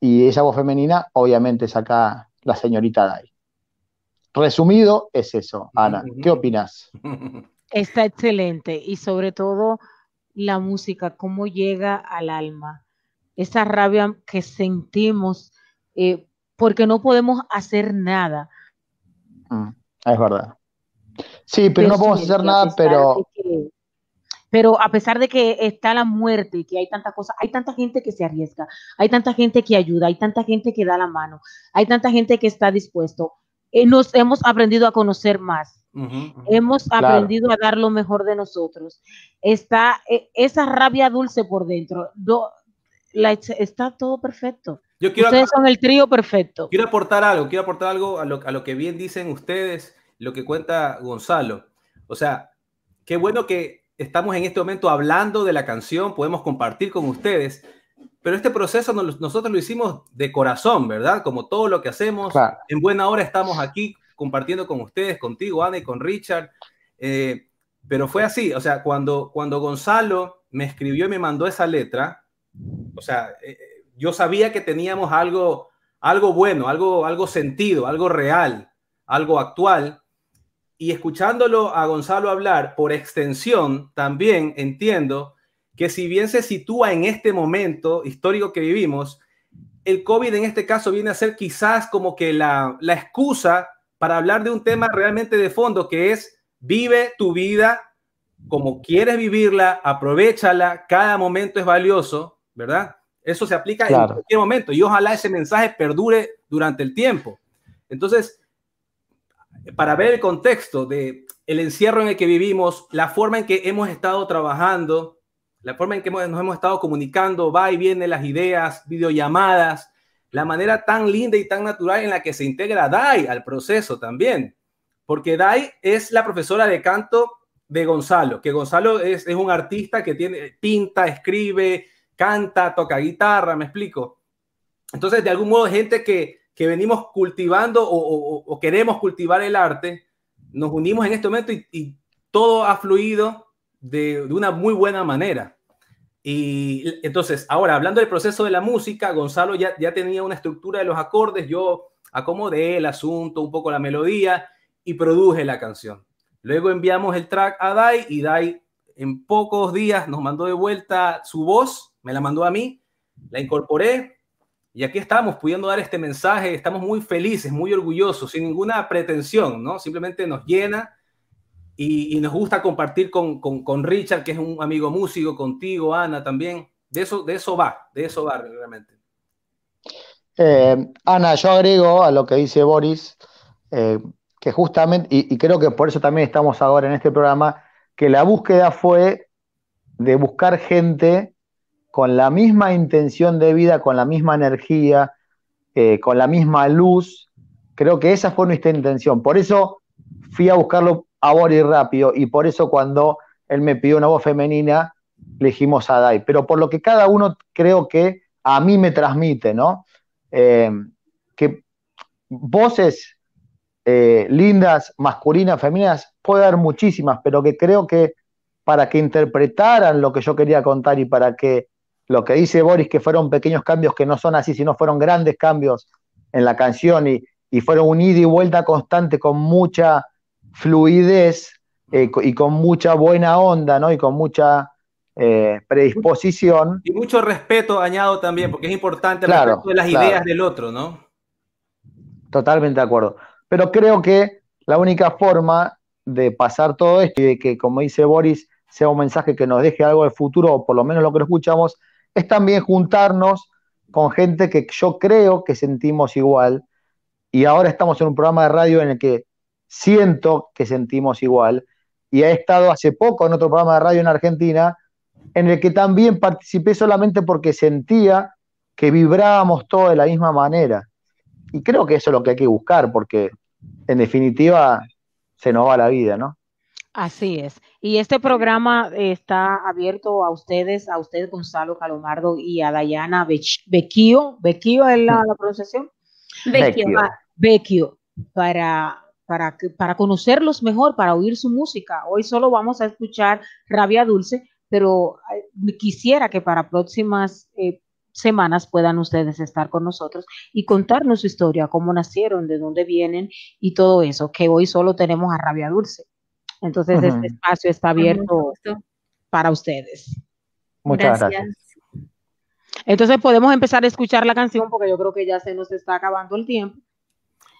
y esa voz femenina obviamente es acá la señorita Dai. Resumido es eso, Ana. ¿Qué opinas? Está excelente y sobre todo la música, cómo llega al alma, esa rabia que sentimos eh, porque no podemos hacer nada. Mm, es verdad. Sí, pero no podemos hacer nada, pero que- pero a pesar de que está la muerte que hay tantas cosas, hay tanta gente que se arriesga, hay tanta gente que ayuda, hay tanta gente que da la mano, hay tanta gente que está dispuesto. Eh, nos hemos aprendido a conocer más. Hemos Claro. aprendido a dar lo mejor de nosotros. Está eh, esa rabia dulce por dentro. Do- la ex- está todo perfecto. Yo quiero Ustedes son el trío perfecto. Quiero aportar algo, quiero aportar algo a lo, a lo que bien dicen ustedes, lo que cuenta Gonzalo. O sea, qué bueno que estamos en este momento hablando de la canción, podemos compartir con ustedes, pero este proceso nos- nosotros lo hicimos de corazón, ¿verdad? Como todo lo que hacemos, Claro. en buena hora estamos aquí compartiendo con ustedes, contigo, Ana, y con Richard. Eh, pero fue así, o sea, cuando, cuando Gonzalo me escribió y me mandó esa letra, o sea, eh, yo sabía que teníamos algo, algo bueno, algo, algo sentido, algo real, algo actual. Y escuchándolo a Gonzalo hablar, por extensión, también entiendo que si bien se sitúa en este momento histórico que vivimos, el COVID en este caso viene a ser quizás como que la, la excusa para hablar de un tema realmente de fondo, que es vive tu vida como quieres vivirla, aprovechala, cada momento es valioso, ¿verdad? Eso se aplica en cualquier momento y ojalá ese mensaje perdure durante el tiempo. Entonces, para ver el contexto de el encierro en el que vivimos, la forma en que hemos estado trabajando, la forma en que hemos- nos hemos estado comunicando, va y viene las ideas, videollamadas, la manera tan linda y tan natural en la que se integra Dai al proceso también. Porque Dai es la profesora de canto de Gonzalo, que Gonzalo es, es un artista que tiene, pinta, escribe, canta, toca guitarra, me explico. Entonces, de algún modo, gente que, que venimos cultivando o, queremos cultivar el arte, nos unimos en este momento y, todo ha fluido de, de una muy buena manera. Y entonces, ahora, hablando del proceso de la música, Gonzalo ya, ya tenía una estructura de los acordes, yo acomodé el asunto, un poco la melodía y produje la canción. Luego enviamos el track a Dai y Dai en pocos días nos mandó de vuelta su voz, me la mandó a mí, la incorporé y aquí estamos pudiendo dar este mensaje, estamos muy felices, muy orgullosos, sin ninguna pretensión, ¿no? Simplemente nos llena y, nos gusta compartir con, con, Richard, que es un amigo músico, contigo, Ana, también. De eso, de eso va, de eso va realmente. Eh, Ana, yo agrego a lo que dice Boris, eh, que justamente, y creo que por eso también estamos ahora en este programa, que la búsqueda fue de buscar gente con la misma intención de vida, con la misma energía, eh, con la misma luz. Creo que esa fue nuestra intención. Por eso fui a buscarlo a Boris rápido y por eso cuando él me pidió una voz femenina, le dijimos a Dai. Pero por lo que cada uno creo que a mí me transmite, ¿no? Eh, que voces eh, lindas, masculinas, femeninas, puede haber muchísimas, pero que creo que para que interpretaran lo que yo quería contar y para que lo que dice Boris, que fueron pequeños cambios que no son así, sino fueron grandes cambios en la canción y, y fueron un ida y vuelta constante con mucha fluidez eh, y con mucha buena onda, ¿no? Y con mucha eh, predisposición. Y mucho respeto añado también, porque es importante el Claro, respeto de las claro. ideas del otro, ¿no? Totalmente de acuerdo. Pero creo que la única forma de pasar todo esto y de que, como dice Boris, sea un mensaje que nos deje algo de futuro, o por lo menos lo que escuchamos, es también juntarnos con gente que yo creo que sentimos igual. Y ahora estamos en un programa de radio en el que siento que sentimos igual. Y he estado hace poco en otro programa de radio en Argentina en el que también participé solamente porque sentía que vibrábamos todos de la misma manera. Y creo que eso es lo que hay que buscar, porque en definitiva se nos va la vida, ¿no? Así es. Y este programa está abierto a ustedes, a usted, Gonzalo Calomardo, y a Dayana Becchio. ¿Becchio es la, la pronunciación? Vecchio, para, para, para conocerlos mejor, para oír su música. Hoy solo vamos a escuchar Rabia Dulce, pero eh, quisiera que para próximas eh, semanas puedan ustedes estar con nosotros y contarnos su historia, cómo nacieron, de dónde vienen y todo eso, que hoy solo tenemos a Rabia Dulce. Entonces, Ujú. este espacio está abierto para ustedes. Muchas gracias. Entonces, podemos empezar a escuchar la canción porque yo creo que ya se nos está acabando el tiempo.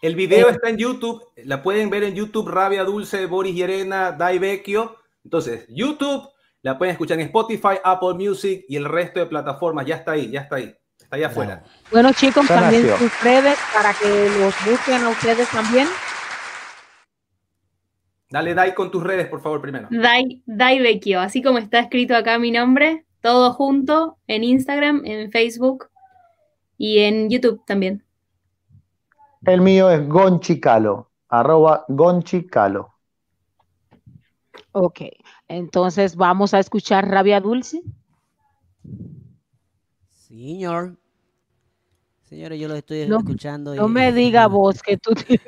El video está en YouTube, la pueden ver en YouTube, Rabia Dulce, Boris Llerena, Dai Vecchio. Entonces, YouTube, la pueden escuchar en Spotify, Apple Music y el resto de plataformas. Ya está ahí, ya está ahí, está allá afuera. Bueno, chicos, también sus redes para que los busquen a ustedes también. Dale, Dai, con tus redes, por favor, primero. Dai, Dai Vecchio, así como está escrito acá mi nombre, todo junto en Instagram, en Facebook y en YouTube también. El mío es Gonchicalo, arroba Gonchicalo. Ok, entonces vamos a escuchar Rabia Dulce. Señor. Señores, yo lo estoy No, escuchando. No y- me diga vos que tú tienes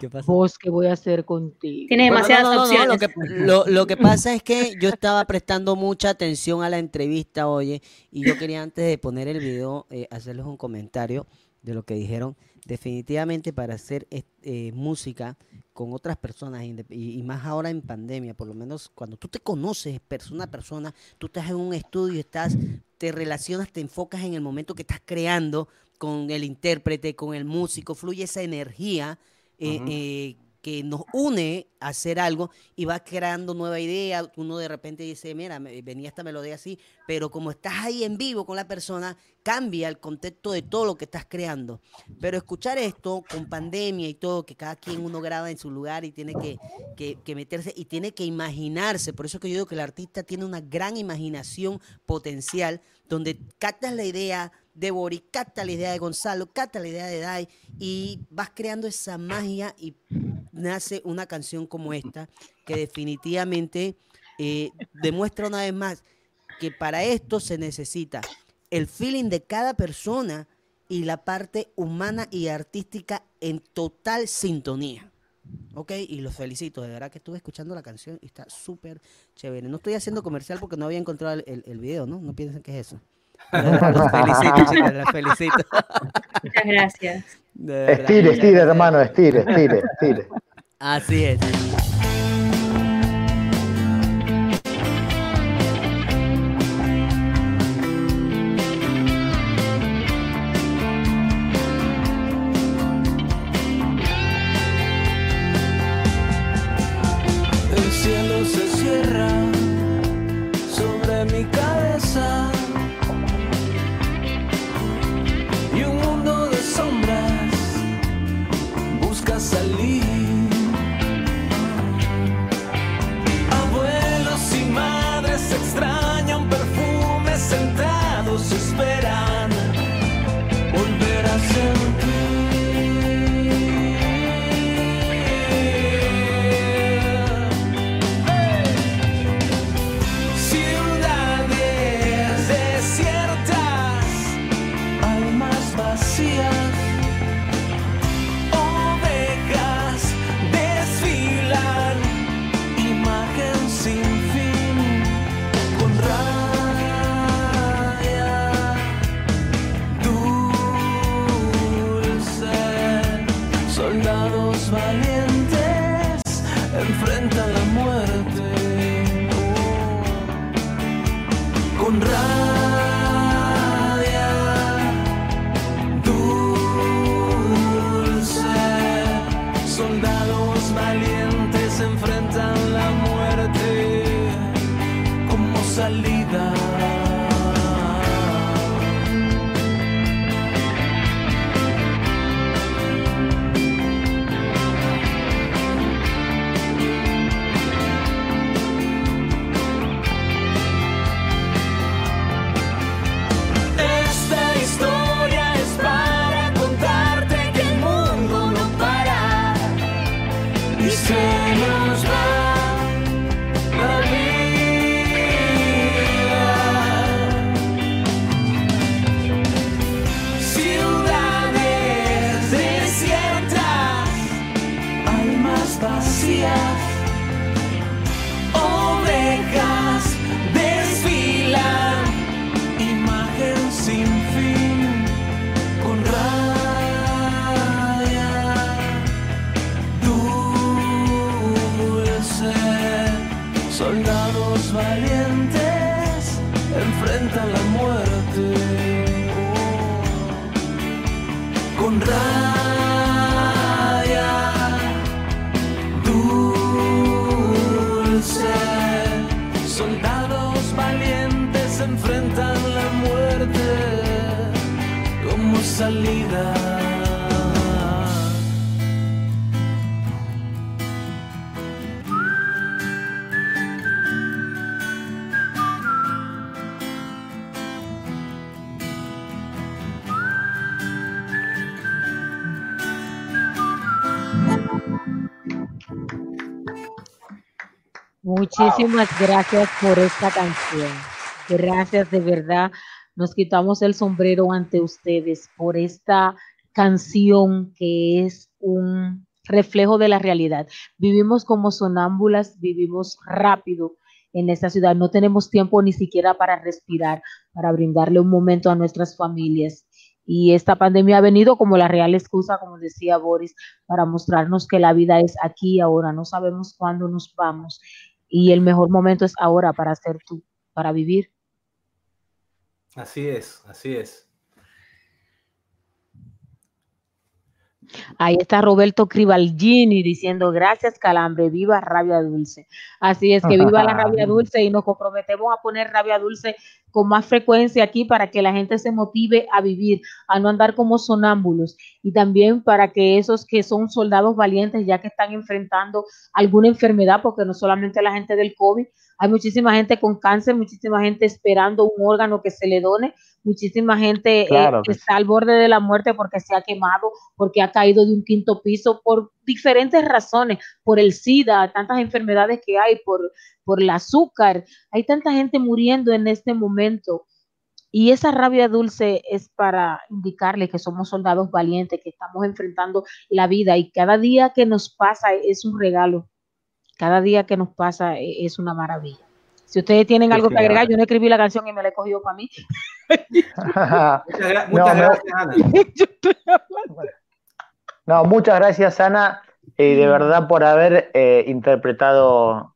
¿Qué pasa? vos que voy a hacer contigo. Tiene Bueno, demasiadas no, no, no, no, opciones. Lo que, lo- lo que pasa es que yo estaba prestando mucha atención a la entrevista, oye, y yo quería antes de poner el video eh, hacerles un comentario de lo que dijeron. Definitivamente para hacer eh, música con otras personas y, y más ahora en pandemia, por lo menos cuando tú te conoces persona a persona, tú estás en un estudio, estás, te relacionas, te enfocas en el momento que estás creando con el intérprete, con el músico, fluye esa energía eh, eh, que nos une a hacer algo y va creando nueva idea. Uno de repente dice, mira, me- venía esta melodía así, pero como estás ahí en vivo con la persona, cambia el contexto de todo lo que estás creando. Pero escuchar esto con pandemia y todo, que cada quien uno graba en su lugar y tiene que, que- que meterse y tiene que imaginarse. Por eso que yo digo que el artista tiene una gran imaginación potencial, donde captas la idea de Boris, capta la idea de Gonzalo, capta la idea de Dai y vas creando esa magia y nace una canción como esta que definitivamente eh, demuestra una vez más que para esto se necesita el feeling de cada persona y la parte humana y artística en total sintonía. Ok, y los felicito, de verdad que estuve escuchando la canción y está súper chévere. No estoy haciendo comercial porque no había encontrado el, el- el video, ¿no? No piensen que es eso. Los felicito, chicas, los felicito. Muchas gracias. Estire, estire, hermano, estire, estire, estire. Así es. Soldados valientes enfrentan la muerte como salida. Muchísimas gracias por esta canción. Gracias de verdad. Nos quitamos el sombrero ante ustedes por esta canción que es un reflejo de la realidad. Vivimos como sonámbulas, vivimos rápido en esta ciudad. No tenemos tiempo ni siquiera para respirar, para brindarle un momento a nuestras familias. Y esta pandemia ha venido como la real excusa, como decía Boris, para mostrarnos que la vida es aquí y ahora, no sabemos cuándo nos vamos. Y el mejor momento es ahora para hacer tú, para vivir. Así es, así es. Ahí está Roberto Cribalgini diciendo gracias Calambre, viva Rabia Dulce. Así es que viva la Rabia Dulce y nos comprometemos a poner Rabia Dulce con más frecuencia aquí para que la gente se motive a vivir, a no andar como sonámbulos y también para que esos que son soldados valientes ya que están enfrentando alguna enfermedad, porque no solamente la gente del COVID, hay muchísima gente con cáncer, muchísima gente esperando un órgano que se le done, muchísima gente eh, Claro que está al borde de la muerte porque se ha quemado, porque ha caído de un quinto piso, por diferentes razones, por el SIDA, tantas enfermedades que hay, por, por el azúcar. Hay tanta gente muriendo en este momento. Y esa rabia dulce es para indicarle que somos soldados valientes, que estamos enfrentando la vida y cada día que nos pasa es un regalo. Cada día que nos pasa e- es una maravilla. Si ustedes tienen algo sí, que agregar, yo no escribí la canción y me la he cogido para mí. Muchas, gra- No, muchas gracias, Ana. No, muchas gracias, Ana, y de verdad por haber eh, interpretado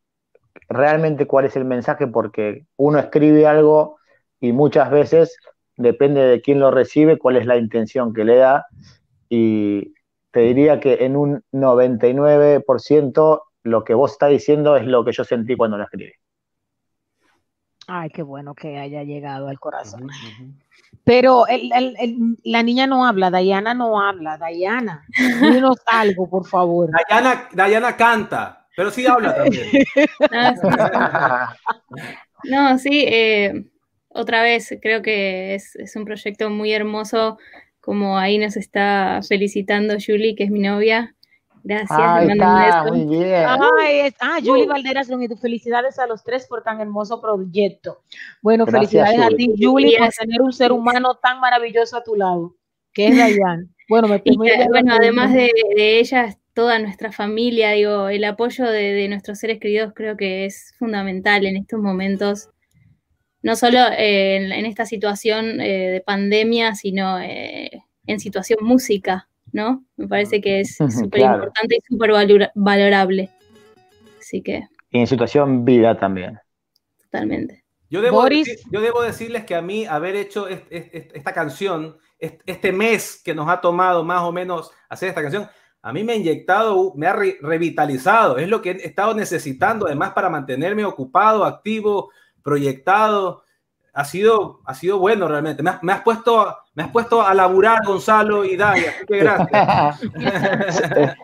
realmente cuál es el mensaje, porque uno escribe algo y muchas veces depende de quién lo recibe, cuál es la intención que le da, y te diría que en un 99% lo que vos estás diciendo es lo que yo sentí cuando lo escribí. Ay, qué bueno que haya llegado al corazón. Pero el- el- el- la niña no habla, Dayana no habla, Dayana, dinos algo, por favor. Dayana, Dayana canta, pero sí habla también. Ah. No, sí, eh, otra vez creo que es, es un proyecto muy hermoso, como ahí nos está felicitando Julie, que es mi novia. Gracias, Ahí le mando un está, beso. muy bien. Ay, es- ah, Julie Valderas, felicidades a los tres por tan hermoso proyecto. Bueno, Gracias, felicidades a ti, Julie, por tener un ser humano tan maravilloso a tu lado, que es Dayan. Bueno, me Y bueno, además de, de ella, toda nuestra familia, digo, el apoyo de, de nuestros seres queridos creo que es fundamental en estos momentos, no solo eh, en, en esta situación eh, de pandemia, sino eh, en situación música, ¿no? Me parece que es súper Claro. importante y súper valora- valorable. Así que, Y en situación vida también. totalmente. Yo debo, Boris. decir- yo debo decirles que a mí haber hecho est- est- est- esta canción, est- este mes que nos ha tomado más o menos hacer esta canción, a mí me ha inyectado, me ha re- revitalizado. Es lo que he estado necesitando, además, para mantenerme ocupado, activo, proyectado. Ha sido, ha sido bueno realmente. Me has, me has puesto, me has puesto a laburar, Gonzalo y Daya. Así que gracias.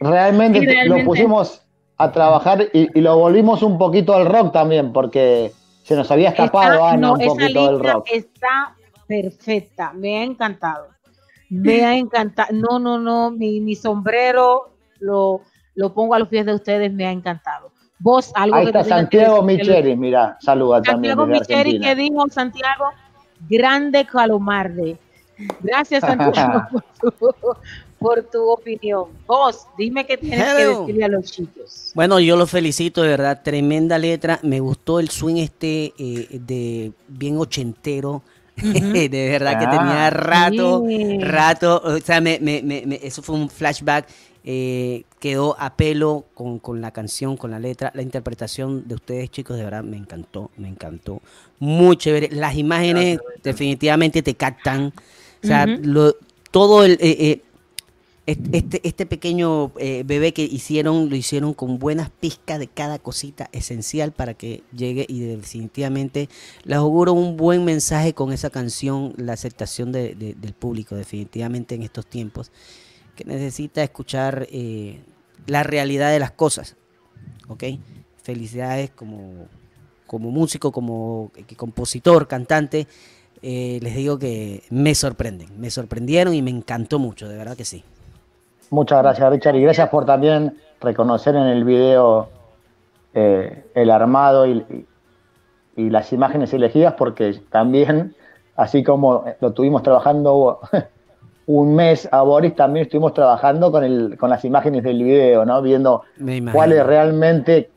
Realmente, lo pusimos a trabajar y, y lo volvimos un poquito al rock también, porque se nos había escapado Está- Ana no, un esa poquito del rock. está perfecta, me ha encantado. Me ha encantado. No, no, no, mi, mi sombrero lo, lo pongo a los pies de ustedes, me ha encantado. Vos, algo Ahí que está Santiago Micheli, mira, saluda también Santiago Micheli, que dijo Santiago, grande calomarde. Gracias, Santiago, por tu, por tu opinión. Vos, dime qué tienes que Hello. decirle a los chicos. Bueno, yo lo felicito, de verdad, tremenda letra. Me gustó el swing este eh, de bien ochentero. de verdad que Ah, tenía rato, sí. rato, o sea, me, me- me- me- eso fue un flashback. Eh, quedó a pelo con, con la canción, con la letra, la interpretación de ustedes, chicos, de verdad me encantó, me encantó. Muy chévere. Las imágenes definitivamente te captan. O sea, lo- todo el, eh, eh, est- este, este pequeño eh, bebé que hicieron, lo hicieron con buenas pizcas de cada cosita esencial para que llegue y definitivamente les auguro un buen mensaje con esa canción, la aceptación de- de- del público definitivamente en estos tiempos que necesita escuchar eh, la realidad de las cosas. ¿Ok? Felicidades como, como músico, como eh, compositor, cantante. eh, les digo que me sorprenden, me sorprendieron y me encantó mucho, de verdad que sí. Muchas gracias, Richard, y gracias por también reconocer en el video el armado y- y las imágenes elegidas, porque también, así como lo tuvimos trabajando un mes a Boris, también estuvimos trabajando con, el, con las imágenes del video, ¿no? Viendo cuáles realmente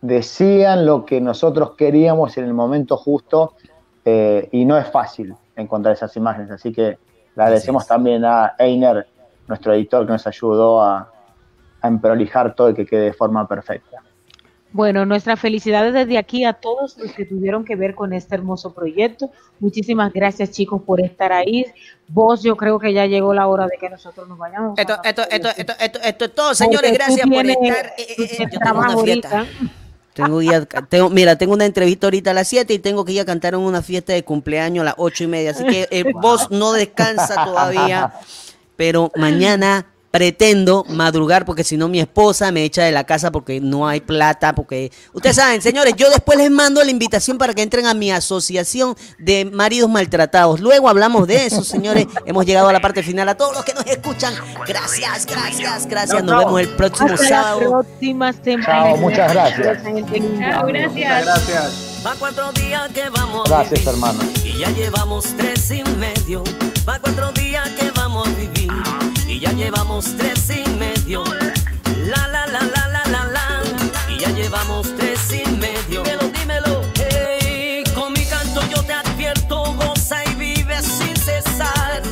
decían lo que nosotros queríamos en el momento justo, eh, y no es fácil. encontrar esas imágenes. Así que le agradecemos también a Einer, nuestro editor, que nos ayudó a, a emprolijar todo y que quede de forma perfecta. Bueno, nuestras felicidades desde aquí a todos los que tuvieron que ver con este hermoso proyecto. Muchísimas gracias, chicos, por estar ahí. Vos, yo creo que ya llegó la hora de que nosotros nos vayamos. Esto, esto, esto, esto, esto, esto es todo, señores. Gracias por estar. Eh, eh, eh, yo tengo una fiesta. Tengo, que ir a- tengo- mira, tengo una entrevista ahorita a las 7 y tengo que ir a cantar en una fiesta de cumpleaños a las 8 y media. Así que eh, vos no descansa todavía, pero mañana pretendo madrugar porque si no mi esposa me echa de la casa porque no hay plata, porque ustedes saben, señores, yo después les mando la invitación para que entren a mi asociación de maridos maltratados. Luego hablamos de eso, señores. Hemos llegado a la parte final. A todos los que nos escuchan, gracias, gracias, gracias. Nos vemos el próximo Hasta sábado. la próxima semana. Chao, muchas gracias. Chao, gracias. Gracias. Va cuatro días que vamos a Gracias, hermano. y ya llevamos tres y medio. Va cuatro días que vamos a vivir y ya llevamos tres y medio. La la la la la la la y ya llevamos tres y medio. Dímelo, dímelo. Hey, con mi canto yo te advierto, goza y vive sin cesar.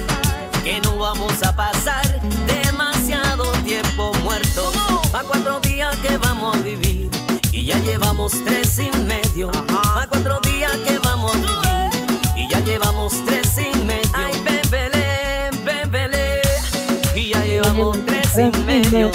Que no vamos a pasar demasiado tiempo muerto. Va cuatro días que vamos a vivir y ya llevamos tres y medio. Va tres y medio.